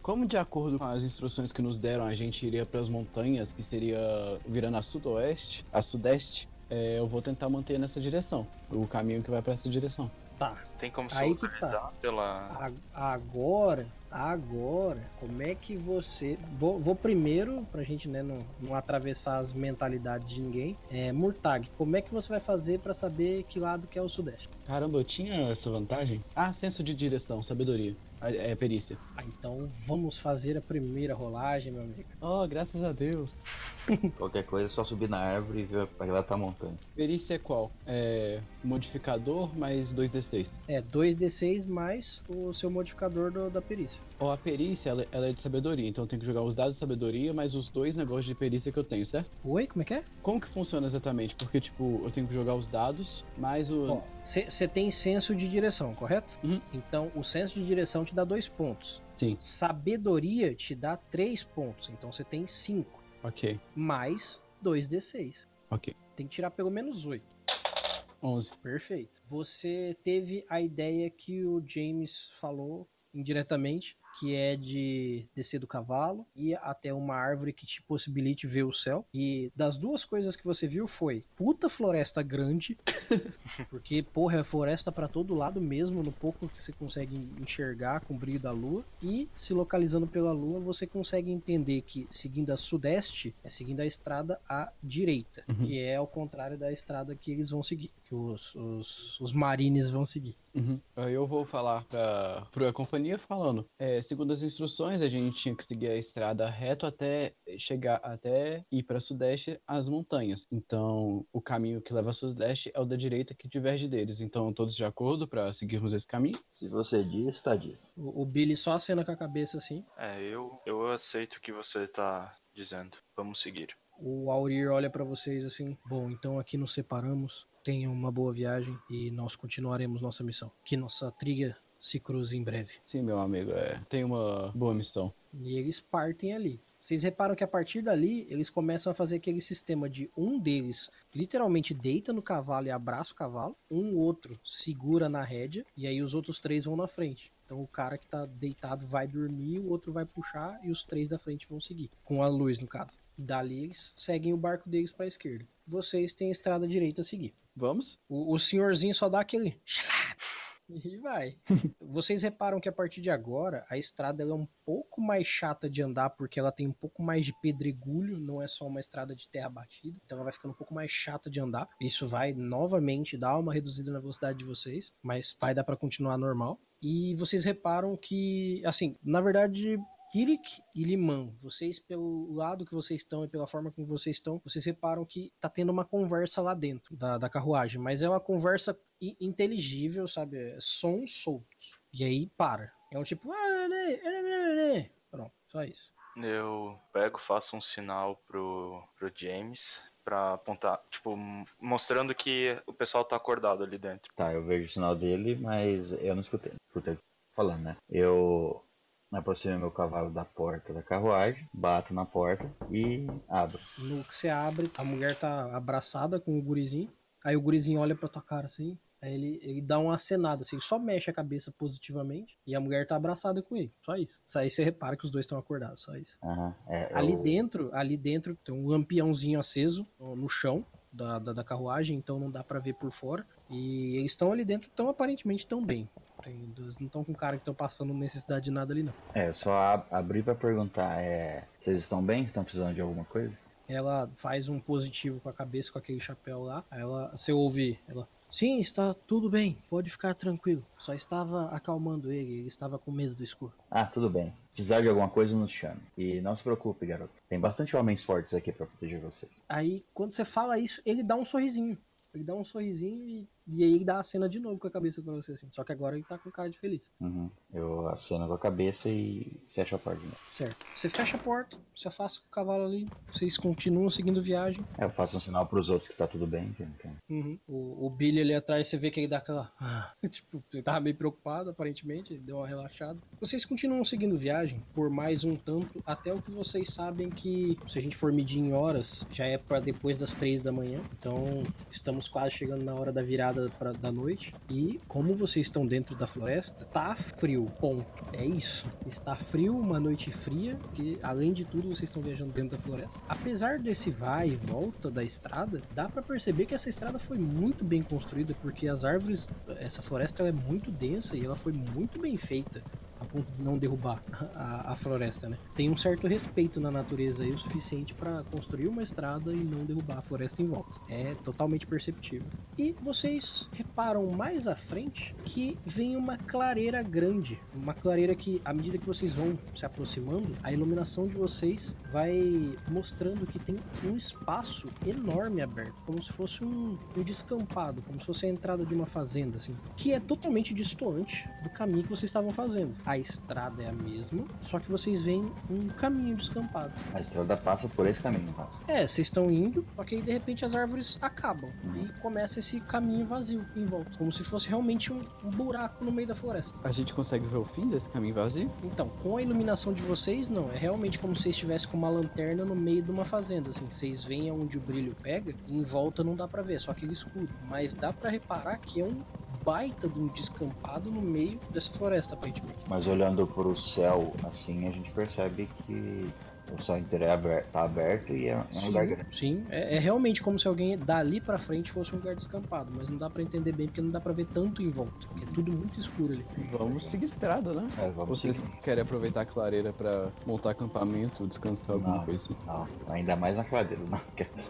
Como de acordo com as instruções que nos deram, a gente iria para as montanhas, que seria virando a sudoeste, a sudeste, é, eu vou tentar manter nessa direção, o caminho que vai para essa direção. Tá. Tem como se Aí que tá. pela. Agora, agora, como é que você. Vou, vou primeiro, pra gente né, não, não atravessar as mentalidades de ninguém. É, Murtag, como é que você vai fazer pra saber que lado que é o sudeste? Caramba, eu tinha essa vantagem? Ah, senso de direção, sabedoria. Ah, É, perícia. Ah, então vamos fazer a primeira rolagem, meu amigo. Oh, graças a Deus. Qualquer coisa é só subir na árvore e ver pra que lado tá a montanha. Perícia é qual? É modificador mais 2d6. É 2d6 mais o seu modificador do- da perícia. Ou a perícia, ela, ela é de sabedoria, então eu tenho que jogar os dados de sabedoria mais os dois negócios de perícia que eu tenho, certo? Oi, como é que é? Como que funciona exatamente? Porque, tipo, eu tenho que jogar os dados mais o. Você tem senso de direção, correto? Uhum. Então o senso de direção te dá dois pontos. Sim. Sabedoria te dá três pontos. Então você tem cinco. Ok, Mais 2d6. ok. Tem que tirar pelo menos 8. 11. Perfeito. Você teve a ideia que o James falou indiretamente, que é de descer do cavalo e até uma árvore que te possibilite ver o céu. E das duas coisas que você viu foi puta floresta grande, porque porra é floresta pra todo lado mesmo, no pouco que você consegue enxergar com o brilho da lua. E se localizando pela lua, você consegue entender que seguindo a sudeste é seguindo a estrada à direita, Uhum. que é ao contrário da estrada que eles vão seguir, que os, os, os marines vão seguir. Uhum. Eu vou falar pra, pra companhia falando. É, segundo as instruções, a gente tinha que seguir a estrada reto até chegar até ir para sudeste as montanhas. Então, o caminho que leva a sudeste é o da direita que diverge deles. Então, todos de acordo para seguirmos esse caminho? Se você diz, tá dito. O, o Billy só acena com a cabeça assim. É, eu, eu aceito o que você tá dizendo. Vamos seguir. O Aurir olha pra vocês assim: Bom, então aqui nos separamos. Tenham uma boa viagem e nós continuaremos nossa missão. Que nossa trilha se cruze em breve. Sim, meu amigo, é. Tem uma boa missão. E eles partem ali. Vocês reparam que a partir dali eles começam a fazer aquele sistema de um deles literalmente deita no cavalo e abraça o cavalo, um outro segura na rédea e aí os outros três vão na frente. Então o cara que tá deitado vai dormir, o outro vai puxar e os três da frente vão seguir, com a luz no caso. Dali eles seguem o barco deles para a esquerda. Vocês têm a estrada direita a seguir. Vamos? O, o senhorzinho só dá aquele e vai. Vocês reparam que a partir de agora a estrada é um pouco mais chata de andar porque ela tem um pouco mais de pedregulho, não é só uma estrada de terra batida. Então ela vai ficando um pouco mais chata de andar. Isso vai novamente dar uma reduzida na velocidade de vocês, mas vai dar para continuar normal. E vocês reparam que, assim, na verdade, Kirik e Liman, vocês, pelo lado que vocês estão e pela forma como vocês estão, vocês reparam que tá tendo uma conversa lá dentro da, da carruagem, mas é uma conversa inteligível, sabe? É sons soltos. E aí para. É um tipo. Ah, né, né, né, Pronto, só isso. Eu pego, faço um sinal pro, pro James pra apontar, tipo, mostrando que o pessoal tá acordado ali dentro. Tá, eu vejo o sinal dele, mas eu não escutei. Escutei falando, né? Eu aproximo meu cavalo da porta da carruagem, bato na porta e abro. No que você abre, a mulher tá abraçada com o gurizinho. Aí o gurizinho olha pra tua cara assim. Aí ele, ele dá uma acenada, assim, só mexe a cabeça positivamente e a mulher tá abraçada com ele. Só isso. Aí você repara que os dois estão acordados, só isso. Uhum, é, ali eu... dentro, ali dentro tem um lampiãozinho aceso no chão da, da, da carruagem, então não dá para ver por fora. E eles estão ali dentro, então aparentemente estão bem. Tem, não estão com cara que estão passando necessidade de nada ali, não. É, só ab abrir para perguntar, é, vocês estão bem? Estão precisando de alguma coisa? Ela faz um positivo com a cabeça, com aquele chapéu lá. Aí ela, você ouve, ela, sim, está tudo bem, pode ficar tranquilo. Só estava acalmando ele, ele estava com medo do escuro. Ah, tudo bem. Precisar de alguma coisa, nos chame. E não se preocupe, garoto. Tem bastante homens fortes aqui para proteger vocês. Aí, quando você fala isso, ele dá um sorrisinho. Ele dá um sorrisinho e e aí dá a cena de novo com a cabeça pra você, assim. Só que agora ele tá com cara de feliz. Uhum. Eu aceno com a cabeça e fecho a porta. Certo. Você fecha a porta, você afasta o cavalo ali, vocês continuam seguindo viagem. É, eu faço um sinal pros outros que tá tudo bem. Uhum. O, o Billy ali atrás, você vê que ele dá aquela. tipo, ele tava meio preocupado, aparentemente, ele deu uma relaxada. Vocês continuam seguindo viagem por mais um tanto, até o que vocês sabem que, se a gente for medir em horas, já é para depois das três da manhã. Então, estamos quase chegando na hora da virada pra, da noite. E como vocês estão dentro da floresta, tá frio. Ponto. É isso. Está frio, uma noite fria, que além de tudo vocês estão viajando dentro da floresta. Apesar desse vai e volta da estrada, dá para perceber que essa estrada foi muito bem construída, porque as árvores, essa floresta é muito densa e ela foi muito bem feita a ponto de não derrubar a, a, floresta, né? Tem um certo respeito na natureza aí o suficiente para construir uma estrada e não derrubar a floresta em volta. É totalmente perceptível. E vocês reparam mais à frente que vem uma clareira grande, uma clareira que à medida que vocês vão se aproximando, a iluminação de vocês vai mostrando que tem um espaço enorme aberto, como se fosse um, um descampado, como se fosse a entrada de uma fazenda, assim, que é totalmente distante do caminho que vocês estavam fazendo a estrada é a mesma, só que vocês veem um caminho descampado. A estrada passa por esse caminho, tá? É, vocês estão indo, só que aí de repente as árvores acabam uhum. e começa esse caminho vazio em volta, como se fosse realmente um, um buraco no meio da floresta. A gente consegue ver o fim desse caminho vazio? Então, com a iluminação de vocês, não. É realmente como se vocês estivessem com uma lanterna no meio de uma fazenda, assim. Vocês veem aonde o brilho pega e em volta não dá para ver, só aquele escuro. Mas dá para reparar que é um baita de um descampado no meio dessa floresta, aparentemente. Mas olhando para o céu, assim, a gente percebe que o céu inteiro é aberto, tá aberto e é, é um sim, lugar grande. Sim, é, é, realmente como se alguém dali para frente fosse um lugar descampado, mas não dá para entender bem porque não dá para ver tanto em volta, porque é tudo muito escuro ali. Vamos seguir estrada, né? É, vamos Vocês seguir. querem aproveitar a clareira para montar acampamento, descansar alguma não, coisa assim? Não, ainda mais na clareira, não.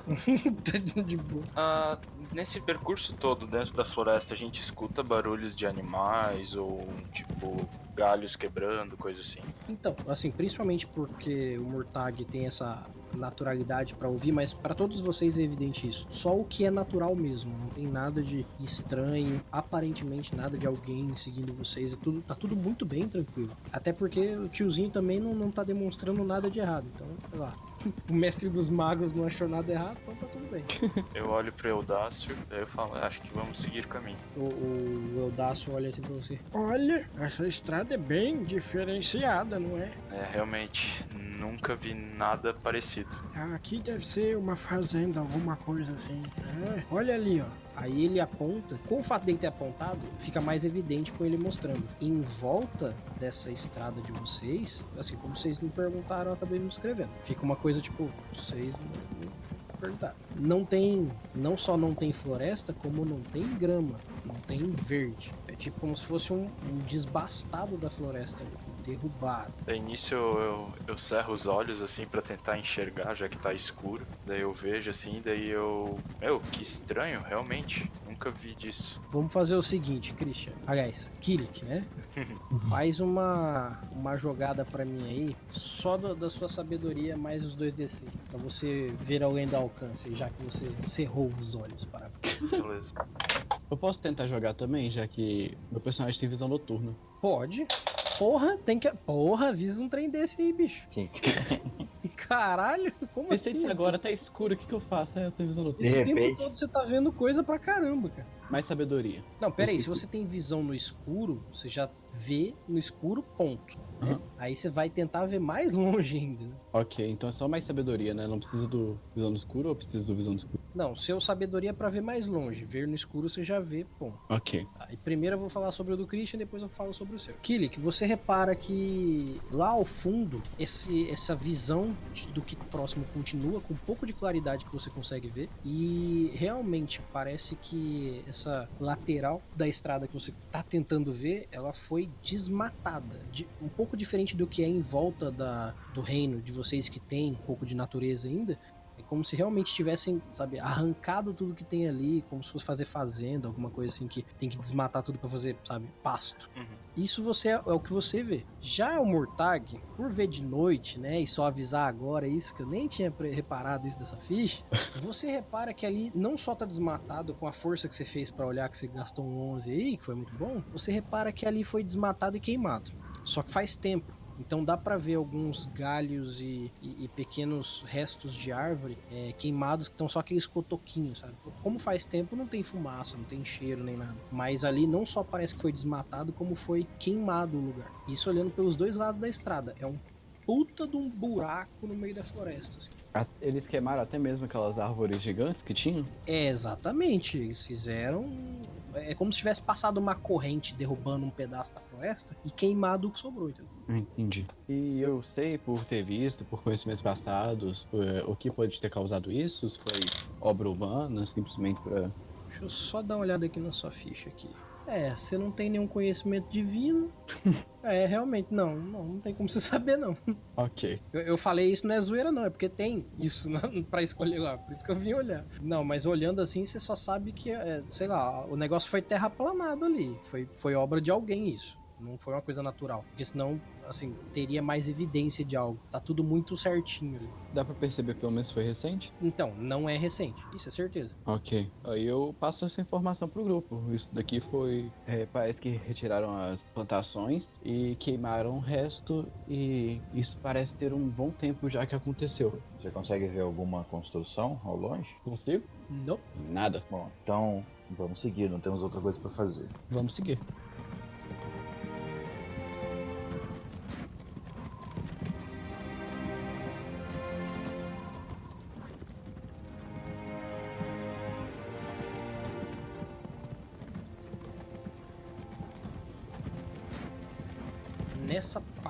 de boa. Ah, nesse percurso todo dentro da floresta a gente escuta barulhos de animais ou tipo galhos quebrando, coisa assim. Então, assim, principalmente porque o Murtag tem essa naturalidade para ouvir, mas para todos vocês é evidente isso. Só o que é natural mesmo, não tem nada de estranho, aparentemente nada de alguém seguindo vocês, é tudo, tá tudo muito bem tranquilo. Até porque o tiozinho também não, não tá demonstrando nada de errado, então, sei lá, o mestre dos magos não achou nada errado, então tá tudo bem. Eu olho pro Eudácio, daí eu falo, acho que vamos seguir o caminho. O, o Eudácio olha assim pra você. Olha, essa estrada é bem diferenciada, não é? É, realmente nunca vi nada parecido. Ah, Aqui deve ser uma fazenda, alguma coisa assim. É, olha ali, ó. Aí ele aponta, com o fato dele ter apontado, fica mais evidente com ele mostrando. Em volta dessa estrada de vocês, assim como vocês me perguntaram, eu acabei me escrevendo. Fica uma coisa tipo, vocês não, não perguntaram. Não tem, não só não tem floresta, como não tem grama, não tem verde. É tipo como se fosse um, um desbastado da floresta derrubado. Daí nisso eu, eu, cerro os olhos assim pra tentar enxergar, já que tá escuro. Daí eu vejo assim, daí eu. Meu, que estranho, realmente. Nunca vi disso. Vamos fazer o seguinte, Christian. Aliás, Kilik, né? Faz uma, uma jogada pra mim aí, só do- da sua sabedoria, mais os dois DC. Pra você ver além do alcance, já que você cerrou os olhos para Beleza. Eu posso tentar jogar também, já que meu personagem tem visão noturna. Pode. Porra, tem que. Porra, avisa um trem desse aí, bicho. Gente, Caralho, como Pensei assim? agora tá escuro, o que, que eu faço? É, eu tenho visão noturna. Esse tempo todo você tá vendo coisa pra caramba, cara. Mais sabedoria. Não, pera aí, se você tem visão no escuro, você já vê no escuro, ponto. Né? Aham. Aí você vai tentar ver mais longe ainda. né? Ok, então é só mais sabedoria, né? Não precisa do visão no escuro ou precisa do visão no escuro? Não, seu sabedoria é pra ver mais longe. Ver no escuro você já vê, ponto. Ok. Aí primeiro eu vou falar sobre o do Christian, depois eu falo sobre o seu. Kilik, você repara que lá ao fundo, esse, essa visão de- do que próximo continua com um pouco de claridade que você consegue ver. E realmente parece que essa lateral da estrada que você tá tentando ver, ela foi desmatada. De- um pouco diferente do que é em volta da, do reino de vocês que tem um pouco de natureza ainda. É como se realmente tivessem, sabe, arrancado tudo que tem ali, como se fosse fazer fazenda, alguma coisa assim que tem que desmatar tudo pra fazer, sabe, pasto. Uhum. Isso você é, é o que você vê. Já o Mortag, por ver de noite, né, e só avisar agora isso, que eu nem tinha reparado isso dessa ficha, você repara que ali não só tá desmatado com a força que você fez pra olhar que você gastou um 11 aí, que foi muito bom, você repara que ali foi desmatado e queimado. Só que faz tempo. Então dá pra ver alguns galhos e, e- e pequenos restos de árvore é, queimados que estão só aqueles cotoquinhos, sabe? Como faz tempo, não tem fumaça, não tem cheiro nem nada. Mas ali não só parece que foi desmatado, como foi queimado o lugar. Isso olhando pelos dois lados da estrada. É um puta de um buraco no meio da floresta. assim. Eles queimaram até mesmo aquelas árvores gigantes que tinham? É, exatamente. Eles fizeram. É como se tivesse passado uma corrente derrubando um pedaço da floresta e queimado o que sobrou, entendeu? Entendi. E eu sei por ter visto, por conhecimentos passados, o que pode ter causado isso, se foi obra humana, simplesmente pra. Deixa eu só dar uma olhada aqui na sua ficha aqui. É, você não tem nenhum conhecimento divino. É, realmente, não, não, não tem como você saber, não. Ok. Eu, eu falei isso não é zoeira, não, é porque tem isso na, pra escolher lá, por isso que eu vim olhar. Não, mas olhando assim, você só sabe que, é, sei lá, o negócio foi terraplanado ali. Foi, foi obra de alguém isso. Não foi uma coisa natural. Porque senão, assim, teria mais evidência de algo. Tá tudo muito certinho ali. Dá pra perceber pelo menos foi recente? Então, não é recente, isso é certeza. Ok. Aí eu passo essa informação pro grupo. Isso daqui foi. é, parece que retiraram as plantações e queimaram o resto. E isso parece ter um bom tempo já que aconteceu. você consegue ver alguma construção ao longe? Consigo? Não. Nada. Bom, então vamos seguir, não temos outra coisa pra fazer. Vamos seguir.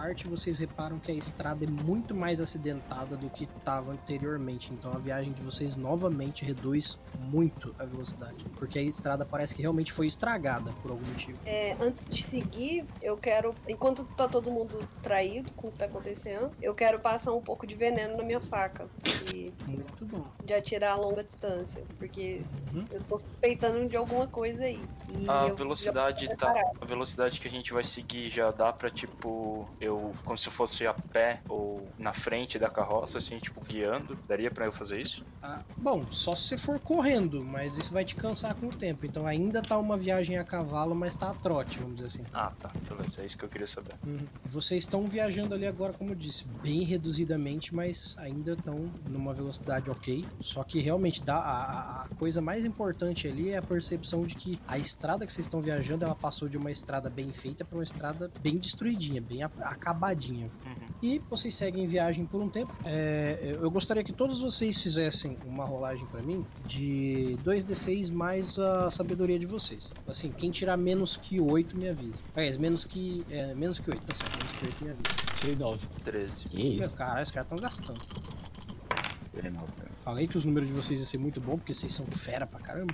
Parte vocês reparam que a estrada é muito mais acidentada do que estava anteriormente. Então a viagem de vocês novamente reduz muito a velocidade. Porque a estrada parece que realmente foi estragada por algum motivo. É, antes de seguir, eu quero, enquanto tá todo mundo distraído com o que tá acontecendo, eu quero passar um pouco de veneno na minha faca. E Muito bom. de atirar a longa distância. Porque Uhum. eu tô suspeitando de alguma coisa aí. E A eu velocidade tá. A velocidade que a gente vai seguir já dá pra, tipo, eu. Como se fosse a pé ou na frente da carroça, assim, tipo, guiando. Daria pra eu fazer isso? Ah, bom, só se você for correndo, mas isso vai te cansar com o tempo. Então ainda tá uma viagem a cavalo, mas tá a trote, vamos dizer assim. Ah, tá. Beleza, é isso que eu queria saber. Uhum. Vocês estão viajando ali agora, como eu disse, bem reduzidamente, mas ainda estão numa velocidade ok. Só que realmente dá a, a- a coisa mais importante ali é a percepção de que a estrada que vocês estão viajando, ela passou de uma estrada bem feita para uma estrada bem destruidinha, bem ap- acabadinha. Uhum. E vocês seguem viagem por um tempo. É, eu gostaria que todos vocês fizessem uma rolagem pra mim de 2d6 mais a sabedoria de vocês. Assim, quem tirar menos que 8 me avisa. Aliás, menos que. É, menos que 8, tá certo? Menos que 8 me avisa. Tirei 9. 13. Que Meu isso? caralho, os caras estão gastando. Cara. Falei que os números de vocês iam ser muito bom, porque vocês são fera pra caramba.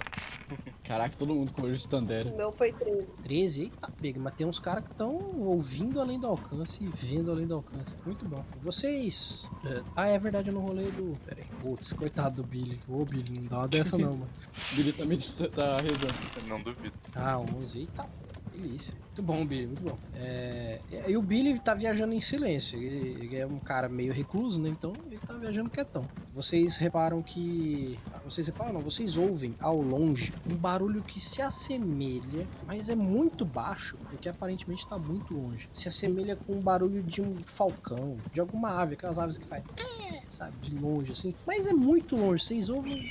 Caraca, todo mundo com de Tandera. O meu foi 13. 13, eita pega, mas tem uns caras que estão ouvindo além do alcance e vendo além do alcance. Muito bom. Vocês. é, Ah, é verdade, eu não rolei do. Pera aí. Putz, coitado do Billy. Ô, Billy, não dá uma dessa não, mano. Billy também tá- tá rezando. Não duvido. Ah, 11, eita. Delícia. Muito bom, Billy, muito bom. É... E o Billy tá viajando em silêncio. Ele, ele é um cara meio recluso, né? Então ele tá viajando quietão. Vocês reparam que. Vocês reparam, não? Vocês ouvem ao longe um barulho que se assemelha, mas é muito baixo, porque aparentemente tá muito longe. Se assemelha com o barulho de um falcão, de alguma ave, aquelas aves que faz. "É", Sabe, de longe assim. Mas é muito longe, vocês ouvem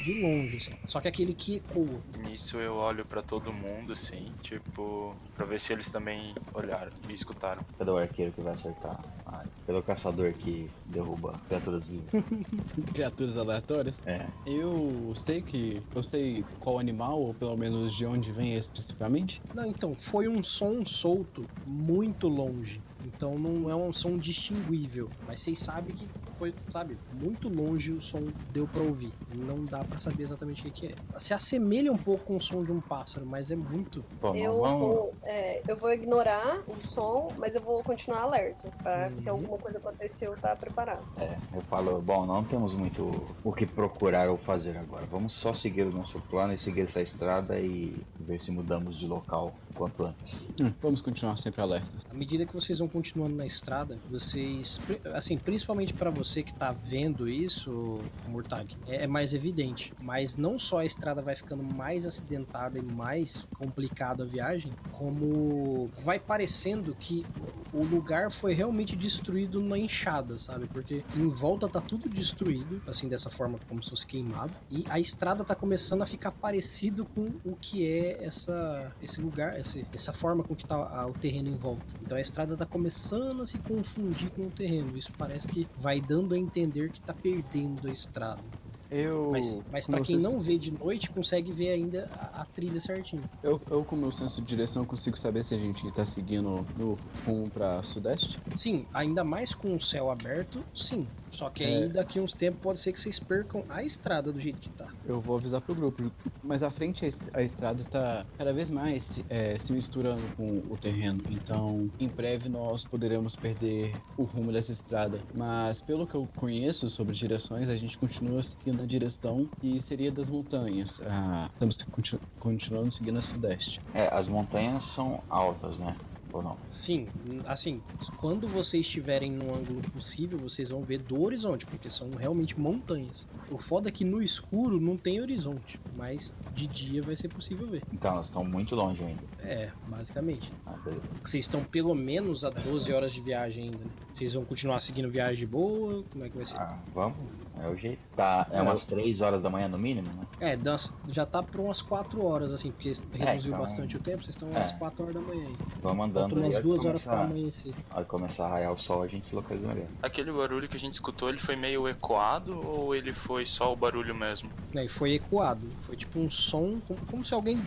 de longe, assim. Só que aquele que ecoa. Nisso eu olho pra todo mundo, assim, tipo, pra ver se eles também olharam e escutaram. Cadê o arqueiro que vai acertar? Ah, cadê o caçador que derruba criaturas vivas? Criaturas aleatórias. É, Eu sei que. Eu sei qual animal, ou pelo menos de onde vem especificamente. Não, então, foi um som solto muito longe. Então não é um som distinguível. Mas vocês sabem que foi, sabe, muito longe o som deu pra ouvir. Não dá pra saber exatamente o que, que é. Se assemelha um pouco com o som de um pássaro, mas é muito. Eu vamos. vou, é, eu vou ignorar o som, mas eu vou continuar alerta. Pra se Uhum. alguma coisa acontecer, eu estar preparado. É, eu falo, bom, não temos muito o que procurar ou fazer agora. Vamos só seguir o nosso plano e seguir essa estrada e ver se mudamos de local quanto antes. Hum, vamos continuar sempre alerta. À medida que vocês vão continuando na estrada, vocês, assim, principalmente pra você que tá vendo isso, Murtag, é, é mais evidente. Mas não só a estrada vai ficando mais acidentada e mais complicada a viagem, como vai parecendo que o lugar foi realmente destruído na enxada, sabe? Porque em volta tá tudo destruído, assim, dessa forma como se fosse queimado, e a estrada tá começando a ficar parecido com o que é essa, esse lugar, esse, essa forma com que tá a- o terreno em volta. Então a estrada tá começando a se confundir com o terreno. Isso parece que vai dando a entender que tá perdendo a estrada. Eu. Mas, mas para quem não vê de noite, consegue ver ainda a, a trilha certinho. Eu, eu, com meu senso de direção, consigo saber se a gente tá seguindo no rumo pra sudeste. Sim, ainda mais com o céu aberto, sim. Só que É. aí daqui uns tempos pode ser que vocês percam a estrada do jeito que tá. Eu vou avisar pro grupo. Mas à frente a estrada tá cada vez mais é, se misturando com o terreno. Então, em breve nós poderemos perder o rumo dessa estrada. Mas pelo que eu conheço sobre direções, a gente continua seguindo a direção que seria das montanhas. Ah, estamos continu- continuando seguindo a sudeste. É, as montanhas são altas, né? Ou não? Sim, assim, quando vocês estiverem num ângulo possível, vocês vão ver do horizonte, porque são realmente montanhas. O foda é que no escuro não tem horizonte, mas de dia vai ser possível ver. Então, elas estão muito longe ainda. É, basicamente. Ah. Vocês estão pelo menos a 12 horas de viagem ainda, né? Vocês vão continuar seguindo viagem de boa? Como é que vai ser? Ah, vamos, é o jeito. Tá, é É, umas 3 horas da manhã no mínimo, né? É, das- já tá por umas 4 horas, assim, porque reduziu então- bastante o tempo, vocês estão é. umas 4 horas da manhã aí. Vamos andando Faltam aí. umas a hora que 2 horas pra amanhecer. A hora que começar a raiar o sol, a gente se localiza melhor. Aquele barulho que a gente escutou, ele foi meio ecoado ou ele foi só o barulho mesmo? E foi ecoado. Foi tipo um som, como, como se alguém.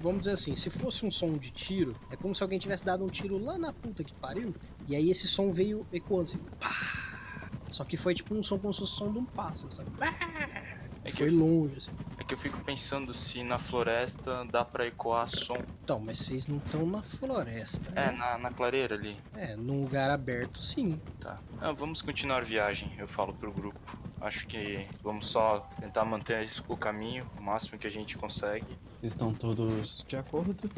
Vamos dizer assim, se fosse um som de tiro, é como se alguém tivesse dado um tiro lá na puta que pariu. E aí esse som veio ecoando assim. Pá! Só que foi tipo um som como se fosse o som de um pássaro, sabe? É que, Foi longe, assim. é que eu fico pensando se na floresta dá pra ecoar som. Então, mas vocês não estão na floresta, É, né? na, na clareira ali. É, num lugar aberto, sim. Tá. Ah, vamos continuar a viagem, eu falo pro grupo. Acho que vamos só tentar manter o caminho o máximo que a gente consegue. Estão todos de acordo?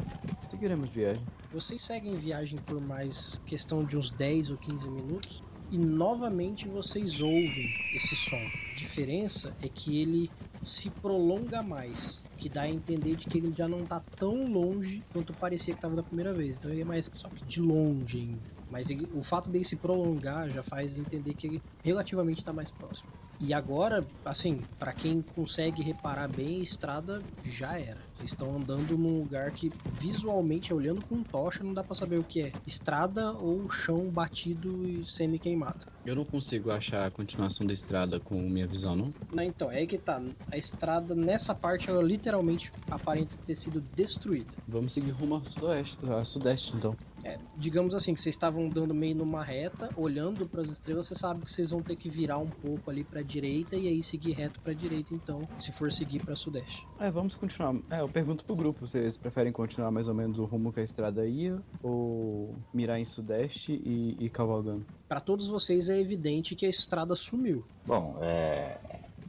Seguiremos viagem. Vocês seguem viagem por mais questão de uns 10 ou 15 minutos e novamente vocês ouvem esse som. A diferença é que ele se prolonga mais, que dá a entender de que ele já não tá tão longe quanto parecia que estava da primeira vez. Então ele é mais só que de longe ainda. Mas ele- o fato dele se prolongar já faz entender que ele relativamente está mais próximo. E agora, assim, para quem consegue reparar bem, a estrada já era. Vocês estão andando num lugar que visualmente, olhando com tocha, não dá pra saber o que é. Estrada ou chão batido e semi-queimado. Eu não consigo achar a continuação da estrada com minha visão, não? Não, então, é aí que tá. A estrada, nessa parte, ela literalmente aparenta ter sido destruída. Vamos seguir rumo ao sudoeste, a sudeste, então. É, digamos assim, que vocês estavam andando meio numa reta, olhando para as estrelas, você sabe que vocês vão ter que virar um pouco ali para direita e aí seguir reto para direita, então, se for seguir para sudeste. É, vamos continuar. É, eu pergunto pro grupo, vocês preferem continuar mais ou menos o rumo que a estrada ia ou mirar em sudeste e ir cavalgando? Para todos vocês é evidente que a estrada sumiu. Bom, é.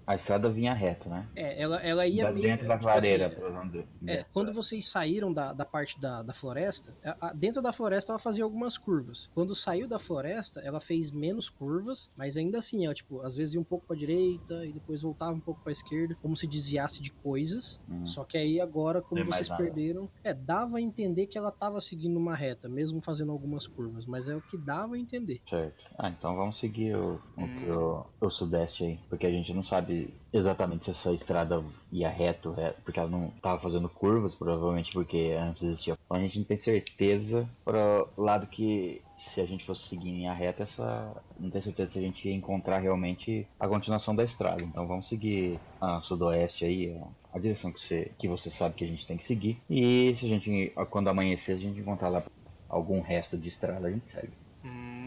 A estrada vinha reto, né? É, ela, ela ia Da- meio- dentro da tipo clareira, assim, pelo menos. É, quando vocês saíram da, da parte da, da floresta, a- a- dentro da floresta ela fazia algumas curvas. Quando saiu da floresta, ela fez menos curvas, mas ainda assim, ela, tipo, às vezes ia um pouco pra direita e depois voltava um pouco pra esquerda, como se desviasse de coisas. Hum. Só que aí agora, como Tem mais vocês perderam, é, dava a entender que ela tava seguindo uma reta, mesmo fazendo algumas curvas, mas é o que dava a entender. Certo. Ah, então vamos seguir o, o, Hum. o, o sudeste aí. Porque a gente não sabe exatamente se essa estrada ia reto, reto porque ela não tava fazendo curvas, provavelmente porque antes existia. A gente não tem certeza para lado que se a gente fosse seguir em a reta, essa. Não tem certeza se a gente ia encontrar realmente a continuação da estrada. Então vamos seguir a sudoeste aí, a, a direção que você, que você sabe que a gente tem que seguir. E se a gente, quando amanhecer, a gente encontrar lá algum resto de estrada, a gente segue.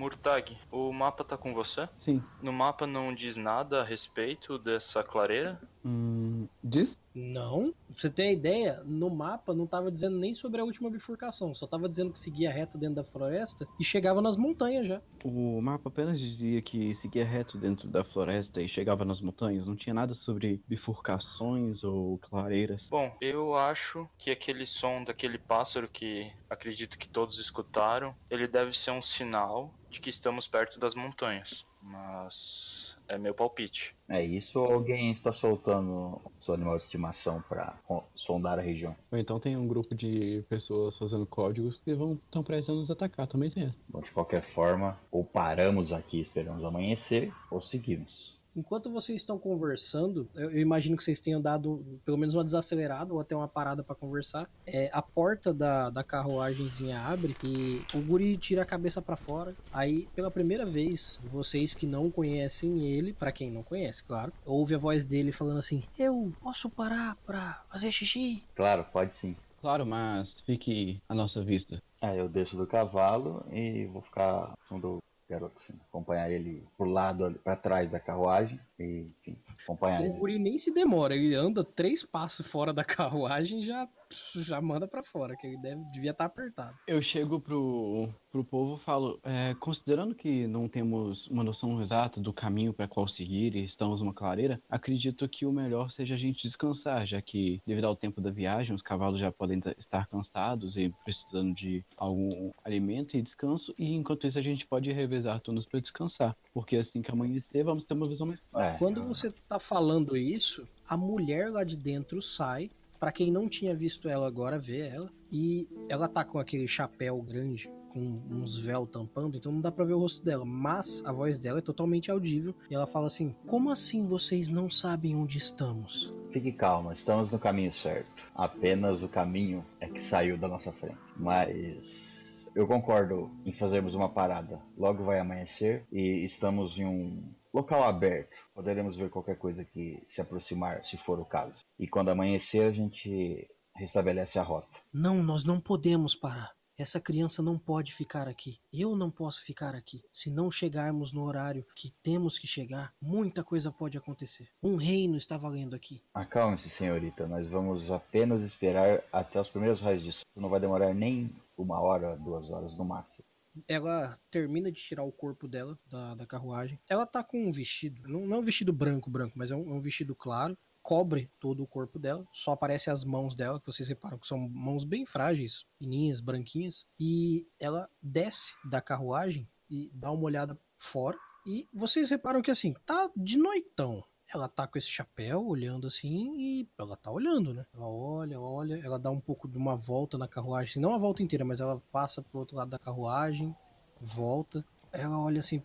Murtag, o mapa tá com você? Sim. No mapa não diz nada a respeito dessa clareira? Hum, diz? Não, pra você ter a ideia, no mapa não tava dizendo nem sobre a última bifurcação, só tava dizendo que seguia reto dentro da floresta e chegava nas montanhas já. O mapa apenas dizia que seguia reto dentro da floresta e chegava nas montanhas. Não tinha nada sobre bifurcações ou clareiras. Bom, eu acho que aquele som daquele pássaro que acredito que todos escutaram, ele deve ser um sinal de que estamos perto das montanhas. Mas é meu palpite. É isso ou alguém está soltando seu animal de estimação para sondar a região? Ou então tem um grupo de pessoas fazendo códigos que vão estão prestes a nos atacar. Também tem. Bom, de qualquer forma, ou paramos aqui esperamos amanhecer, ou seguimos. Enquanto vocês estão conversando, eu, imagino que vocês tenham dado pelo menos uma desacelerada ou até uma parada pra conversar. É, a porta da, da carruagemzinha abre e o guri tira a cabeça pra fora. Aí, pela primeira vez, vocês que não conhecem ele, pra quem não conhece, claro, ouve a voz dele falando assim: Eu posso parar pra fazer xixi? Claro, pode sim. Claro, mas fique à nossa vista. Aí eu desço do cavalo e vou ficar do garoto, assim, acompanhar ele pro lado, pra trás da carruagem enfim, acompanhar O guri nem se demora, ele anda três passos fora da carruagem e já, já manda pra fora, que ele deve, devia estar apertado. Eu chego pro, pro povo e falo, é, considerando que não temos uma noção exata do caminho para qual seguir e estamos numa clareira, acredito que o melhor seja a gente descansar, já que devido ao tempo da viagem, os cavalos já podem ta- estar cansados e precisando de algum alimento e descanso, e enquanto isso a gente pode revezar turnos para descansar, porque assim que amanhecer vamos ter uma visão mais É, Quando você tá falando isso, a mulher lá de dentro sai. Pra quem não tinha visto ela agora, vê ela. E ela tá com aquele chapéu grande, com uns véu tampando, então não dá pra ver o rosto dela. Mas a voz dela é totalmente audível. E ela fala assim: Como assim vocês não sabem onde estamos? Fique calma, estamos no caminho certo. Apenas o caminho é que saiu da nossa frente. Mas eu concordo em fazermos uma parada. Logo vai amanhecer e estamos em um local aberto. Poderemos ver qualquer coisa que se aproximar, se for o caso. E quando amanhecer, a gente restabelece a rota. Não, nós não podemos parar. Essa criança não pode ficar aqui. Eu não posso ficar aqui. Se não chegarmos no horário que temos que chegar, muita coisa pode acontecer. Um reino está valendo aqui. Acalme-se, senhorita. Nós vamos apenas esperar até os primeiros raios de sol. Não vai demorar nem uma hora, duas horas no máximo. Ela termina de tirar o corpo dela da, da carruagem. Ela tá com um vestido, não, não é um vestido branco, branco, mas é um, é um vestido claro. Cobre todo o corpo dela, só aparece as mãos dela, que vocês reparam que são mãos bem frágeis, fininhas, branquinhas. E ela desce da carruagem e dá uma olhada fora. E vocês reparam que assim, tá de noitão. Ela tá com esse chapéu, olhando assim, e ela tá olhando, né? Ela olha, olha, ela dá um pouco de uma volta na carruagem, não a volta inteira, mas ela passa pro outro lado da carruagem, volta. Ela olha assim,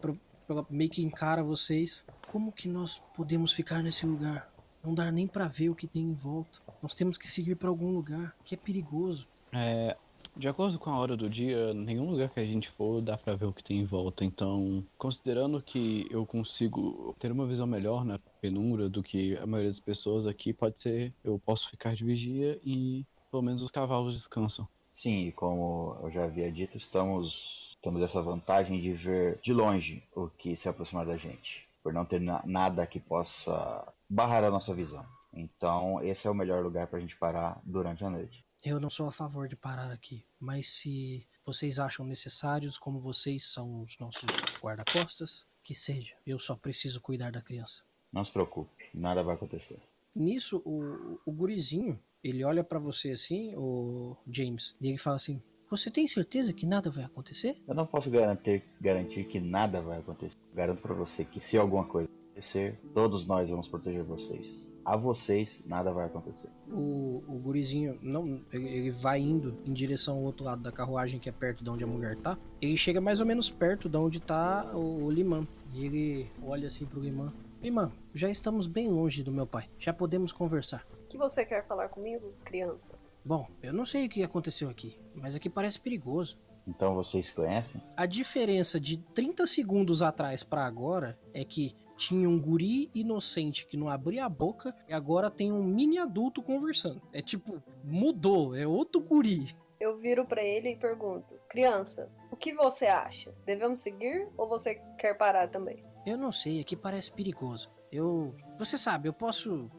ela meio que encara vocês. Como que nós podemos ficar nesse lugar? Não dá nem pra ver o que tem em volta. Nós temos que seguir pra algum lugar, que é perigoso. É, de acordo com a hora do dia, nenhum lugar que a gente for dá pra ver o que tem em volta. Então, considerando que eu consigo ter uma visão melhor na penumbra do que a maioria das pessoas aqui, pode ser eu posso ficar de vigia e pelo menos os cavalos descansam. Sim, e como eu já havia dito, estamos temos essa vantagem de ver de longe o que se aproxima da gente, por não ter na- nada que possa barrar a nossa visão. Então, esse é o melhor lugar pra gente parar durante a noite. Eu não sou a favor de parar aqui, mas se vocês acham necessários, como vocês são os nossos guarda-costas, que seja. Eu só preciso cuidar da criança. Não se preocupe, nada vai acontecer. Nisso, o, o gurizinho, ele olha pra você assim, o James, e ele fala assim: Você tem certeza que nada vai acontecer? Eu não posso garantir, garantir que nada vai acontecer. Garanto pra você que se alguma coisa acontecer, todos nós vamos proteger vocês. A vocês, nada vai acontecer. O, o gurizinho, não, ele, ele vai indo em direção ao outro lado da carruagem, que é perto de onde a mulher tá. Ele chega mais ou menos perto de onde tá o, o Limão. E ele olha assim pro Limão: Limão, já estamos bem longe do meu pai. Já podemos conversar. O que você quer falar comigo, criança? Bom, eu não sei o que aconteceu aqui, mas aqui parece perigoso. Então vocês conhecem? A diferença de 30 segundos atrás pra agora é que tinha um guri inocente que não abria a boca e agora tem um mini adulto conversando. É tipo, mudou, é outro guri. Eu viro pra ele e pergunto: Criança, o que você acha? Devemos seguir ou você quer parar também? Eu não sei, aqui parece perigoso. Eu. Você sabe, eu posso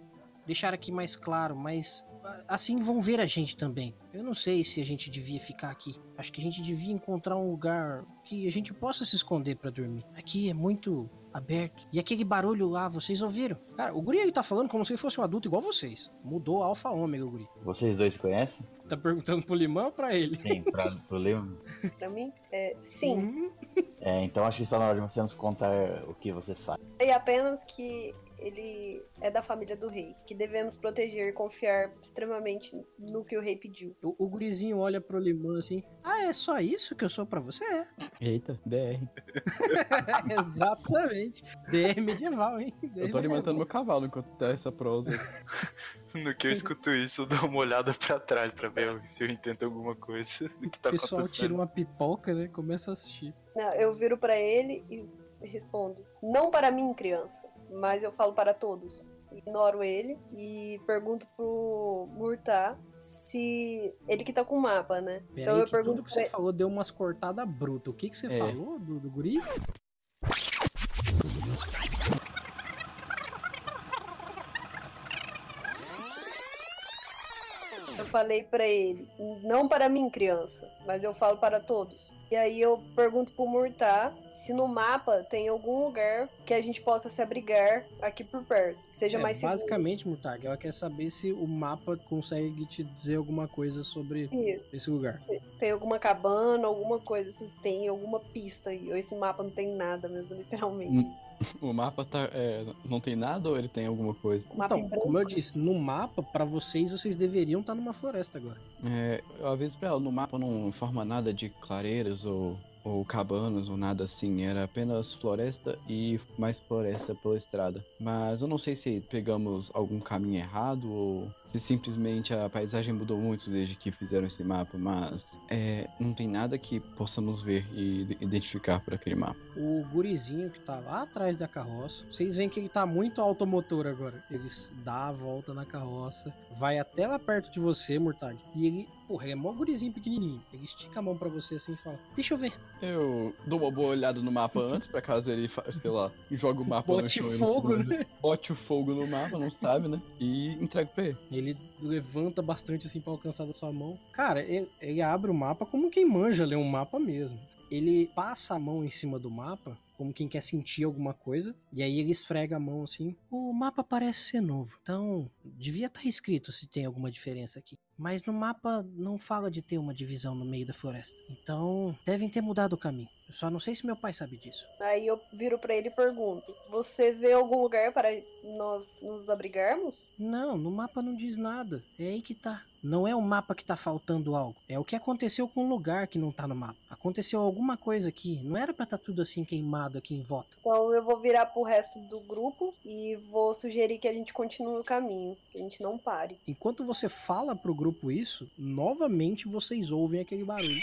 deixar aqui mais claro, mas assim vão ver a gente também. Eu não sei se a gente devia ficar aqui. Acho que a gente devia encontrar um lugar que a gente possa se esconder pra dormir. Aqui é muito aberto. E aquele barulho lá, vocês ouviram? Cara, o guri aí tá falando como se fosse um adulto igual vocês. Mudou alfa ômega o guri. Vocês dois se conhecem? Tá perguntando pro Limão ou pra ele? Sim, pra, pro Leon. Pra mim? É, sim. Uhum. É, então acho que está na hora de você nos contar o que você sabe. E apenas que ele é da família do rei, que devemos proteger e confiar extremamente no que o rei pediu. O, o gurizinho olha pro Limão assim. Ah, é só isso que eu sou pra você? É. Eita, DR. Exatamente. DR medieval, hein? DR Eu tô medieval. alimentando meu cavalo enquanto tá essa prosa. No que eu escuto isso, eu dou uma olhada pra trás pra ver se eu entendo alguma coisa do que tá O pessoal acontecendo. tira uma pipoca, né? Começa a assistir. Não, eu viro pra ele e respondo: Não para mim, criança, mas eu falo para todos. Ignoro ele e pergunto pro Murtar se ele que tá com o mapa, né? Pera então aí eu que pergunto tudo que você falou deu umas cortadas brutas. O que, que você É. falou do, do guri? Falei pra ele, não para mim, criança, mas eu falo para todos. E aí eu pergunto pro Murtar se no mapa tem algum lugar que a gente possa se abrigar aqui por perto, que seja É, mais seguro. basicamente, Murtag, ela quer saber se o mapa consegue te dizer alguma coisa sobre Isso. esse lugar. Se tem alguma cabana, alguma coisa, se tem alguma pista aí. Ou esse mapa não tem nada mesmo, literalmente. Hum. O mapa tá. é, não tem nada ou ele tem alguma coisa? Então, branco. como eu disse, no mapa, pra vocês, vocês deveriam estar numa floresta agora. É, eu aviso pra ela, no mapa não informa nada de clareiras ou, ou cabanas ou nada assim, era apenas floresta e mais floresta pela estrada. Mas eu não sei se pegamos algum caminho errado ou se simplesmente a paisagem mudou muito desde que fizeram esse mapa, mas é, não tem nada que possamos ver e ide- identificar por aquele mapa. O gurizinho que tá lá atrás da carroça, vocês veem que ele tá muito automotor agora. Ele dá a volta na carroça, vai até lá perto de você, Murtag. E ele, porra, ele é mó gurizinho pequenininho. Ele estica a mão pra você assim e fala: Deixa eu ver. Eu dou uma boa olhada no mapa antes, pra caso ele, sei lá, joga o mapa no Bote não fogo, né? Bote o fogo no mapa, não sabe, né? E entrega pra ele. Ele levanta bastante assim pra alcançar da sua mão. Cara, ele, ele abre o mapa como quem manja ler um mapa mesmo. Ele passa a mão em cima do mapa, como quem quer sentir alguma coisa, e aí ele esfrega a mão assim. O mapa parece ser novo, então devia estar escrito se tem alguma diferença aqui. Mas no mapa não fala de ter uma divisão no meio da floresta. Então devem ter mudado o caminho. Eu só não sei se meu pai sabe disso. Aí eu viro pra ele e pergunto: Você vê algum lugar para nós nos abrigarmos? Não, no mapa não diz nada. É aí que tá. Não é o mapa que tá faltando algo. É o que aconteceu com o lugar que não tá no mapa. Aconteceu alguma coisa aqui. Não era pra tá tudo assim queimado aqui em volta. Então eu vou virar pro resto do grupo e vou sugerir que a gente continue o caminho, que a gente não pare. Enquanto você fala pro grupo isso, novamente vocês ouvem aquele barulho.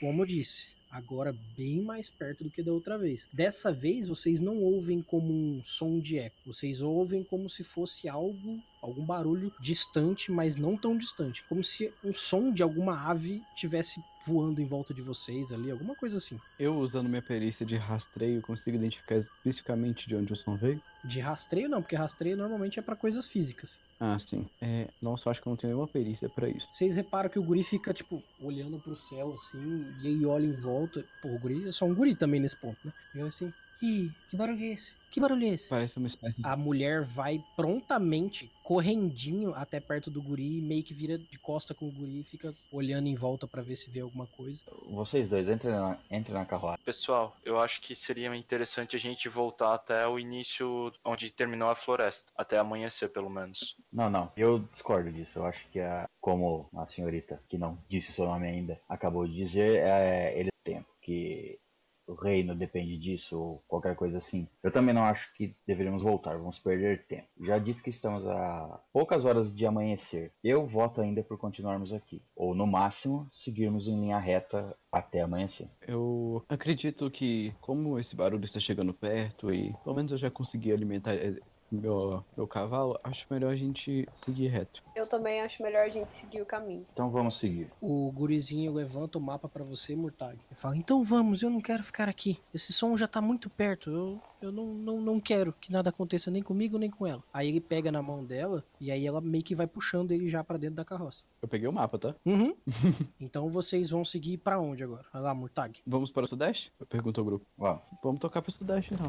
Como eu disse, agora bem mais perto do que da outra vez. Dessa vez vocês não ouvem como um som de eco, vocês ouvem como se fosse algo, algum barulho distante, mas não tão distante, como se um som de alguma ave tivesse voando em volta de vocês ali, alguma coisa assim. Eu, usando minha perícia de rastreio, consigo identificar especificamente de onde o som veio? De rastreio não, porque rastreio normalmente é pra coisas físicas. Ah, sim. É, nossa, acho que eu não tenho nenhuma perícia pra isso. Vocês reparam que o guri fica, tipo, olhando pro céu, assim, e aí olha em volta. Pô, o guri é só um guri também nesse ponto, né? E eu assim, Ih, que barulho é esse? Que barulho é esse? Parece uma espécie. A mulher vai prontamente, correndinho até perto do guri, meio que vira de costa com o guri e fica olhando em volta pra ver se vê alguma coisa. Vocês dois, entrem na, entrem na carruagem. Pessoal, eu acho que seria interessante a gente voltar até o início onde terminou a floresta. Até amanhecer, pelo menos. Não, não, eu discordo disso. Eu acho que, a, como a senhorita, que não disse o seu nome ainda, acabou de dizer, é, ele tem tempo. Que o reino depende disso ou qualquer coisa assim. Eu também não acho que deveríamos voltar, vamos perder tempo. Já disse que estamos a poucas horas de amanhecer. Eu voto ainda por continuarmos aqui, ou no máximo seguirmos em linha reta até amanhecer. Eu acredito que, como esse barulho está chegando perto e pelo menos eu já consegui alimentar eh, meu, meu cavalo, acho melhor a gente seguir reto. Eu também acho melhor a gente seguir o caminho. Então vamos seguir. O gurizinho levanta o mapa pra você, Murtag. E fala: Então vamos, eu não quero ficar aqui. Esse som já tá muito perto. Eu, eu não, não, não quero que nada aconteça nem comigo nem com ela. Aí ele pega na mão dela e aí ela meio que vai puxando ele já pra dentro da carroça. Eu peguei o mapa, tá? Uhum. então vocês vão seguir pra onde agora? Vai lá, Murtag. Vamos para o sudeste? Perguntou o grupo. Vamos. Vamos tocar para o sudeste, então.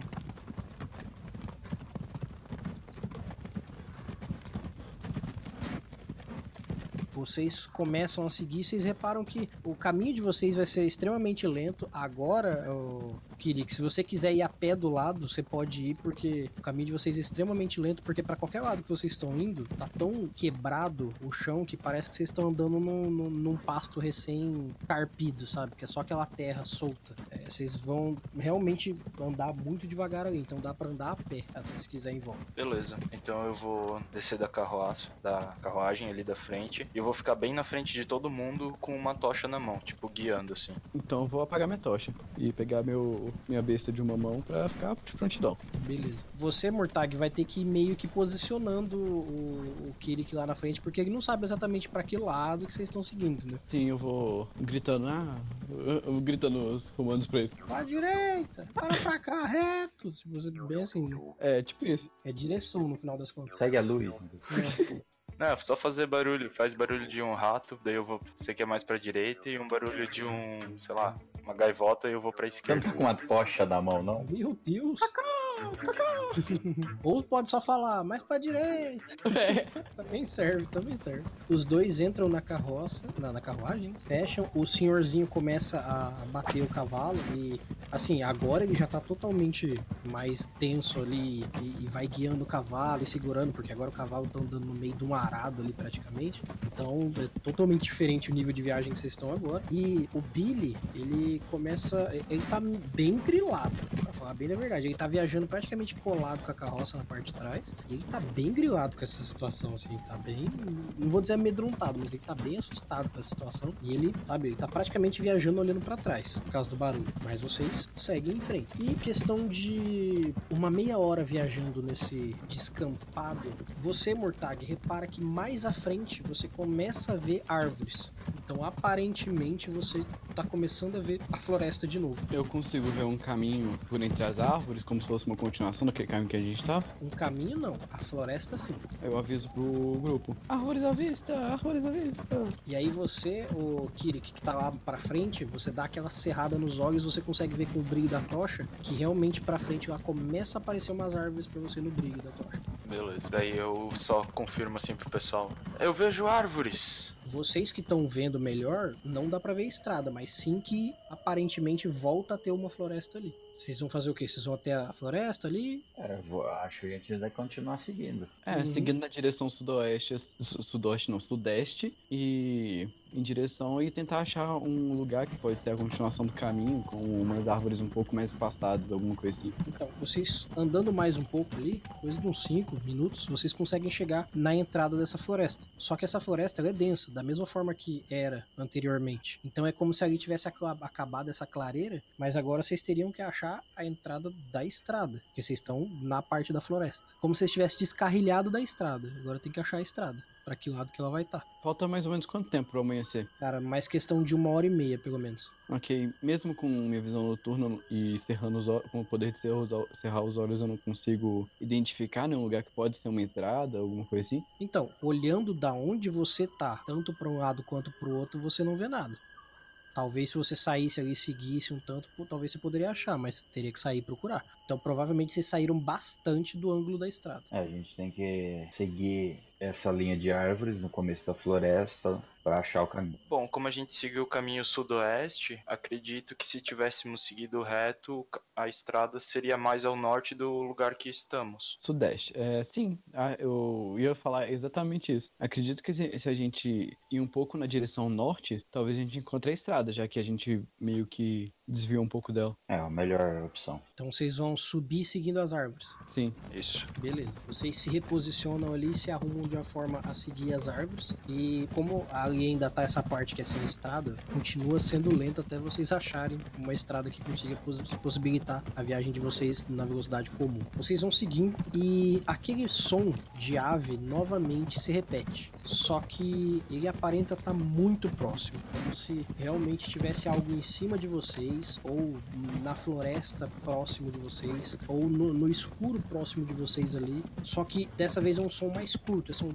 Vocês começam a seguir, vocês reparam que o caminho de vocês vai ser extremamente lento. Agora, Kirik, se você quiser ir a pé do lado, você pode ir, porque o caminho de vocês é extremamente lento, porque para qualquer lado que vocês estão indo, tá tão quebrado o chão que parece que vocês estão andando num, num, num pasto recém-carpido, sabe? Que é só aquela terra solta. É, vocês vão realmente andar muito devagar ali, então dá para andar a pé até se quiser em volta. Beleza, então eu vou descer da carroça, da carruagem ali da frente, e eu vou ficar bem na frente de todo mundo com uma tocha na mão, tipo, guiando assim. Então eu vou apagar minha tocha e pegar meu, minha besta de uma mão pra ficar de prontidão. Beleza. Você, Murtag, vai ter que ir meio que posicionando o, o Kirik lá na frente, porque ele não sabe exatamente pra que lado que vocês estão seguindo, né? Sim, eu vou gritando, ah, eu, eu gritando os comandos pra ele. Pra direita, para pra cá, reto. Tipo, você bem assim, né? É, tipo isso. É direção no final das contas. Segue a luz. Não, é só fazer barulho, faz barulho de um rato, daí eu vou. Você que é mais pra direita, e um barulho de um, sei lá, uma gaivota e eu vou pra Você não esquerda. tá com uma tocha na mão, não? Meu Deus! Ou pode só falar, mais pra direita. Também serve, também serve. Os dois entram na carroça, na, na carruagem, fecham. O senhorzinho começa a bater o cavalo e, assim, agora ele já tá totalmente mais tenso ali e, e vai guiando o cavalo e segurando, porque agora o cavalo tá andando no meio de um arado ali praticamente. Então é totalmente diferente o nível de viagem que vocês estão agora. E o Billy, ele começa. Ele tá bem grilado, pra falar bem a verdade. Ele tá viajando praticamente colado com a carroça na parte de trás. E ele tá bem grilado com essa situação, assim. Tá bem. Não vou dizer amedrontado, mas ele tá bem assustado com essa situação. E ele, sabe, ele tá praticamente viajando olhando pra trás, por causa do barulho. Mas vocês seguem em frente. E questão de uma meia hora viajando nesse descampado, você, Mortag, repara que mais à frente você começa a ver árvores. Então, aparentemente, você tá começando a ver a floresta de novo. Eu consigo ver um caminho por entre as árvores, como se fosse uma continuação daquele caminho que a gente tava. Um caminho não, a floresta sim. Eu aviso pro grupo. Árvores à vista, árvores à vista. E aí você, o Kirik, que tá lá pra frente, você dá aquela serrada nos olhos, você consegue ver com o brilho da tocha que realmente pra frente lá começa a aparecer umas árvores pra você no brilho da tocha. Beleza. Daí eu só confirmo assim pro pessoal. Eu vejo árvores. vocês que estão vendo melhor, não dá pra ver a estrada, mas sim que aparentemente volta a ter uma floresta ali. Vocês vão fazer o quê? Vocês vão até a floresta ali? É, eu vou- acho que a gente vai continuar seguindo. É, Uhum. seguindo na direção sudoeste, su- sudoeste não, sudeste, e em direção e tentar achar um lugar que pode ser a continuação do caminho, com umas árvores um pouco mais afastadas, alguma coisa assim. Então, vocês andando mais um pouco ali, coisa de uns 5 minutos, vocês conseguem chegar na entrada dessa floresta. Só que essa floresta ela é densa, da mesma forma que era anteriormente. Então é como se ali tivesse acabado essa clareira, mas agora vocês teriam que achar a entrada da estrada, porque vocês estão na parte da floresta. Como se vocês tivessem descarrilhado da estrada. Agora tem que achar a estrada. Pra que lado que ela vai estar. Falta mais ou menos quanto tempo para amanhecer? Cara, mais questão de uma hora e meia, pelo menos. Ok, mesmo com minha visão noturna e cerrando os olhos, com o poder de cerrar os, ol- cerrar os olhos, eu não consigo identificar nenhum lugar que pode ser uma entrada, alguma coisa assim. Então, olhando da onde você tá, tanto para um lado quanto para o outro, você não vê nada. Talvez se você saísse ali e seguisse um tanto, talvez você poderia achar, mas teria que sair e procurar. Então, provavelmente vocês saíram bastante do ângulo da estrada. É, a gente tem que seguir essa linha de árvores no começo da floresta para achar o caminho. Bom, como a gente seguiu o caminho sudoeste, acredito que se tivéssemos seguido reto, a estrada seria mais ao norte do lugar que estamos. Sudeste. É, sim, ah, eu ia falar exatamente isso. Acredito que se, a gente ir um pouco na direção norte, talvez a gente encontre a estrada, já que a gente meio que desviou um pouco dela. É a melhor opção. Então vocês vão subir seguindo as árvores. Sim. Isso. Beleza. Vocês se reposicionam ali e se arrumam de uma forma a seguir as árvores. E como ali ainda tá essa parte que é sem estrada, continua sendo lento até vocês acharem uma estrada que consiga pos- possibilitar a viagem de vocês na velocidade comum. Vocês vão seguindo e aquele som de ave novamente se repete. Só que ele aparenta estar muito próximo, como se realmente tivesse algo em cima de vocês, ou na floresta próximo de vocês, ou no, no escuro próximo de vocês ali. Só que dessa vez é um som mais curto, é um.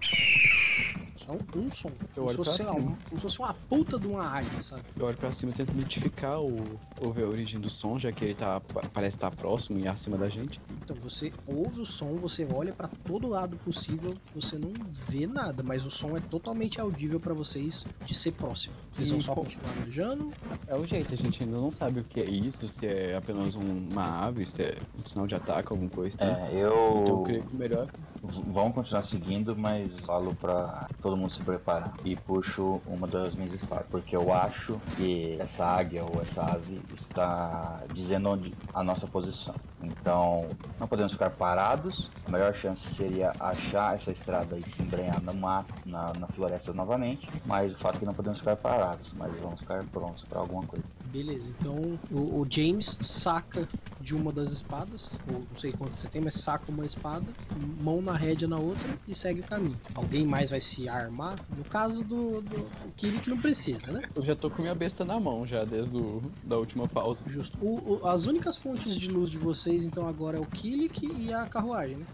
Só um, um som. Como se olho fosse, pra sei lá, cima. como se fosse uma puta de uma águia, sabe? Eu olho pra cima e tento identificar o, ou ver a origem do som, já que ele tá, pa- parece estar próximo e acima da gente. Então você ouve o som, você olha pra todo lado possível, você não vê nada, mas o som é totalmente audível pra vocês de ser próximo. Vocês vão E só qual- continuar manejando. É o jeito, a gente ainda não sabe o que é isso, se é apenas um- uma ave, se é um sinal de ataque, alguma coisa assim. É, Então eu eu. creio que o melhor v- Vamos continuar seguindo, mas falo pra todo mundo se preparar. E puxo uma das minhas espadas. Porque eu acho que essa águia ou essa ave está dizendo onde a nossa posição. Então, não podemos ficar parados. A melhor chance seria achar essa estrada e se embrenhar no mato, na, na floresta novamente. Mas o fato é que não podemos ficar parados, mas vamos ficar prontos para alguma coisa. Beleza, então o, o James saca de uma das espadas, ou não sei quanto você tem, mas saca uma espada, mão na rédea na outra e segue o caminho. Alguém mais vai se armar? No caso do, do, do Kiri que não precisa, né? Eu já tô com minha besta na mão já, desde o, da última pausa. Justo. O- o- as únicas fontes de luz de vocês, então, agora é o Killik e a carruagem, né?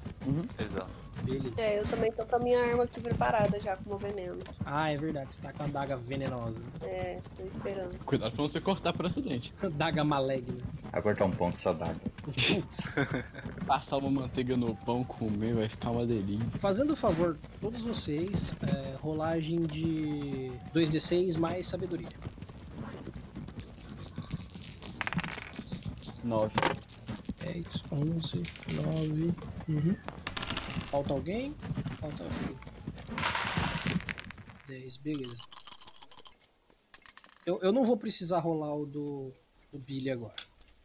Exato. Beleza. É, eu também tô com a minha arma aqui preparada já com o veneno. Ah, é verdade, você tá com a daga venenosa. É, tô esperando. Cuidado pra não você cortar por acidente. daga maligna. Vai cortar um ponto essa daga. Passar uma manteiga no pão, comer, vai ficar uma delícia. Fazendo o favor, todos vocês, é, rolagem de 2d6 mais sabedoria. 9. 10, 11, 9. Uhum. Falta alguém? Falta alguém. 10, beleza. Eu, eu não vou precisar rolar o do, do Billy agora.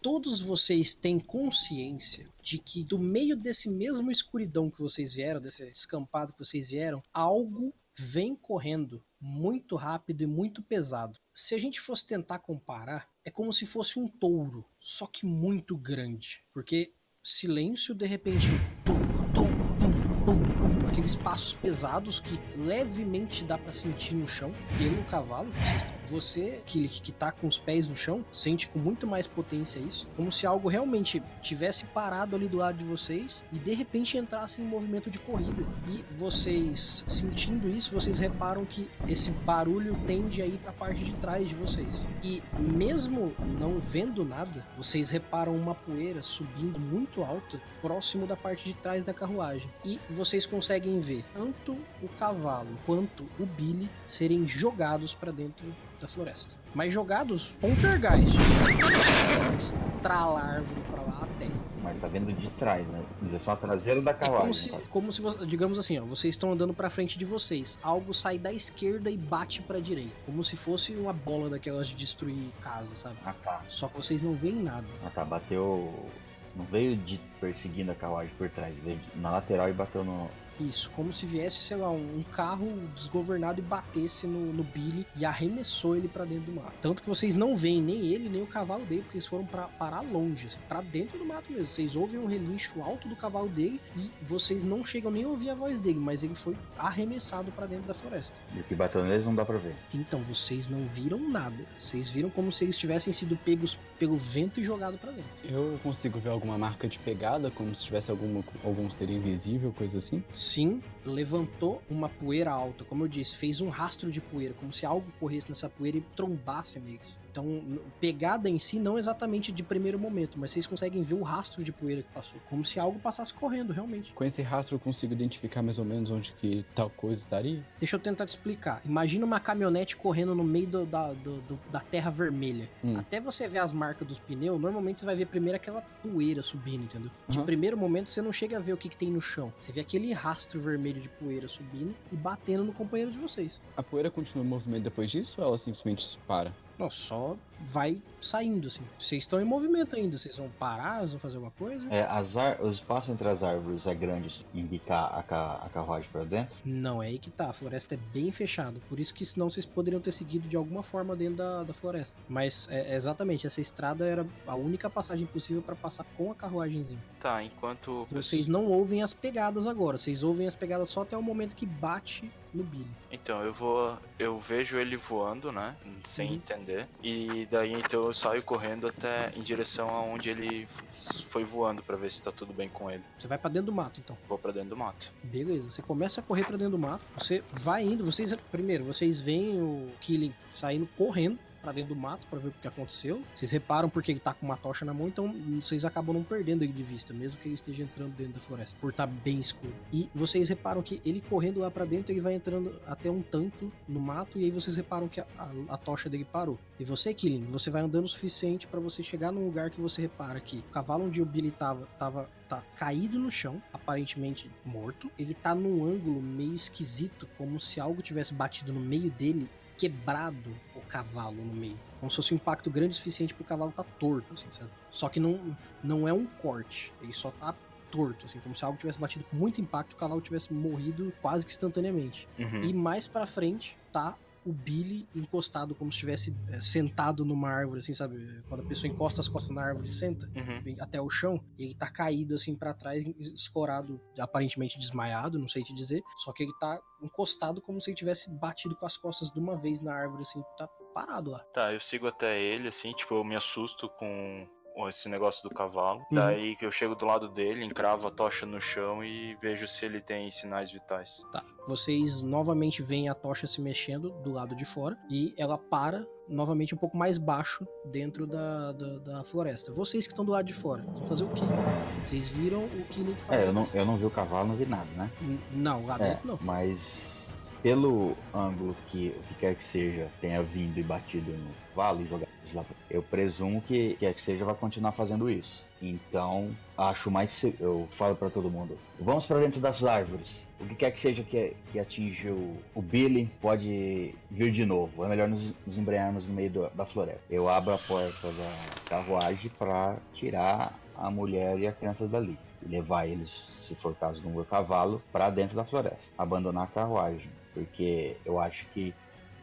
Todos vocês têm consciência de que do meio desse mesmo escuridão que vocês vieram, desse descampado que vocês vieram, algo vem correndo muito rápido e muito pesado. Se a gente fosse tentar comparar, é como se fosse um touro, só que muito grande. Porque silêncio, de repente, aqueles passos pesados que levemente dá pra sentir no chão pelo cavalo. Você- que, que tá com os pés no chão, sente com muito mais potência isso, como se algo realmente tivesse parado ali do lado de vocês e de repente entrasse em movimento de corrida. E vocês, sentindo isso, vocês reparam que esse barulho tende a ir pra parte de trás de vocês. E mesmo não vendo nada, vocês reparam uma poeira subindo muito alta próximo da parte de trás da carruagem. E vocês conseguem ver tanto o cavalo quanto o Billy serem jogados para dentro da floresta. Mas jogados poltergeist. Estrala a árvore para lá até. Mas tá vendo de trás, né? Direção a traseira da É como carruagem. se, caso. como se digamos assim, ó, vocês estão andando pra frente de vocês. Algo sai da esquerda e bate pra direita, como se fosse uma bola daquelas de destruir casa, sabe? Ah tá. Só que vocês não veem nada. Ah tá, bateu. Não veio de perseguindo a carruagem por trás, veio na lateral e bateu no. Isso, como se viesse, sei lá, um, um carro desgovernado e batesse no, no Billy e arremessou ele pra dentro do mato. Tanto que vocês não veem nem ele, nem o cavalo dele, porque eles foram pra parar longe, assim, pra dentro do mato mesmo. Vocês ouvem um relincho alto do cavalo dele e vocês não chegam nem a ouvir a voz dele, mas ele foi arremessado pra dentro da floresta. E o que bateu neles não dá pra ver. Então vocês não viram nada. Vocês viram como se eles tivessem sido pegos pelo vento e jogados pra dentro. Eu consigo ver alguma marca de pegada, como se tivesse alguma, algum ser invisível, coisa assim. Sim, levantou uma poeira alta, como eu disse, fez um rastro de poeira, como se algo corresse nessa poeira e trombasse neles. Então, pegada em si, não exatamente de primeiro momento, mas vocês conseguem ver o rastro de poeira que passou, como se algo passasse correndo, realmente. Com esse rastro eu consigo identificar mais ou menos onde que tal coisa estaria. Deixa eu tentar te explicar. Imagina uma caminhonete correndo no meio do- da, do- do- da terra vermelha. Hum. Até você ver as marcas dos pneus, normalmente você vai ver primeiro aquela poeira subindo, entendeu? De Uhum. primeiro momento você não chega a ver o que, que tem no chão. Você vê aquele rastro vermelho de poeira subindo e batendo no companheiro de vocês. A poeira continua em movimento depois disso ou ela simplesmente para? Não, só vai saindo, assim. Vocês estão em movimento ainda. Vocês vão parar, vocês vão fazer alguma coisa? É, as ar... O espaço entre as árvores é grande em indicar a, ca... a carruagem pra dentro. Não, é aí que tá. A floresta é bem fechada. Por isso que senão vocês poderiam ter seguido de alguma forma dentro da, da floresta. Mas é, é exatamente, essa estrada era a única passagem possível para passar com a carruagemzinha. Tá, enquanto. Vocês não ouvem as pegadas agora. Vocês ouvem as pegadas só até o momento que bate no Billy. Então, eu vou. Eu vejo ele voando, né? Sem Uhum. entender. E daí então eu saio correndo até em direção aonde ele foi voando pra ver se tá tudo bem com ele. Você vai pra dentro do mato, então. Vou pra dentro do mato. Beleza, você começa a correr pra dentro do mato. Você vai indo, vocês primeiro, vocês veem o Killing saindo correndo pra dentro do mato pra ver o que aconteceu. Vocês reparam porque ele tá com uma tocha na mão, então vocês acabam não perdendo ele de vista, mesmo que ele esteja entrando dentro da floresta, por estar bem escuro. E vocês reparam que ele correndo lá pra dentro, ele vai entrando até um tanto no mato e aí vocês reparam que a, a- a tocha dele parou. E você, Killing, você vai andando o suficiente pra você chegar num lugar que você repara que o cavalo onde o Billy tava, tava tá caído no chão, aparentemente morto. Ele tá num ângulo meio esquisito, como se algo tivesse batido no meio dele, quebrado o cavalo no meio. Como se fosse um impacto grande o suficiente pro cavalo tá torto, assim, sabe? Só que não, não é um corte, ele só tá torto, assim, como se algo tivesse batido com muito impacto e o cavalo tivesse morrido quase que instantaneamente. Uhum. E mais pra frente tá o Billy encostado, como se estivesse é, sentado numa árvore, assim, sabe? Quando a pessoa encosta as costas na árvore e senta Uhum. até o chão, e ele tá caído assim pra trás, escorado, aparentemente desmaiado, não sei te dizer. Só que ele tá encostado como se ele tivesse batido com as costas de uma vez na árvore, assim, tá parado lá. Tá, eu sigo até ele, assim, tipo, eu me assusto com esse negócio do cavalo. Uhum. Daí que eu chego do lado dele, encravo a tocha no chão e vejo se ele tem sinais vitais. Tá. Vocês novamente veem a tocha se mexendo do lado de fora e ela para novamente um pouco mais baixo dentro da, da, da floresta. Vocês que estão do lado de fora, vão fazer o quê? Vocês viram o que Nick faz? É, eu não, eu não vi o cavalo, não vi nada, né? N- Não, lá É, dentro não. mas pelo ângulo que o que quer que seja tenha vindo e batido no eu presumo que quer que seja vai continuar fazendo isso. Então, acho mais eu falo pra todo mundo, vamos pra dentro das árvores. O que quer que seja que, que atinge o, Billy pode vir de novo. É melhor nos, nos embrenharmos no meio do- da floresta. Eu abro a porta da carruagem pra tirar a mulher e a criança dali e levar eles, se for caso do meu cavalo, para dentro da floresta. Abandonar a carruagem, porque eu acho que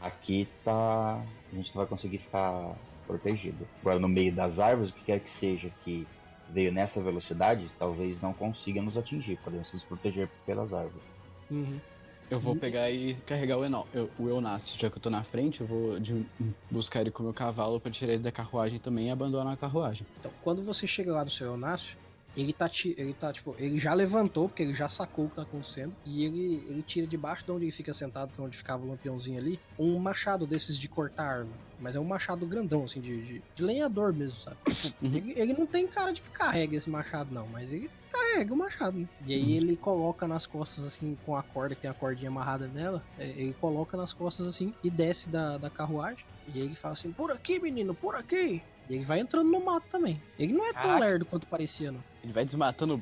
aqui tá a gente não vai conseguir ficar protegido. Agora no meio das árvores, o que quer que seja que veio nessa velocidade, talvez não consiga nos atingir, podemos nos proteger pelas árvores. Uhum. Eu vou Hum. pegar e carregar o, Enal, eu, o Eunácio, já que eu tô na frente, eu vou de- buscar ele com o meu cavalo pra tirar ele da carruagem também e abandonar a carruagem. Então, quando você chega lá do seu Eunácio, Ele tá, ele tá, tipo, ele já levantou, porque ele já sacou o que tá acontecendo. E ele, ele tira debaixo de onde ele fica sentado, que é onde ficava o lampiãozinho ali, um machado desses de cortar árvore. Mas é um machado grandão, assim, de, de, de lenhador mesmo, sabe? Uhum. Ele, ele não tem cara de que carrega esse machado, não, mas ele carrega o machado, né? E aí ele coloca nas costas, assim, com a corda, que tem a cordinha amarrada nela, é, ele coloca nas costas, assim, e desce da, da carruagem. E aí ele fala assim, por aqui, menino, por aqui. E ele vai entrando no mato também. Ele não é tão Caraca. lerdo quanto parecia, não. Ele vai desmatando.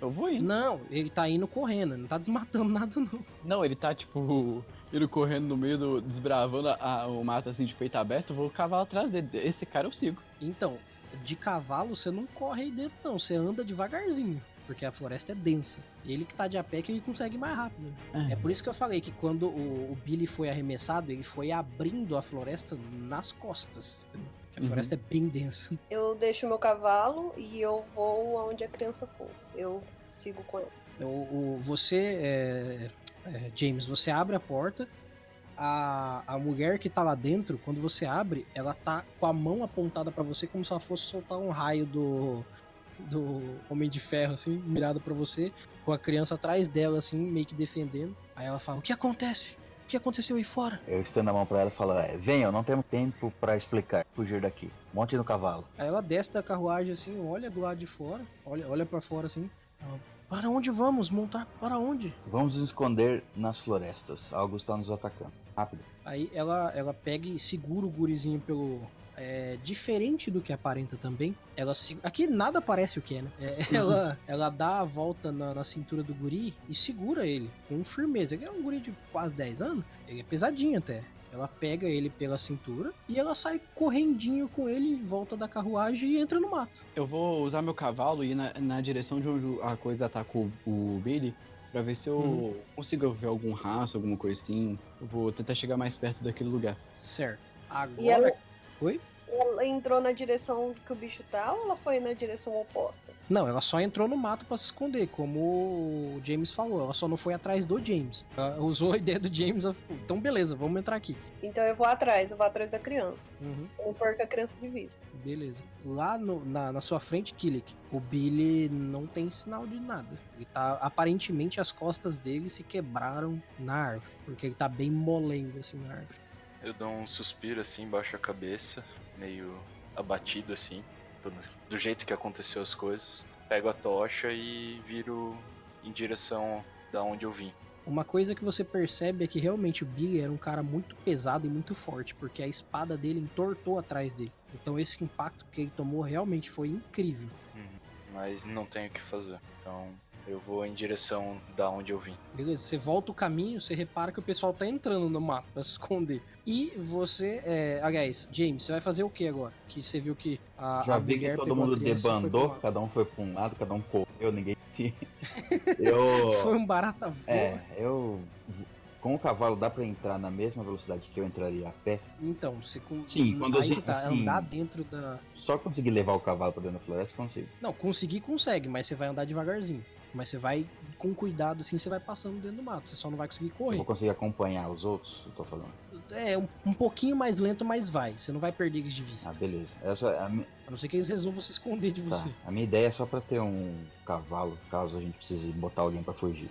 Eu vou indo. Não, ele tá indo correndo, não tá desmatando nada, não. Não, ele tá tipo. Indo correndo no meio do. desbravando a- o mato assim de peito aberto. Eu vou o cavalo atrás dele. Esse cara eu sigo. Então, de cavalo você não corre aí dentro, não. Você anda devagarzinho. Porque a floresta é densa. Ele que tá de a pé que ele consegue mais rápido. né? É por isso que eu falei que quando o, o Billy foi arremessado, ele foi abrindo a floresta nas costas. entendeu? Que a Uhum. floresta é bem densa. Eu deixo meu cavalo e eu vou aonde a criança for. Eu sigo com ela. O, o- você, é, é, James, você abre a porta. A, a mulher que tá lá dentro, quando você abre, ela tá com a mão apontada pra você como se ela fosse soltar um raio do, do Homem de Ferro, assim, mirado pra você, com a criança atrás dela, assim, meio que defendendo. Aí ela fala: O que acontece? O que aconteceu aí fora? Eu estendo a mão pra ela e falo, é, venham, não temos tempo pra explicar. Fugir daqui. Monte no cavalo. Aí ela desce da carruagem assim, olha do lado de fora, olha, olha para fora assim. para onde vamos? Montar para onde? Vamos nos esconder nas florestas. Algo está nos atacando. Rápido. Aí ela, ela pega e segura o gurizinho pelo. É, diferente do que aparenta também, ela se... aqui nada parece o que é, né? É, ela, ela dá a volta na, na cintura do guri e segura ele com firmeza. Ele é um guri de quase 10 anos, ele é pesadinho até. Ela pega ele pela cintura e ela sai correndinho com ele em volta da carruagem e entra no mato. Eu vou usar meu cavalo e ir na, na direção de onde a coisa atacou o Billy. Pra ver se eu Uhum. consigo ver algum rastro, alguma coisa assim. Eu vou tentar chegar mais perto daquele lugar. Certo. Agora. E ela, Oi? Ela entrou na direção que o bicho tá ou ela foi na direção oposta? Não, ela só entrou no mato pra se esconder, como o James falou. Ela só não foi atrás do James. Ela usou a ideia do James. Então, beleza, vamos entrar aqui. Então eu vou atrás, eu vou atrás da criança. Uhum, Eu não perco a criança de vista. beleza. Lá no- na, na sua frente, Killick, o Billy não tem sinal de nada. Ele tá. Aparentemente as costas dele se quebraram na árvore. Porque ele tá bem molengo assim na árvore. Eu dou um suspiro assim, baixo a cabeça, meio abatido assim, do, jeito que aconteceu as coisas. Pego a tocha e viro em direção da onde eu vim. Uma coisa que você percebe é que realmente o Billy era um cara muito pesado e muito forte, porque a espada dele entortou atrás dele. Então esse impacto que ele tomou realmente foi incrível. Mas não tenho o que fazer. Então eu vou em direção da onde eu vim. Beleza, você volta o caminho, você repara que o pessoal tá entrando no mapa pra se esconder. E você, é, aliás, James, você vai fazer o que agora? Que você viu que a, Já a vi que todo mundo debandou, cada um foi pra um lado, cada um correu, ninguém se. eu. Foi um barata voa. É, eu. Com o cavalo dá pra entrar na mesma velocidade que eu entraria a pé. Então, você com... Sim, quando aí a gente- tá, assim- andar dentro da... Só conseguir levar o cavalo pra dentro da floresta, consigo. Não, conseguir consegue, mas você vai andar devagarzinho. Mas você vai com cuidado assim, você vai passando dentro do mato. Você só não vai conseguir Eu correr. vou conseguir acompanhar os outros, eu tô falando. É, um, um pouquinho mais lento, mas vai. Você não vai perder de Ah, vista. beleza. Essa, a, mi- A não ser que eles resolvam se esconder de tá. você. a minha ideia é só pra ter um cavalo, caso a gente precise botar alguém pra fugir.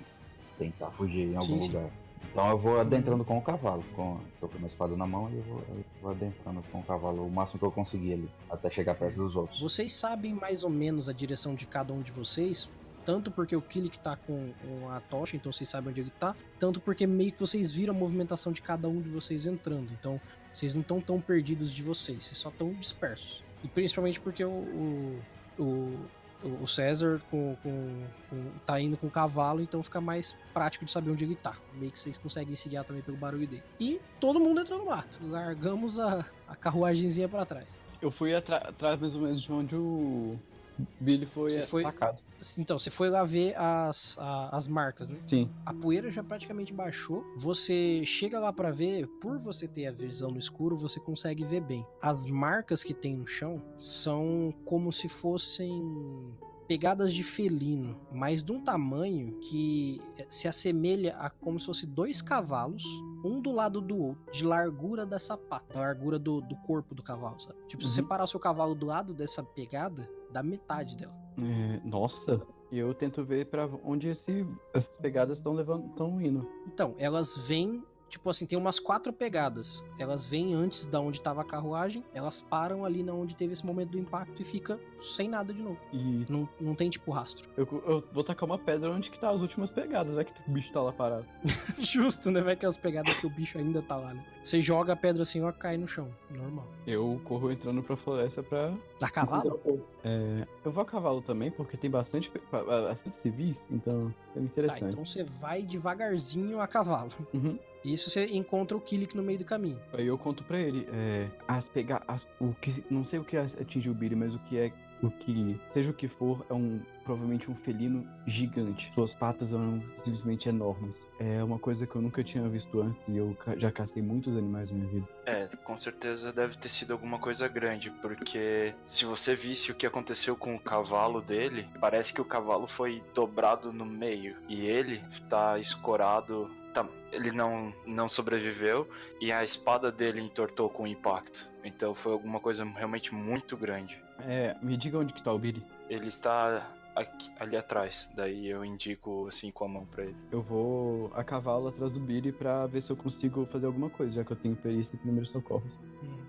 Tentar fugir em algum Sim, sim. lugar. Então eu vou adentrando com o cavalo. Com, tô com a minha espada na mão e eu vou, eu vou adentrando com o cavalo o máximo que eu conseguir ali, até chegar perto dos outros. Vocês sabem mais ou menos a direção de cada um de vocês, tanto porque o Killick tá com, com a tocha, então vocês sabem onde ele tá, tanto porque meio que vocês viram a movimentação de cada um de vocês entrando. Então, vocês não estão tão perdidos de vocês, vocês só estão dispersos. E principalmente porque o, o, o, o César com, com- com- tá indo com o cavalo, então fica mais prático de saber onde ele tá. Meio que vocês conseguem se guiar também pelo barulho dele. E todo mundo entrou no mato. Largamos a, a carruagenzinha pra trás. Eu fui atrás mais ou menos de onde o Billy foi, Você foi- atacado. Então, você foi lá ver as, a- as marcas, né? Sim. A poeira já praticamente baixou. Você chega lá pra ver, por você ter a visão no escuro, você consegue ver bem. As marcas que tem no chão são como se fossem pegadas de felino, mas de um tamanho que se assemelha a como se fosse dois cavalos, um do lado do outro, de largura dessa pata, da largura do, do corpo do cavalo, sabe? Tipo, se Uhum. você parar o seu cavalo do lado dessa pegada, dá metade dela. É, nossa, eu tento ver pra onde esse, essas pegadas estão levando, estão indo. Então, elas vêm Tipo assim, tem umas quatro pegadas. Elas vêm antes da onde tava a carruagem, elas param ali na onde teve esse momento do impacto e fica sem nada de novo. E Não, não tem tipo rastro. eu, eu vou tacar uma pedra onde que tá as últimas pegadas, vai que o bicho tá lá parado. Justo, né? Vai que as pegadas que o bicho ainda tá lá, né? Você joga a pedra assim, ela cai no chão. Normal. Eu corro entrando pra floresta pra. A cavalo? É, eu vou a cavalo também, porque tem bastante, bastante civis, então é Tá, interessante. então você vai devagarzinho a cavalo. Uhum. Isso você encontra o Killik no meio do caminho. Aí eu conto pra ele, é, as pegar, as, o que, não sei o que atinge o Billy, mas o que é, o que, seja o que for, é um, provavelmente um felino gigante. Suas patas são simplesmente enormes. É uma coisa que eu nunca tinha visto antes e eu ca- já cacei muitos animais na minha vida. É, com certeza deve ter sido alguma coisa grande, porque se você visse o que aconteceu com o cavalo dele, parece que o cavalo foi dobrado no meio e ele tá escorado. Tá, ele não, não sobreviveu e a espada dele entortou com o impacto. Então foi alguma coisa realmente muito grande. É, me diga onde que tá o Billy. Ele está aqui- ali atrás, daí eu indico assim com a mão pra ele. Eu vou a cavalo atrás do Billy pra ver se eu consigo fazer alguma coisa, já que eu tenho perícia em primeiros socorros. Hum.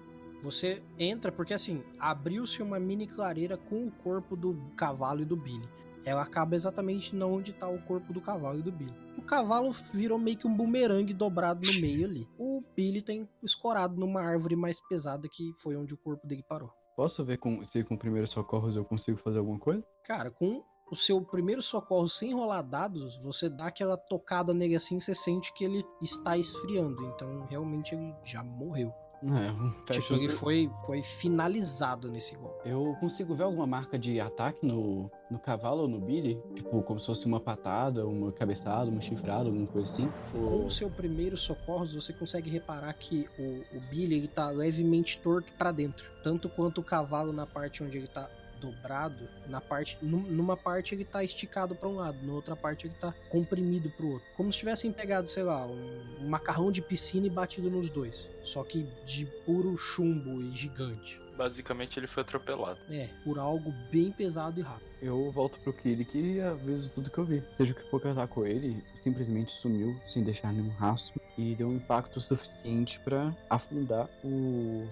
Você entra porque assim, abriu-se uma mini clareira com o corpo do cavalo e do Billy. Ela acaba exatamente onde tá o corpo do cavalo e do Billy. O cavalo virou meio que um bumerangue dobrado no meio ali. O Billy tem escorado numa árvore mais pesada que foi onde o corpo dele parou. Posso ver com, se com primeiros socorros eu consigo fazer alguma coisa? Cara, com o seu primeiro socorro sem rolar dados, você dá aquela tocada nele assim, você sente que ele está esfriando. Então, realmente, ele já morreu. É, Tipo, ele foi, foi finalizado nesse golpe. Eu consigo ver alguma marca de ataque no, no cavalo ou no Billy? Tipo, como se fosse uma patada, uma cabeçada, uma chifrada, alguma coisa assim? Com Ou... o seu primeiro socorro, você consegue reparar que o, o Billy ele tá levemente torto para dentro. Tanto quanto o cavalo na parte onde ele tá dobrado, na parte num- numa parte ele tá esticado para um lado, na outra parte ele tá comprimido pro outro. Como se tivessem pegado, sei lá, um, macarrão de piscina e batido nos dois. Só que de puro chumbo e gigante. Basicamente ele foi atropelado. É, por algo bem pesado e rápido. Eu volto pro Kirik e aviso tudo que eu vi. Seja o que for que atacou ele, simplesmente sumiu sem deixar nenhum rastro e deu um impacto suficiente pra afundar o,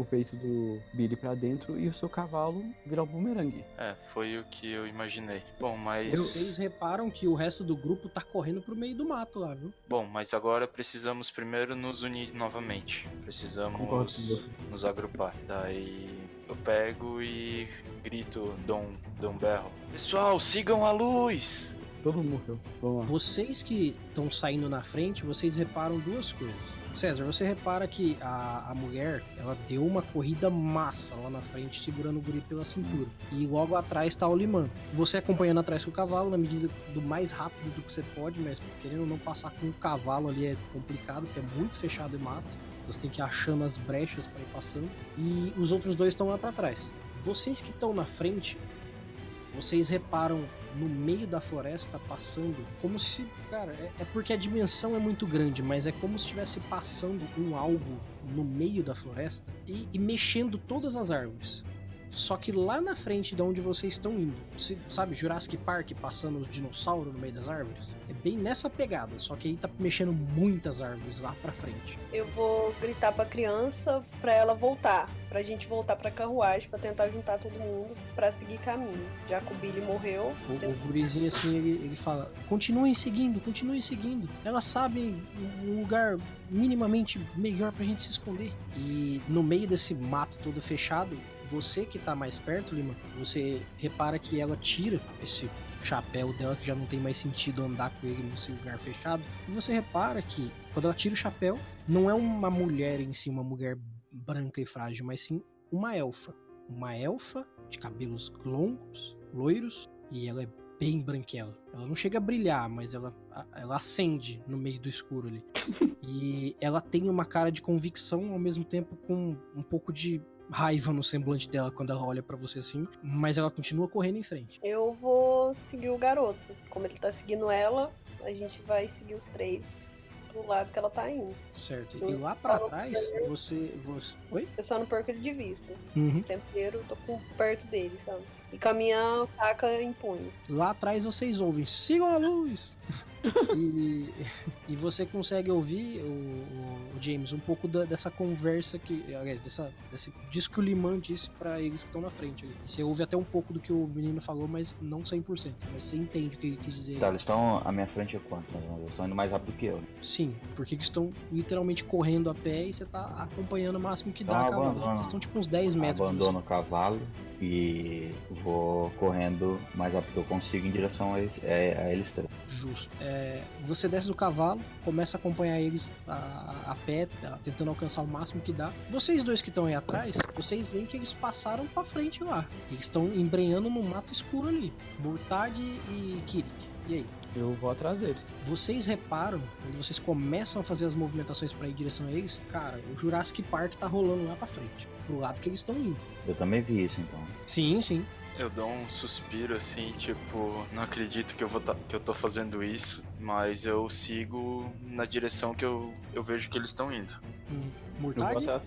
o peito do Billy pra dentro e o seu cavalo virar um bumerangue. É, foi o que eu imaginei. Bom, mas. Vocês reparam que o resto do grupo tá correndo pro meio do mato lá, viu? Bom, mas agora precisamos primeiro nos unir novamente. Precisamos nos agrupar. Daí eu pego e grito Dom, Dom Berro. Pessoal, sigam a luz! Todo mundo morreu. Vamos lá. Vocês que estão saindo na frente, vocês reparam duas coisas. César, você repara que a, a mulher, ela deu uma corrida massa lá na frente, segurando o guri pela cintura. E logo atrás tá o Limão. Você acompanhando atrás com o cavalo, na medida do mais rápido do que você pode, mas querendo não passar com o cavalo ali é complicado, porque é muito fechado e mato. Você tem que ir achando as brechas para ir passando. E os outros dois estão lá para trás. Vocês que estão na frente, vocês reparam no meio da floresta passando como se. Cara, é, é porque a dimensão é muito grande, mas é como se estivesse passando um algo no meio da floresta e, e mexendo todas as árvores. Só que lá na frente de onde vocês estão indo, você sabe Jurassic Park passando os dinossauros no meio das árvores? É bem nessa pegada, só que aí tá mexendo muitas árvores lá pra frente. Eu vou gritar pra criança pra ela voltar. Pra gente voltar pra carruagem, pra tentar juntar todo mundo pra seguir caminho. Já que o Billy morreu. O, o gurizinho assim, ele, ele fala: continuem seguindo, continuem seguindo. Elas sabem um lugar minimamente melhor pra gente se esconder. E no meio desse mato todo fechado, você que tá mais perto, Lima, você repara que ela tira esse chapéu dela, que já não tem mais sentido andar com ele nesse lugar fechado. E você repara que quando ela tira o chapéu, não é uma mulher em si, uma mulher branca e frágil, mas sim uma elfa. Uma elfa de cabelos longos, loiros, e ela é bem branquela. Ela não chega a brilhar, mas ela, ela acende no meio do escuro ali. E ela tem uma cara de convicção, ao mesmo tempo com um pouco de raiva no semblante dela quando ela olha pra você assim, mas ela continua correndo em frente. Eu vou seguir o garoto. Como ele tá seguindo ela, a gente vai seguir os três pro lado que ela tá indo. Certo. E lá pra falo trás, você. você... Oi? Eu só não perco ele de vista. Uhum. O tempo inteiro eu tô perto dele, sabe? E minha faca em punho. Lá atrás vocês ouvem, sigam a luz! e, e você consegue ouvir, o, o- o James, um pouco da- dessa conversa que. Aliás, dessa, desse disso que o Liman disse pra eles que estão na frente. Você ouve até um pouco do que o menino falou, mas não 100%. Mas você entende o que ele quis dizer. Tá, eles estão à minha frente é quanto? Eles estão indo mais rápido que eu. né? Sim, porque eles estão literalmente correndo a pé e você tá acompanhando o máximo que dá Então a cavalo. Eles estão tipo uns 10 metros. de Abandono o cavalo e vou correndo mais rápido que eu consigo em direção a eles, é, a eles três. Justo. É, você desce do cavalo, começa a acompanhar eles a, a pé, tá, tentando alcançar o máximo que dá. Vocês dois que estão aí atrás, vocês veem que eles passaram pra frente lá. Eles estão embrenhando no mato escuro ali. Murtad e Kirik. E aí? Eu vou atrás deles. Vocês reparam, quando vocês começam a fazer as movimentações pra ir em direção a eles, cara, o Jurassic Park tá rolando lá pra frente. Pro lado que eles estão indo. Eu também vi isso então. Sim, sim. Eu dou um suspiro assim, tipo, não acredito que eu, vou tá- que eu tô fazendo isso, mas eu sigo na direção que eu, eu vejo que eles estão indo. Hum. Eu vou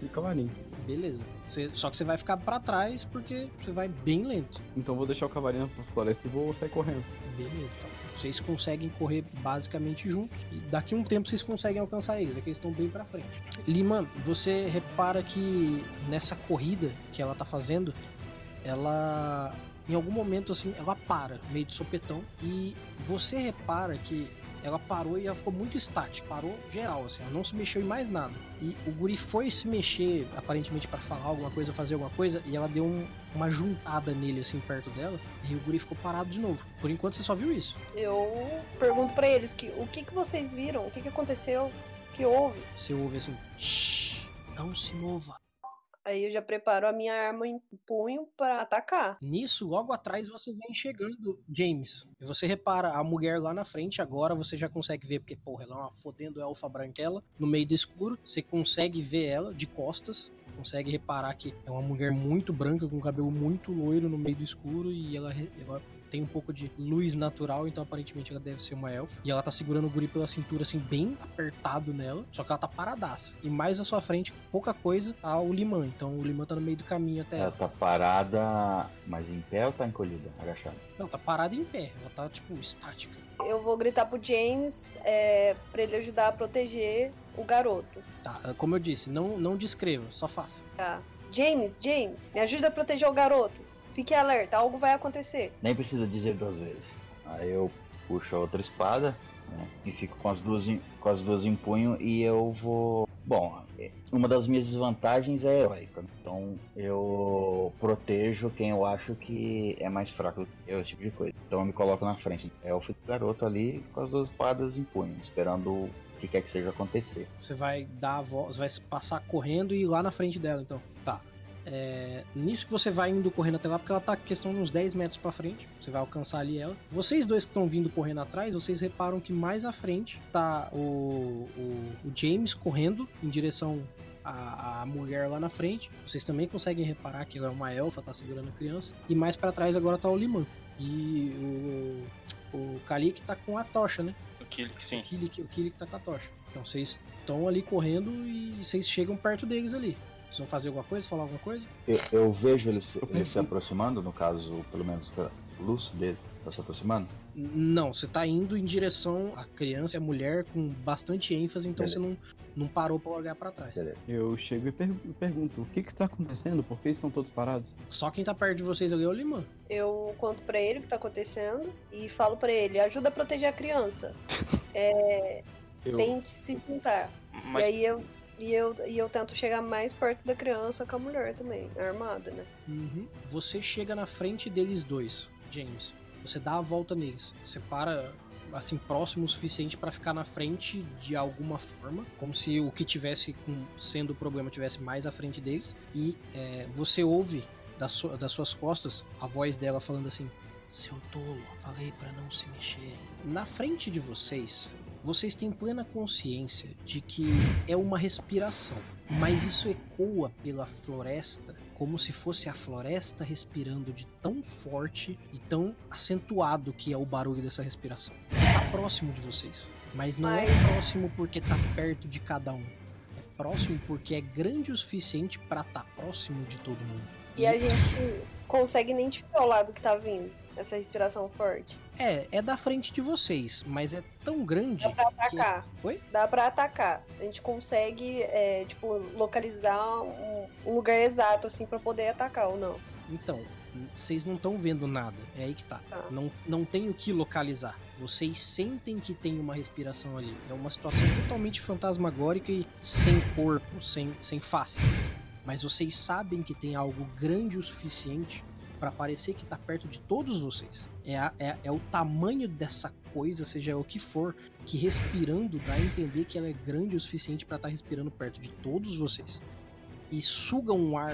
cavalinho. Beleza. Você- só que você vai ficar pra trás porque você vai bem lento. Então eu vou deixar o cavalinho na floresta e vou sair correndo. Beleza, então. Vocês conseguem correr basicamente juntos. E daqui a um tempo vocês conseguem alcançar eles. Aqui eles estão bem pra frente. Liman, você repara que nessa corrida que ela tá fazendo, ela. Em algum momento, assim, ela para, meio de sopetão. E você repara que ela parou e ela ficou muito estática. Parou geral, assim, ela não se mexeu em mais nada. E o guri foi se mexer, aparentemente, pra falar alguma coisa, fazer alguma coisa, e ela deu um- uma juntada nele, assim, perto dela. E o guri ficou parado de novo. Por enquanto você só viu isso. Eu pergunto pra eles que, o que, que vocês viram? O que, que aconteceu? O que houve? Você ouve assim, Shhh, não se mova. Aí eu já preparo a minha arma em punho pra atacar. Nisso, logo atrás você vem chegando, James. E você repara a mulher lá na frente, agora você já consegue ver, porque, porra, ela é uma fodendo elfa branquela, no meio do escuro. Você consegue ver ela de costas. Consegue reparar que é uma mulher muito branca, com cabelo muito loiro no meio do escuro. E ela, ela tem um pouco de luz natural, então aparentemente ela deve ser uma elfa. E ela tá segurando o guri pela cintura, assim, bem apertado nela. Só que ela tá paradaça. E mais à sua frente, pouca coisa, tá o Liman. Então o Liman tá no meio do caminho até Ela ela. tá parada, mas em pé ou tá encolhida, agachada? Não, tá parada em pé. Ela tá, tipo, estática. Eu vou gritar pro James é, pra ele ajudar a proteger o garoto. Tá, como eu disse, não, não descreva, só faça. Tá. James, James, me ajuda a proteger o garoto. Fique alerta, algo vai acontecer. Nem precisa dizer duas vezes. Aí eu puxo a outra espada né, e fico com as duas em, com as duas em punho e eu vou. Bom, é, uma das minhas desvantagens é heróica. Então eu protejo quem eu acho que é mais fraco que eu, esse tipo de coisa. Então eu me coloco na frente. É o garoto ali com as duas espadas em punho, esperando o que quer que seja acontecer. Você vai dar a volta, vai passar correndo e ir lá na frente dela, então. É, nisso que você vai indo correndo até lá, porque ela tá questão de uns 10 metros pra frente. Você vai alcançar ali ela. Vocês dois que estão vindo correndo atrás, vocês reparam que mais à frente tá o, o, o James correndo em direção à, mulher lá na frente. Vocês também conseguem reparar que ela é uma elfa, tá segurando a criança. E mais pra trás agora tá o Liman. E o, o Kalik tá com a tocha, né? O Kilik, sim. O Kilik, o Kilik tá com a tocha. Então vocês estão ali correndo e vocês chegam perto deles ali. Vocês vão fazer alguma coisa, falar alguma coisa? Eu, eu vejo ele se, ele se aproximando, no caso, pelo menos pela luz dele, tá se aproximando. Não, você tá indo em direção à criança e à mulher com bastante ênfase, então Beleza. você não, não parou pra olhar pra trás. Beleza. Eu chego e per- pergunto, o que que tá acontecendo? Por que estão todos parados? Só quem tá perto de vocês é o Liman. Eu conto pra ele o que tá acontecendo e falo pra ele: ajuda a proteger a criança. Eu, Tente se juntar. Mas E aí eu. E eu, e eu tento chegar mais perto da criança com a mulher também, armada, né? Uhum. Você chega na frente deles dois, James. Você dá a volta neles. Você para assim próximo o suficiente pra ficar na frente de alguma forma, como se o que tivesse sendo o problema tivesse mais à frente deles. E é, você ouve das, das suas costas a voz dela falando assim: "Seu tolo, falei pra não se mexerem". Na frente de vocês, vocês têm plena consciência de que é uma respiração, mas isso ecoa pela floresta como se fosse a floresta respirando de tão forte e tão acentuado que é o barulho dessa respiração. E tá próximo de vocês. Mas não é próximo porque tá perto de cada um. É próximo porque é grande o suficiente pra estar próximo de todo mundo. E a gente consegue identificar o lado que tá vindo. Essa respiração forte. É, é da frente de vocês, mas é tão grande. Dá pra atacar. Oi? Dá pra atacar. A gente consegue, é, tipo, localizar um, um lugar exato, assim, pra poder atacar ou não. Então, vocês não estão vendo nada. É aí que tá. Tá. Não, não tem o que localizar. Vocês sentem que tem uma respiração ali. É uma situação totalmente fantasmagórica e sem corpo, sem, sem face. Mas vocês sabem que tem algo grande o suficiente para parecer que tá perto de todos vocês. É, a- é, é o tamanho dessa coisa, seja o que for, que respirando dá a entender que ela é grande o suficiente para estar respirando perto de todos vocês. E suga um ar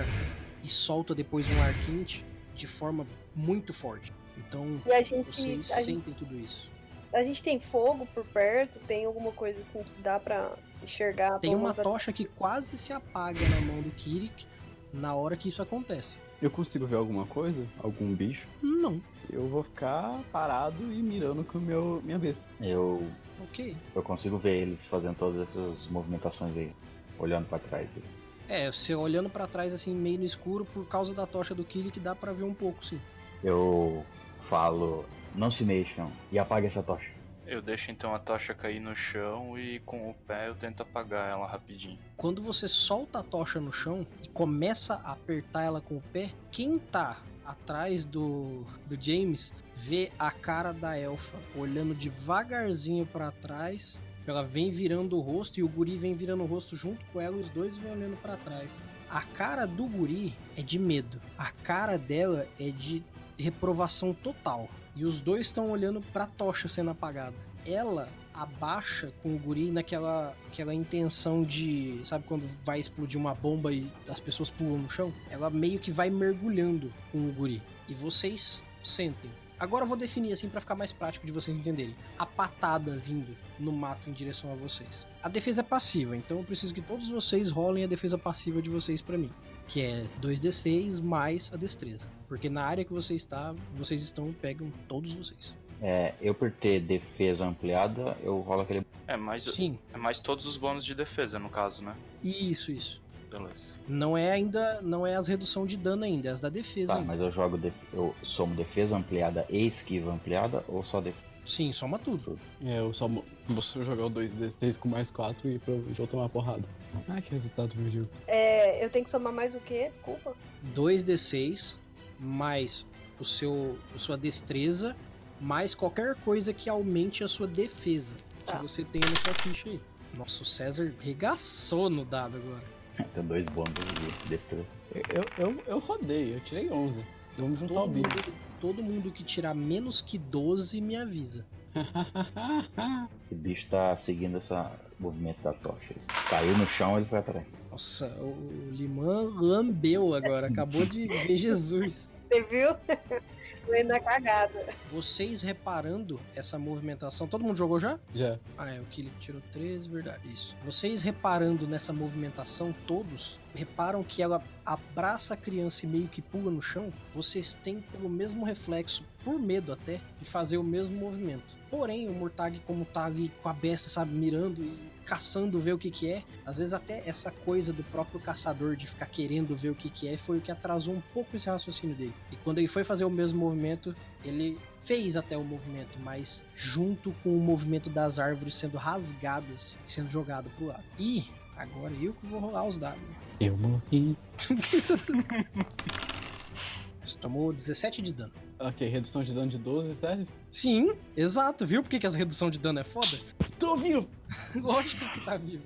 e solta depois um ar quente de forma muito forte. Então E a gente, vocês a gente, sentem tudo isso. a gente tem fogo por perto, tem alguma coisa assim que dá pra enxergar. Tem uma menos a- tocha que quase se apaga na mão do Kirik na hora que isso acontece. Eu consigo ver alguma coisa? Algum bicho? Não, Eu vou ficar parado e mirando com o meu, minha besta. Eu, ok. eu consigo ver eles fazendo todas essas movimentações aí, olhando pra trás. aí. É, você olhando pra trás assim, meio no escuro, por causa da tocha do Kirik, dá pra ver um pouco, sim. Eu falo, não se mexam e apague essa tocha. Eu deixo então a tocha cair no chão e com o pé eu tento apagar ela rapidinho. Quando você solta a tocha no chão e começa a apertar ela com o pé, quem tá atrás do, do James vê a cara da elfa olhando devagarzinho pra trás. Ela vem virando o rosto e o guri vem virando o rosto junto com ela, os dois vêm olhando pra trás. A cara do guri é de medo. A cara dela é de reprovação total. E os dois estão olhando pra tocha sendo apagada. Ela abaixa com o guri naquela aquela intenção de, sabe quando vai explodir uma bomba e as pessoas pulam no chão? Ela meio que vai mergulhando com o guri. E vocês sentem. Agora eu vou definir assim pra ficar mais prático de vocês entenderem. A patada vindo no mato em direção a vocês. A defesa é passiva, então eu preciso que todos vocês rolem a defesa passiva de vocês pra mim, que é 2d6 mais a destreza. Porque na área que você está, vocês estão pegam todos vocês. É, eu por ter defesa ampliada, eu rolo aquele. É mais, Sim, é mais todos os bônus de defesa no caso, né? isso, isso. Beleza. Não é ainda, não é as redução de dano ainda, é as da defesa. Tá, ainda. mas eu jogo. def- Eu somo defesa ampliada e esquiva ampliada ou só defesa? Sim, soma tudo. É, eu só só jogar o 2d6 com mais 4 e provavelmente eu vou tomar porrada. Ah, que resultado medíocre. É, eu tenho que somar mais o quê? Desculpa. 2d6 mais o seu a sua destreza mais qualquer coisa que aumente a sua defesa Tá. que você tenha na sua ficha aí. Nossa, o César regaçou no dado agora. Tem dois bônus de destreza. Eu, eu, eu rodei, eu tirei 11. Vamos juntar o Todo bicho. mundo, todo mundo que tirar menos que 12 me avisa. Esse bicho tá seguindo esse movimento da tocha. aí. Caiu no chão, ele foi atrás. Nossa, o Limão lambeu agora, acabou de ver Jesus. Você viu? Foi na cagada. Vocês reparando essa movimentação, todo mundo jogou já? Já. Ah, é, o Killing tirou 13, verdade, isso. Vocês reparando nessa movimentação, todos, reparam que ela abraça a criança e meio que pula no chão, vocês têm pelo mesmo reflexo, por medo até, de fazer o mesmo movimento. Porém, o Murtag, como tá ali com a besta, sabe, mirando e caçando ver o que que é, às vezes até essa coisa do próprio caçador de ficar querendo ver o que que é, foi o que atrasou um pouco esse raciocínio dele. E quando ele foi fazer o mesmo movimento, ele fez até o movimento, mas junto com o movimento das árvores sendo rasgadas e sendo jogado pro lado. E agora eu que vou rolar os dados. né? Eu morri. Você tomou 17 de dano. Ok, redução de dano de 12, sério? Sim, exato. Viu por que, que as redução de dano é foda? Tô vivo! Lógico que tá vivo.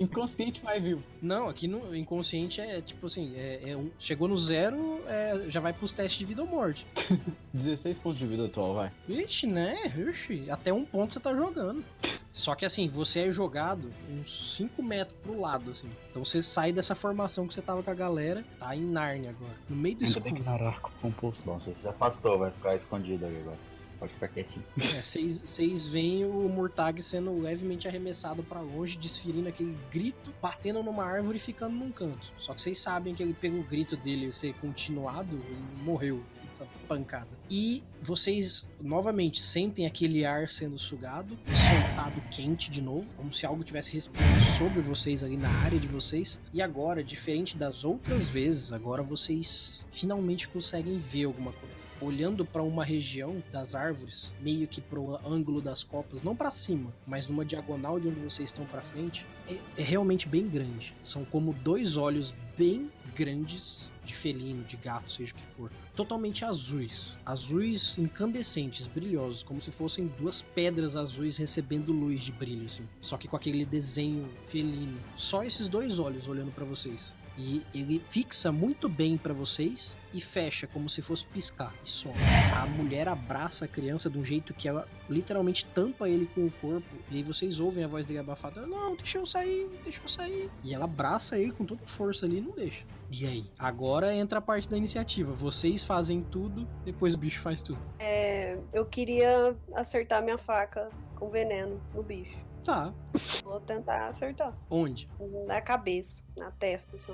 Inconsciente, mas vivo. Não, aqui no inconsciente é tipo assim, é, é um- chegou no zero, é, já vai pros testes de vida ou morte. 16 pontos de vida atual, vai. Vixe, né? Vixe, até um ponto você tá jogando. Só que assim, você é jogado uns 5 metros pro lado, assim. Então você sai dessa formação que você tava com a galera, tá em Narnia agora. No meio do escuro. arco composto. Bom, você se afastou, vai ficar escondido ali agora. Pode ficar quietinho. É, Vocês veem o Murtag sendo levemente arremessado pra longe, desferindo aquele grito, batendo numa árvore e ficando num canto. Só que vocês sabem que ele, pelo grito dele ser continuado, ele morreu. Essa pancada. E vocês novamente sentem aquele ar sendo sugado, soltado quente de novo, como se algo tivesse respirando sobre vocês ali na área de vocês. E agora, diferente das outras vezes, agora vocês finalmente conseguem ver alguma coisa. Olhando para uma região das árvores, meio que pro ângulo das copas, não para cima, mas numa diagonal de onde vocês estão para frente, é, é realmente bem grande. São como dois olhos bem grandes de felino, de gato, seja o que for, totalmente azuis, azuis incandescentes, brilhosos, como se fossem duas pedras azuis recebendo luz de brilho, assim. Só que com aquele desenho felino. Só esses dois olhos olhando para vocês. E ele fixa muito bem para vocês e fecha como se fosse piscar e some. A mulher abraça a criança de um jeito que ela literalmente tampa ele com o corpo. E aí vocês ouvem a voz dele abafada: Não, deixa eu sair, deixa eu sair. E ela abraça ele com toda força ali e não deixa. E aí? Agora entra a parte da iniciativa. Vocês fazem tudo, depois o bicho faz tudo. É, eu queria acertar minha faca com veneno no bicho. Tá. Vou tentar acertar. Onde? Na cabeça, na testa, assim.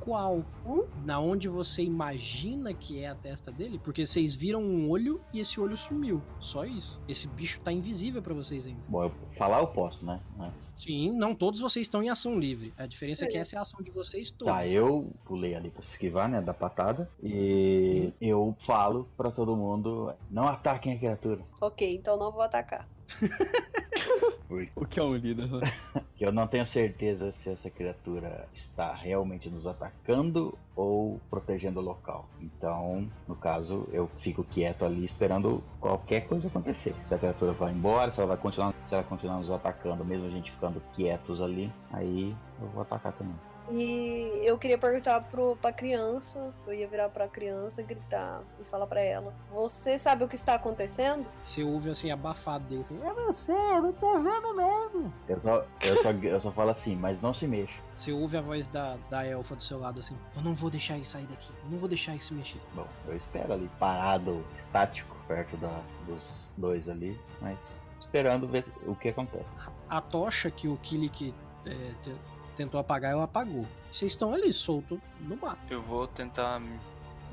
Qual? Hum? Na onde você imagina que é a testa dele? Porque vocês viram um olho e esse olho sumiu. Só isso. Esse bicho tá invisível pra vocês ainda. Bom, eu, falar eu posso, né? Mas... Sim, não todos vocês estão em ação livre. A diferença é que essa é a ação de vocês todos. Tá, eu pulei ali pra se esquivar, né, da patada. E eu falo pra todo mundo, não ataquem a criatura. Ok, então não vou atacar. O que é um líder, né? Eu não tenho certeza se essa criatura está realmente nos atacando ou protegendo o local. Então, no caso, eu fico quieto ali esperando qualquer coisa acontecer. Se a criatura vai embora, se ela vai continuar, se ela continuar nos atacando, mesmo a gente ficando quietos ali, aí eu vou atacar também. E eu queria perguntar pro, pra criança, eu ia virar pra criança, gritar e falar pra ela: Você sabe o que está acontecendo? Você ouve assim, abafado dele. Assim, eu não sei, eu não tô vendo nada. Eu só, eu só, eu só falo assim, mas não se mexa. Você ouve a voz da, da elfa do seu lado assim: Eu não vou deixar ele sair daqui. Eu não vou deixar ele se mexer. Bom, eu espero ali, parado, estático, perto da, dos dois ali, mas esperando ver o que acontece. A tocha que o Kilik é, tentou apagar, ela apagou. Vocês estão ali, solto no mato. Eu vou tentar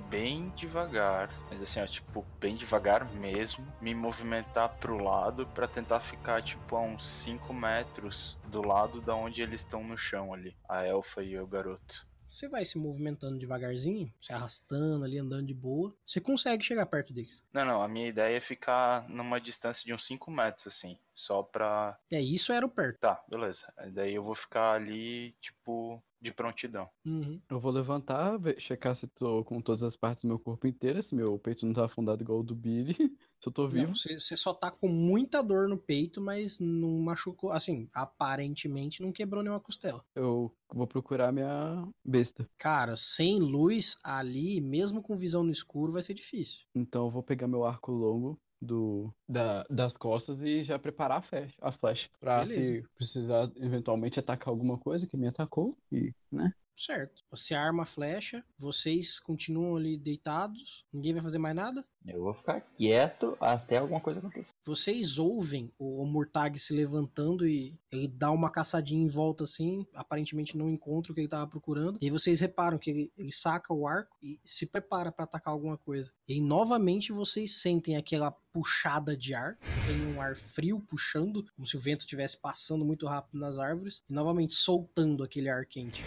bem devagar, mas assim, ó, tipo, bem devagar mesmo, me movimentar pro lado pra tentar ficar, tipo, a uns 5 metros do lado da onde eles estão no chão ali, a elfa e o garoto. Você vai se movimentando devagarzinho, se arrastando ali, andando de boa. Você consegue chegar perto deles. Não, não, a minha ideia é ficar numa distância de uns 5 metros, assim, só pra. É, isso era o perto. Tá, beleza. Daí eu vou ficar ali, tipo, de prontidão. Uhum. Eu vou levantar, ver- checar se tô com todas as partes do meu corpo inteiro, se meu peito não tá afundado igual o do Billy, se eu tô vivo. Você só tá com muita dor no peito, mas não machucou. Assim, aparentemente não quebrou nenhuma costela. Eu vou procurar minha besta. Cara, sem luz ali, mesmo com visão no escuro, vai ser difícil. Então eu vou pegar meu arco longo do, da- das costas e já preparar a flecha, a flecha pra Beleza. se precisar eventualmente atacar alguma coisa que me atacou e, né? Certo. Você arma a flecha, vocês continuam ali deitados, ninguém vai fazer mais nada. Eu vou ficar quieto até alguma coisa acontecer. Vocês ouvem o, Murtag se levantando e ele dá uma caçadinha em volta assim, aparentemente não encontra o que ele tava procurando. E vocês reparam que ele, ele saca o arco e se prepara para atacar alguma coisa. E novamente vocês sentem aquela puxada de ar, tem um ar frio puxando, como se o vento estivesse passando muito rápido nas árvores e novamente soltando aquele ar quente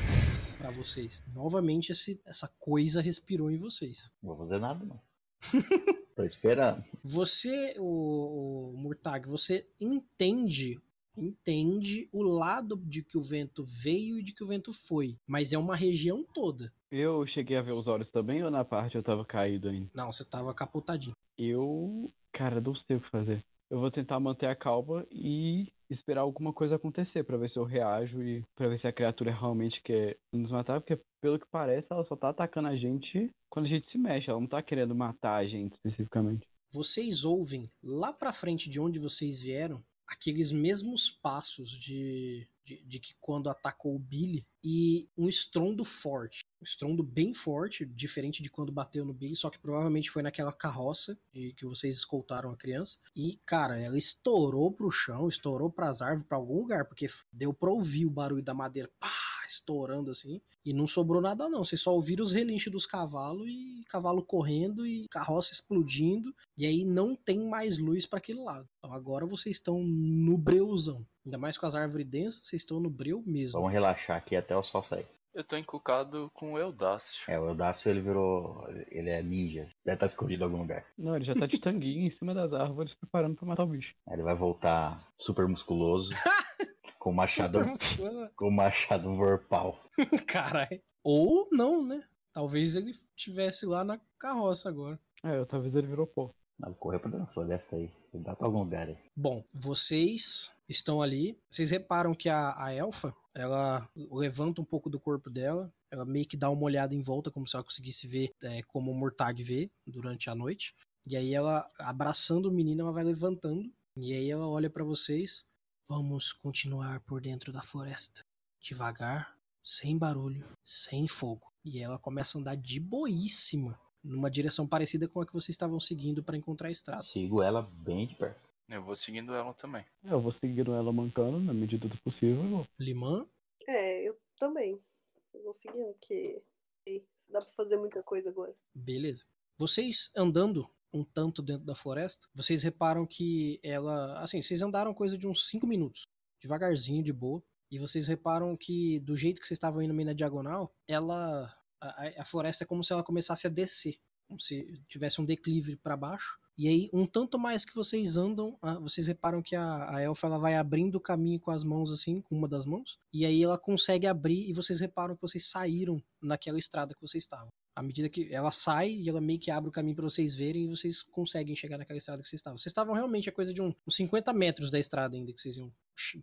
para vocês. Novamente esse, essa coisa respirou em vocês. Não vou fazer nada, não. Tô esperando. Você, o, o Murtag, você entende entende o lado de que o vento veio e de que o vento foi, mas é uma região toda. Eu cheguei a ver os olhos também ou na parte eu tava caído ainda? Não, você tava capotadinho. Eu, cara, não sei o que fazer. Eu vou tentar manter a calma e esperar alguma coisa acontecer pra ver se eu reajo e pra ver se a criatura realmente quer nos matar, porque pelo que parece ela só tá atacando a gente quando a gente se mexe, ela não tá querendo matar a gente especificamente. Vocês ouvem lá pra frente de onde vocês vieram aqueles mesmos passos de, de, de que quando atacou o Billy e um estrondo forte. Um estrondo bem forte, diferente de quando bateu no Billy, só que provavelmente foi naquela carroça de que vocês escoltaram a criança. E, cara, ela estourou pro chão, estourou pras árvores, pra algum lugar, porque deu pra ouvir o barulho da madeira. Pá! Estourando assim. E não sobrou nada, não. Vocês só ouviram os relinchos dos cavalos e cavalo correndo e carroça explodindo. E aí não tem mais luz para aquele lado. Então agora vocês estão no breuzão. Ainda mais com as árvores densas, vocês estão no breu mesmo. Vamos relaxar aqui até o sol sair. Eu tô encucado com o Eudácio. É, o Eudácio ele virou. Ele é ninja. Deve estar escondido em algum lugar. Não, ele já tá de tanguinho em cima das árvores preparando pra matar o bicho. Aí ele vai voltar super musculoso. com o machado. com machado vorpal. Caralho. Ou não, né? Talvez ele tivesse lá na carroça agora. É, talvez ele virou pó. Não, correu pra dentro da floresta aí. Dá pra algum lugar aí. Bom, vocês estão ali. Vocês reparam que a, a elfa, ela levanta um pouco do corpo dela. Ela meio que dá uma olhada em volta, como se ela conseguisse ver é, como o Murtag vê durante a noite. E aí ela, abraçando o menino, ela vai levantando. E aí ela olha para vocês. Vamos continuar por dentro da floresta. Devagar, sem barulho, sem fogo. E ela começa a andar de boíssima numa direção parecida com a que vocês estavam seguindo para encontrar a estrada. Sigo ela bem de perto. Eu vou seguindo ela também. É, eu vou seguindo ela mancando na medida do possível. Limã? É, eu também. Eu vou seguindo, porque dá pra fazer muita coisa agora. Beleza. Vocês andando um tanto dentro da floresta, vocês reparam que ela. Assim, vocês andaram coisa de uns 5 minutos. Devagarzinho, de boa. E vocês reparam que, do jeito que vocês estavam indo meio na diagonal, ela a, a floresta é como se ela começasse a descer, como se tivesse um declive para baixo. E aí, um tanto mais que vocês andam, vocês reparam que a, a elfa ela vai abrindo o caminho com as mãos assim, com uma das mãos, e aí ela consegue abrir e vocês reparam que vocês saíram naquela estrada que vocês estavam. À medida que ela sai e ela meio que abre o caminho para vocês verem e vocês conseguem chegar naquela estrada que vocês estavam. Vocês estavam realmente a coisa de um, uns 50 metros da estrada ainda que vocês iam.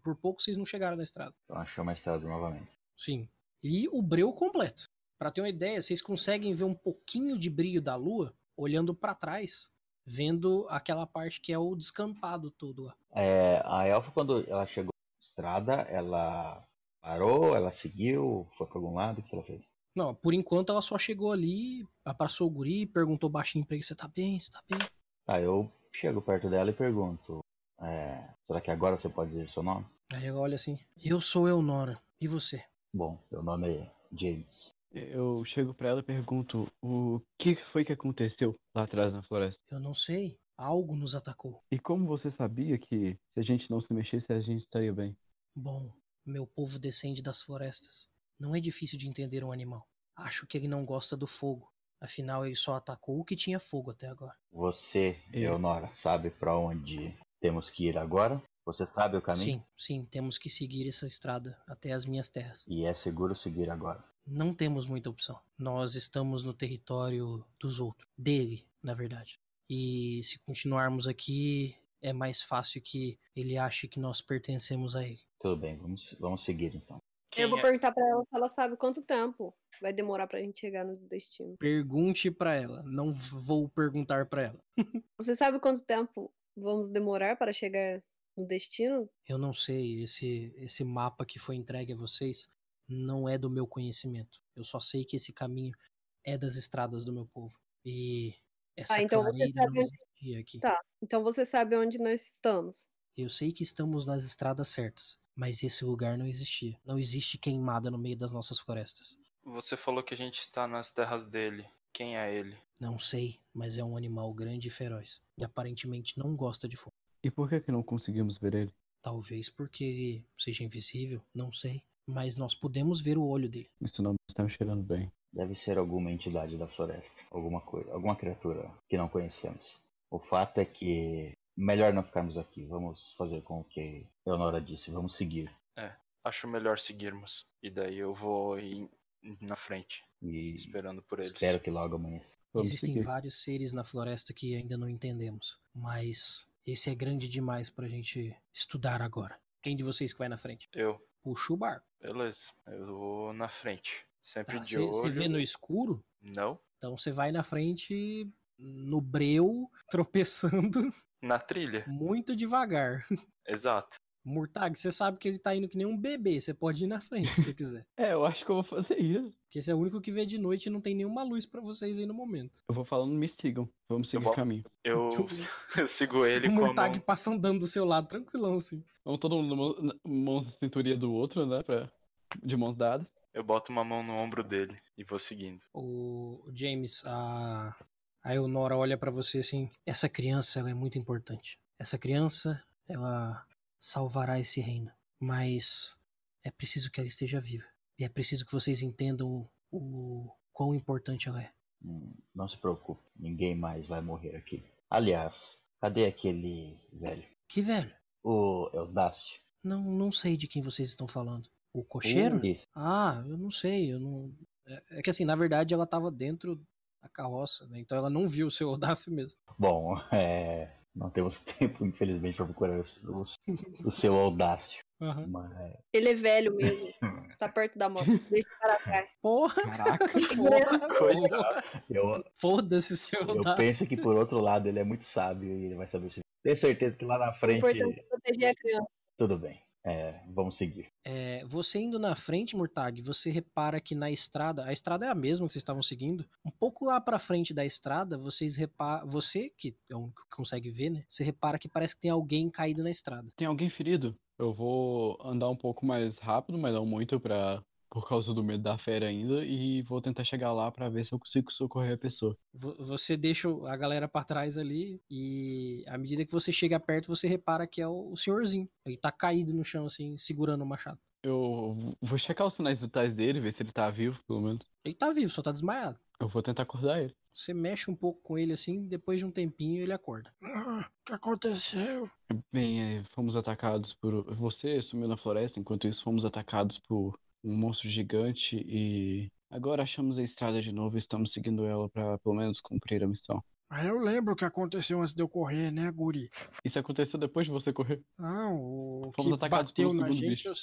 Por pouco vocês não chegaram na estrada. Então achamos a estrada novamente. Sim. E o breu completo. Para ter uma ideia, vocês conseguem ver um pouquinho de brilho da lua olhando para trás, vendo aquela parte que é o descampado todo lá. É, a elfa, quando ela chegou na estrada, ela parou, ela seguiu, foi para algum lado, o que ela fez? Não, por enquanto ela só chegou ali, abraçou o guri, perguntou baixinho pra ele, você tá bem, você tá bem? Tá, eu chego perto dela e pergunto, é, será que agora você pode dizer seu nome? Aí ela olha assim, eu sou Eunora, e você? Bom, meu nome é James. Eu chego pra ela e pergunto o que foi que aconteceu lá atrás na floresta. Eu não sei. Algo nos atacou. E como você sabia que se a gente não se mexesse, a gente estaria bem? Bom, meu povo descende das florestas. Não é difícil de entender um animal. Acho que ele não gosta do fogo. Afinal, ele só atacou o que tinha fogo até agora. Você, Leonora, sabe para onde temos que ir agora? Você sabe o caminho? Sim, sim, temos que seguir essa estrada até as minhas terras. E é seguro seguir agora? Não temos muita opção. Nós estamos no território dos outros. Dele, na verdade. E se continuarmos aqui, é mais fácil que ele ache que nós pertencemos a ele. Tudo bem, vamos, vamos seguir então. Quem eu vou é? perguntar para ela se ela sabe quanto tempo vai demorar pra gente chegar no destino. Pergunte para ela, não vou perguntar para ela. Você sabe quanto tempo vamos demorar para chegar no destino? Eu não sei, esse esse mapa que foi entregue a vocês não é do meu conhecimento. Eu só sei que esse caminho é das estradas do meu povo. E essa ah, então você sabe onde... aqui. Tá. Então você sabe onde nós estamos. Eu sei que estamos nas estradas certas, mas esse lugar não existia. Não existe queimada no meio das nossas florestas. Você falou que a gente está nas terras dele. Quem é ele? Não sei, mas é um animal grande e feroz. E aparentemente não gosta de fogo. E por que, que não conseguimos ver ele? Talvez porque ele seja invisível, não sei mas nós podemos ver o olho dele. Isso não está me cheirando bem. Deve ser alguma entidade da floresta, alguma coisa, alguma criatura que não conhecemos. O fato é que melhor não ficarmos aqui. Vamos fazer com o que Leonora disse, vamos seguir. É, acho melhor seguirmos. E daí eu vou ir na frente, e esperando por eles. Espero que logo amanheça. Existem seguir. vários seres na floresta que ainda não entendemos, mas esse é grande demais pra gente estudar agora. Quem de vocês que vai na frente? Eu. Puxa o barco. Beleza, eu vou na frente. Sempre tá, de cê, olho. Você vê no escuro? Não. Então você vai na frente, no breu, tropeçando. Na trilha. Muito devagar. Exato. Murtag, você sabe que ele tá indo que nem um bebê. Você pode ir na frente se você quiser. é, eu acho que eu vou fazer isso. Porque você é o único que vê de noite e não tem nenhuma luz para vocês aí no momento. Eu vou falando, me sigam. Vamos seguir o caminho. Eu, eu sigo ele o Murtag passa andando do seu lado, tranquilão, assim. Vamos todo mundo mãos na cinturinha do outro, né? Pra... De mãos dadas. Eu boto uma mão no ombro dele e vou seguindo. O o James, a, a Eunora olha pra você assim: essa criança ela é muito importante. Essa criança, ela salvará esse reino. Mas é preciso que ela esteja viva. E é preciso que vocês entendam o, o quão importante ela é. Hum, Não se preocupe, ninguém mais vai morrer aqui. Aliás, cadê aquele velho? Que velho? O Eldácio? Não, não sei de quem vocês estão falando. O cocheiro? Isso. Ah, eu não sei, eu não. É, é que assim, na verdade, ela tava dentro da carroça, né? Então ela não viu o seu Audácio mesmo. Bom, é, não temos tempo, infelizmente, para procurar o, o- seu Audácio. Aham. Mas Ele é velho mesmo. Está perto da moto. Deixa para trás. Porra! Caraca. porra, Coitado. eu, Foda-se, seu eu Audácio. penso que, por outro lado, ele é muito sábio e ele vai saber se. Tenho certeza que lá na frente. importante é proteger a criança. Tudo bem. É, vamos seguir. É, você indo na frente, Murtag, você repara que na estrada, a estrada é a mesma que vocês estavam seguindo. Um pouco lá pra frente da estrada, vocês reparam, você que é o único que consegue ver, né? Você repara que parece que tem alguém caído na estrada. Tem alguém ferido? Eu vou andar um pouco mais rápido, mas não muito pra... por causa do medo da fera ainda, e vou tentar chegar lá pra ver se eu consigo socorrer a pessoa. Vo- Você deixa a galera pra trás ali e à medida que você chega perto, você repara que é o o senhorzinho. Ele tá caído no chão assim, segurando o machado. Eu vou checar os sinais vitais dele, ver se ele tá vivo, pelo menos. Ele tá vivo, só tá desmaiado. Eu vou tentar acordar ele. Você mexe um pouco com ele assim, depois de um tempinho ele acorda. Ah, o que aconteceu? Bem, é, fomos atacados por. Você sumiu na floresta, enquanto isso fomos atacados por um monstro gigante e agora achamos a estrada de novo e estamos seguindo ela pra pelo menos cumprir a missão. Ah, eu lembro o que aconteceu antes de eu correr, né, Guri? Isso aconteceu depois de você correr. Ah, o Fomos que bateu na gente. eu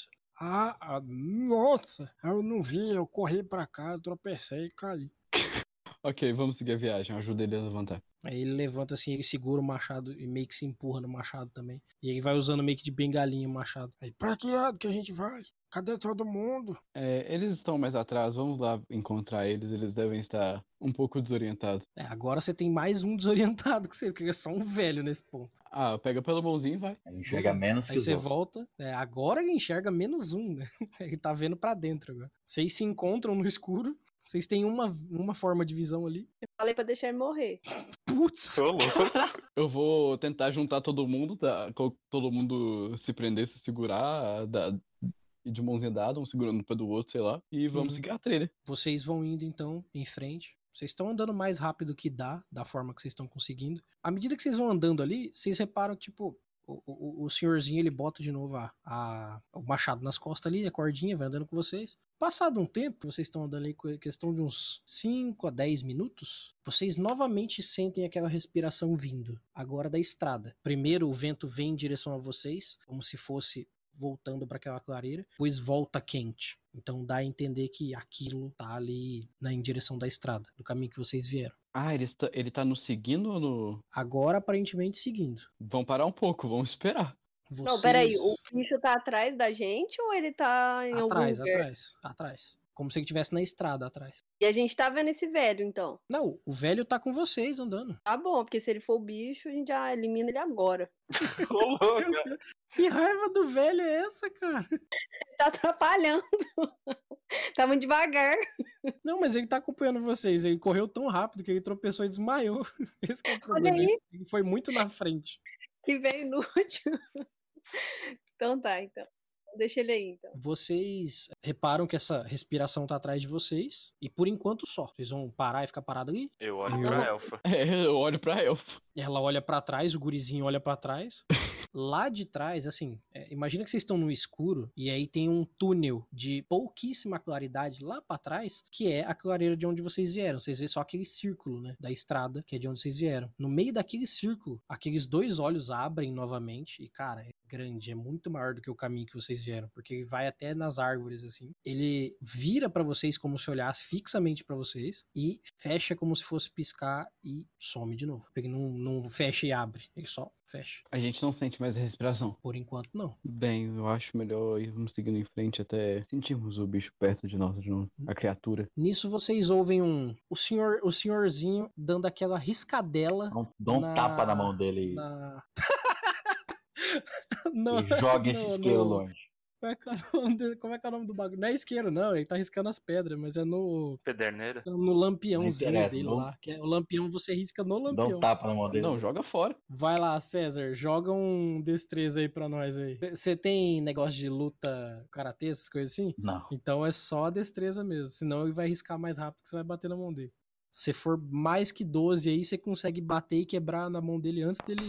Ah, ah, nossa, eu não vi, eu corri pra cá, eu tropecei e caí. Ok, vamos seguir a viagem. Ajuda ele a levantar. Aí ele levanta assim, ele segura o machado e meio que se empurra no machado também. E ele vai usando meio que de bengalinha o machado. Aí, pra que lado que a gente vai? Cadê todo mundo? É, eles estão mais atrás, vamos lá encontrar eles. Eles devem estar um pouco desorientados. É, agora você tem mais um desorientado que você, porque é só um velho nesse ponto. Ah, pega pela mãozinha e vai. Ele enxerga menos que Aí você volta. é, agora ele enxerga menos um, né? Ele tá vendo pra dentro agora. Vocês se encontram no escuro. Vocês têm uma, uma forma de visão ali. Eu falei pra deixar ele morrer. Putz! Eu vou tentar juntar todo mundo, tá? Todo mundo se prender, se segurar, da- de mãozinha dada, um segurando no pé do outro, sei lá. E vamos Uhum. seguir a trilha. Vocês vão indo então em frente. Vocês estão andando mais rápido que dá, da forma que vocês estão conseguindo. À medida que vocês vão andando ali, vocês reparam que, tipo, o, o, o senhorzinho ele bota de novo a, a- o machado nas costas ali, a cordinha, vai andando com vocês. Passado um tempo, vocês estão andando com questão de uns 5 a 10 minutos, vocês novamente sentem aquela respiração vindo, agora da estrada. Primeiro o vento vem em direção a vocês, como se fosse voltando para aquela clareira, depois volta quente. Então dá a entender que aquilo tá ali na, em direção da estrada, do caminho que vocês vieram. Ah, ele, está, ele tá nos seguindo ou no. Agora aparentemente seguindo. Vão parar um pouco, vamos esperar. Vocês... Não, peraí, o bicho tá atrás da gente ou ele tá em algum atrás, lugar? atrás, atrás. Como se ele estivesse na estrada atrás. E a gente tá vendo esse velho, então. Não, o velho tá com vocês andando. Tá bom, porque se ele for o bicho, a gente já elimina ele agora. Ô. Que raiva do velho é essa, cara? Tá atrapalhando. tá muito devagar. Não, mas ele tá acompanhando vocês. Ele correu tão rápido que ele tropeçou e desmaiou. Esse que é o problema. aí. Ele foi muito na frente. Que veio inútil. então tá, então. Deixa ele aí, então. Vocês reparam que essa respiração tá atrás de vocês. E por enquanto só. Vocês vão parar e ficar parado ali? Eu olho Eu- pra Elfa. É, eu olho pra elfo. Ela olha pra trás, o gurizinho olha pra trás. Lá de trás, assim, é, imagina que vocês estão no escuro e aí tem um túnel de pouquíssima claridade lá pra trás, que é a clareira de onde vocês vieram. Vocês vêem só aquele círculo, né, da estrada, que é de onde vocês vieram. No meio daquele círculo, aqueles dois olhos abrem novamente e, cara, é grande, é muito maior do que o caminho que vocês vieram, porque ele vai até nas árvores assim. Ele vira pra vocês como se olhasse fixamente pra vocês e fecha como se fosse piscar e some de novo. Porque não, não fecha e abre, ele só fecha. A gente não sente mais a respiração. Por enquanto não. Bem, eu acho melhor irmos seguindo em frente até sentirmos o bicho perto de nós de novo. A criatura. Nisso vocês ouvem um o senhor, o senhorzinho dando aquela riscadela Dá um- Dá um Na- tapa na mão dele na. Não, e joga esse isqueiro longe. Como é, que é o nome do, como é que é o nome do bagulho? Não é isqueiro, não. Ele tá riscando as pedras, mas é no, Pederneira? no lampiãozinho dele não- lá. Que é, o lampião você risca no lampião. um tapa na mão dele. Não, joga fora. Vai lá, César, joga um destreza aí pra nós aí. Você tem negócio de luta, karatê, essas coisas assim? Não. Então é só a destreza mesmo. Senão ele vai riscar mais rápido que você vai bater na mão dele. Se for mais que 12 aí, você consegue bater e quebrar na mão dele antes dele.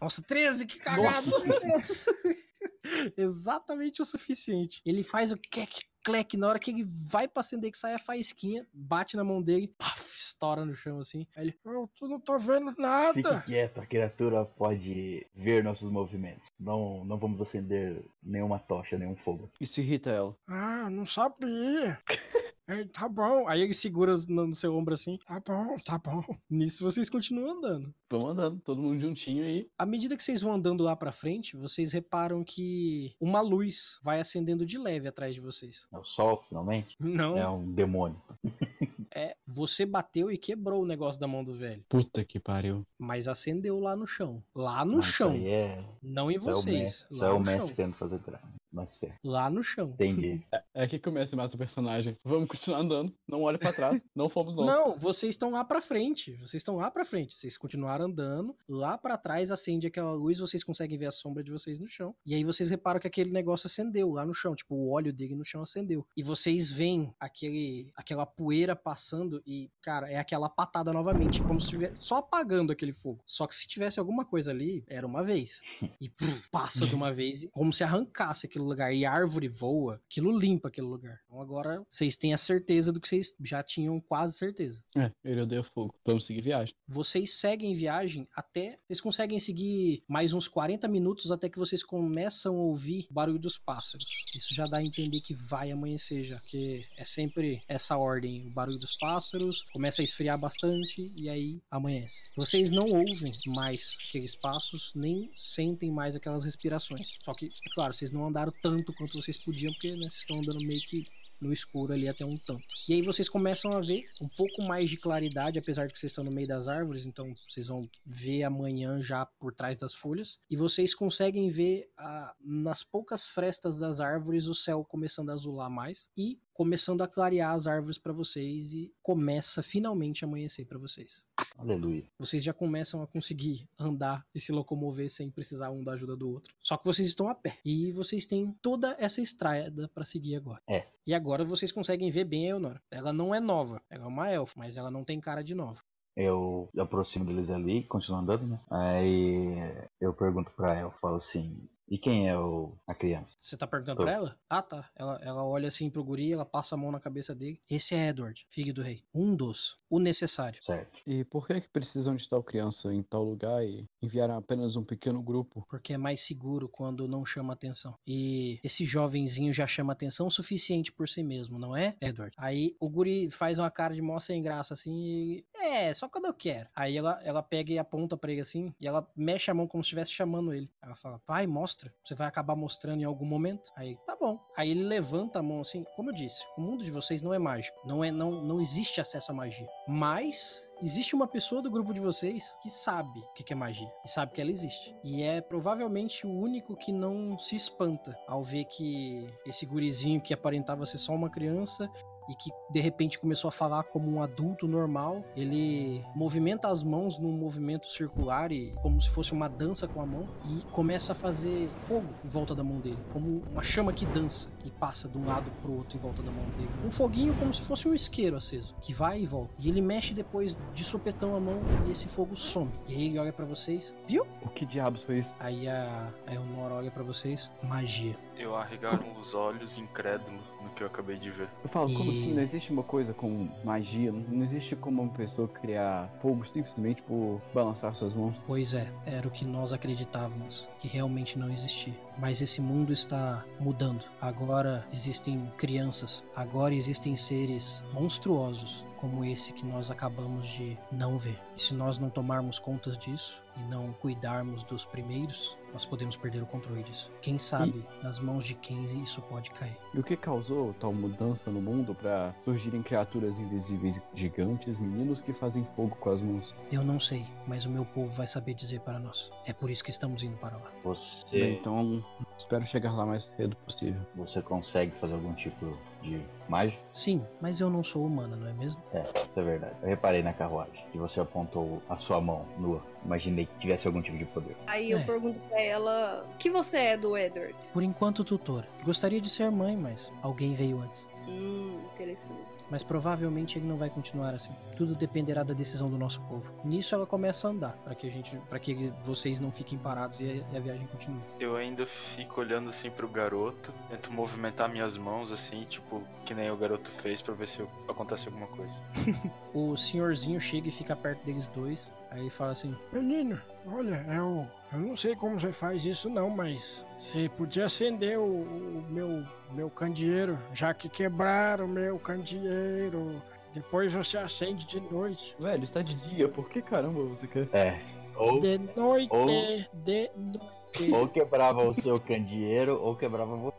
Nossa, 13, que cagado! Meu Deus! Exatamente o suficiente. Ele faz o quec, clec, na hora que ele vai pra acender que sai a faísquinha, bate na mão dele, paf, estoura no chão assim. Aí ele, Eu não tô vendo nada. Fique quieto, a criatura pode ver nossos movimentos. Não, não vamos acender nenhuma tocha, nenhum fogo. Isso irrita ela. Ah, não sabia. É, tá bom. Aí ele segura no seu ombro assim. Tá bom, tá bom. Nisso vocês continuam andando. Vamos andando, todo mundo juntinho aí. À medida que vocês vão andando lá pra frente, vocês reparam que uma luz vai acendendo de leve atrás de vocês. É o sol, finalmente? Não, É um demônio. é você bateu e quebrou o negócio da mão do velho, Puta que pariu. mas acendeu lá no chão. Lá no isso chão, aí é, não em isso é o vocês. mestre, é o mestre querendo fazer tra- mais fé. Lá no chão. Entendi. É aqui que começa e mata o personagem. Vamos continuar andando. Não olhe pra trás. Não fomos nós. Não, vocês estão lá pra frente. Vocês estão lá pra frente. Vocês continuaram andando. Lá pra trás acende aquela luz, vocês conseguem ver a sombra de vocês no chão. E aí vocês reparam que aquele negócio acendeu lá no chão, tipo o óleo dele no chão acendeu. E vocês veem aquele aquela poeira passando e, cara, é aquela patada novamente, como se estivesse só apagando aquele fogo. Só que se tivesse alguma coisa ali, era uma vez. E puf, passa de uma vez, como se arrancasse aquele lugar. E a árvore voa, aquilo limpa aquele lugar. Então agora vocês têm a certeza do que vocês já tinham quase certeza. É, ele odeia fogo. Vamos seguir viagem. Vocês seguem viagem até. Vocês conseguem seguir mais uns 40 minutos até que vocês começam a ouvir o barulho dos pássaros. Isso já dá a entender que vai amanhecer já. Porque é sempre essa ordem: o barulho dos pássaros, começa a esfriar bastante e aí amanhece. Vocês não ouvem mais aqueles passos, nem sentem mais aquelas respirações. Só que, é claro, vocês não andaram tanto quanto vocês podiam, porque né, vocês estão andando meio que no escuro ali até um tanto. E aí vocês começam a ver um pouco mais de claridade, apesar de que vocês estão no meio das árvores, então vocês vão ver amanhã já por trás das folhas. E vocês conseguem ver ah, nas poucas frestas das árvores o céu começando a azular mais e começando a clarear as árvores para vocês e começa finalmente a amanhecer para vocês. Aleluia. Vocês já começam a conseguir andar e se locomover sem precisar um da ajuda do outro. Só que vocês estão a pé. E vocês têm toda essa estrada pra seguir agora. É. E agora vocês conseguem ver bem a Eonora. Ela não é nova. Ela é uma elfa, mas ela não tem cara de nova. Eu aproximo deles ali, continuo andando, né? Aí eu pergunto pra ela, falo assim, e quem é o, a criança? Você tá perguntando Tô. pra ela? Ah, tá. Ela, ela olha assim pro guri, ela passa a mão na cabeça dele. Esse é Edward, filho do rei. Um dos. O necessário. Certo. E por que que precisam de tal criança em tal lugar e enviaram apenas um pequeno grupo? porque é mais seguro quando não chama atenção. E esse jovenzinho já chama atenção o suficiente por si mesmo, não é, Edward? Aí o guri faz uma cara de mó sem graça assim e. É, só quando eu quero. Aí ela, ela pega e aponta pra ele assim e ela mexe a mão como se estivesse chamando ele. Ela fala: Vai, mostra. Você vai acabar mostrando em algum momento. Aí, tá bom. Aí ele levanta a mão assim, como eu disse, o mundo de vocês não é mágico. Não é, não, não existe acesso à magia. Mas existe uma pessoa do grupo de vocês que sabe o que é magia. E sabe que ela existe. E é provavelmente o único que não se espanta ao ver que esse gurizinho que aparentava ser só uma criança e que de repente começou a falar como um adulto normal, ele movimenta as mãos num movimento circular e como se fosse uma dança com a mão e começa a fazer fogo em volta da mão dele, como uma chama que dança e passa de um lado pro outro em volta da mão dele. Um foguinho como se fosse um isqueiro aceso, que vai e volta. E ele mexe depois de sopetão a mão e esse fogo some. E aí ele olha pra vocês, viu? O que diabos foi isso? Aí a, a Eleonora olha pra vocês, magia. Eu arregalo os olhos incrédulo no que eu acabei de ver. Eu falo, como E- assim? Não existe uma coisa com magia? Não existe como uma pessoa criar fogo simplesmente por balançar suas mãos? Pois é, era o que nós acreditávamos, que realmente não existia. Mas esse mundo está mudando. Agora existem crianças, agora existem seres monstruosos como esse que nós acabamos de não ver. E se nós não tomarmos contas disso e não cuidarmos dos primeiros, nós podemos perder o controle disso. Quem sabe nas mãos de quem isso pode cair. E o que causou tal mudança no mundo para surgirem criaturas invisíveis gigantes, meninos que fazem fogo com as mãos? Eu não sei, mas o meu povo vai saber dizer para nós. É por isso que estamos indo para lá. Você, Bem, então espero chegar lá mais cedo possível. você consegue fazer algum tipo de mágica? Sim, mas eu não sou humana, não é mesmo? É, isso é verdade. Eu reparei na carruagem que você apontou a sua mão nua. Imaginei que tivesse algum tipo de poder. Aí eu É. pergunto pra ela: O que você é do Edward? Por enquanto, tutora. Gostaria de ser mãe, mas alguém veio antes. Hum, interessante. Mas provavelmente ele não vai continuar assim. Tudo dependerá da decisão do nosso povo. Nisso ela começa a andar, para que a gente, para que vocês não fiquem parados e a, a viagem continue. Eu ainda fico olhando assim pro garoto, tento movimentar minhas mãos assim, tipo, que nem o garoto fez pra ver se acontece alguma coisa. O senhorzinho chega e fica perto deles dois. Aí ele fala assim: Menino, olha, eu, eu não sei como você faz isso não, mas você podia acender o, o meu, meu candeeiro, já que quebraram o meu candeeiro. Depois você acende de noite. Velho, está de dia, por que caramba você quer? É, ou, De noite, ou- de noite. ou quebrava o seu candeeiro ou quebrava você.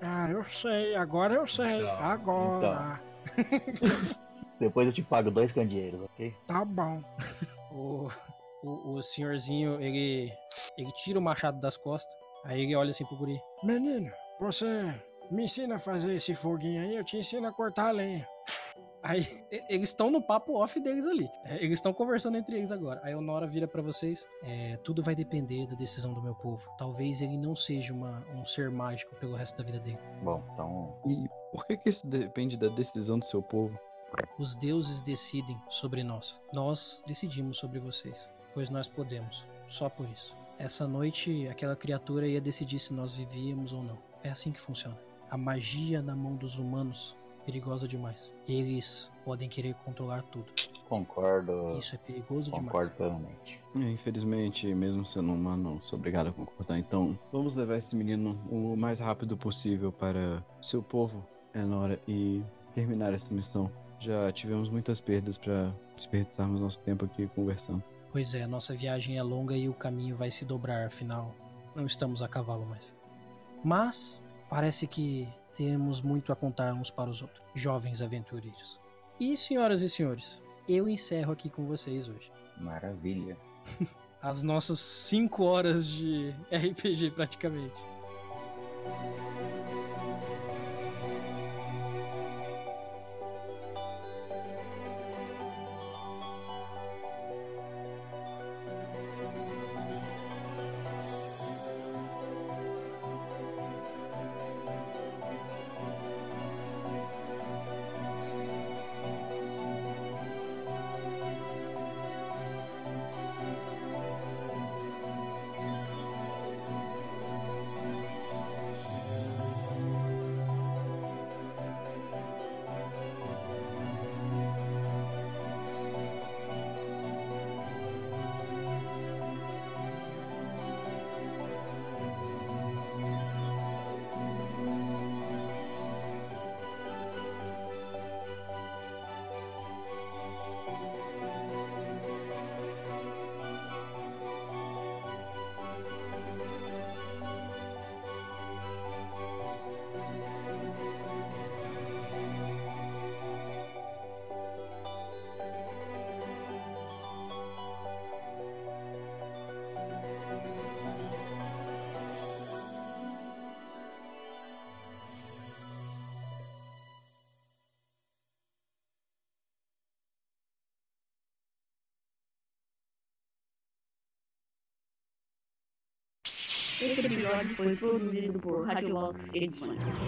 Ah, eu sei, agora eu sei, Então, agora. Depois eu te pago dois candeeiros, ok? Tá bom. O, o, o senhorzinho, ele, ele tira o machado das costas. Aí ele olha assim pro guri. Menino, você me ensina a fazer esse foguinho aí, eu te ensino a cortar a lenha. Aí eles estão no papo off deles ali. É, Eles estão conversando entre eles agora. Aí o Nora vira pra vocês. É, tudo vai depender da decisão do meu povo. Talvez ele não seja uma, um ser mágico pelo resto da vida dele. Bom, então. E por que que isso depende da decisão do seu povo? Os deuses decidem sobre nós. Nós decidimos sobre vocês. Pois nós podemos. Só por isso. Essa noite, aquela criatura ia decidir se nós vivíamos ou não. É assim que funciona. A magia na mão dos humanos é perigosa demais. Eles podem querer controlar tudo. Concordo. Isso é perigoso demais. Concordo plenamente. Infelizmente, mesmo sendo humano, sou obrigado a concordar. Então, vamos levar esse menino o mais rápido possível para seu povo, Enora, e terminar essa missão. Já tivemos muitas perdas para desperdiçarmos nosso tempo aqui conversando. Pois é, nossa viagem é longa e o caminho vai se dobrar, afinal, não estamos a cavalo mais. Mas parece que temos muito a contar uns para os outros, jovens aventureiros. E senhoras e senhores, eu encerro aqui com vocês hoje. Maravilha. As nossas 5 horas de RPG praticamente. Episódio foi produzido por Radiolox Edições.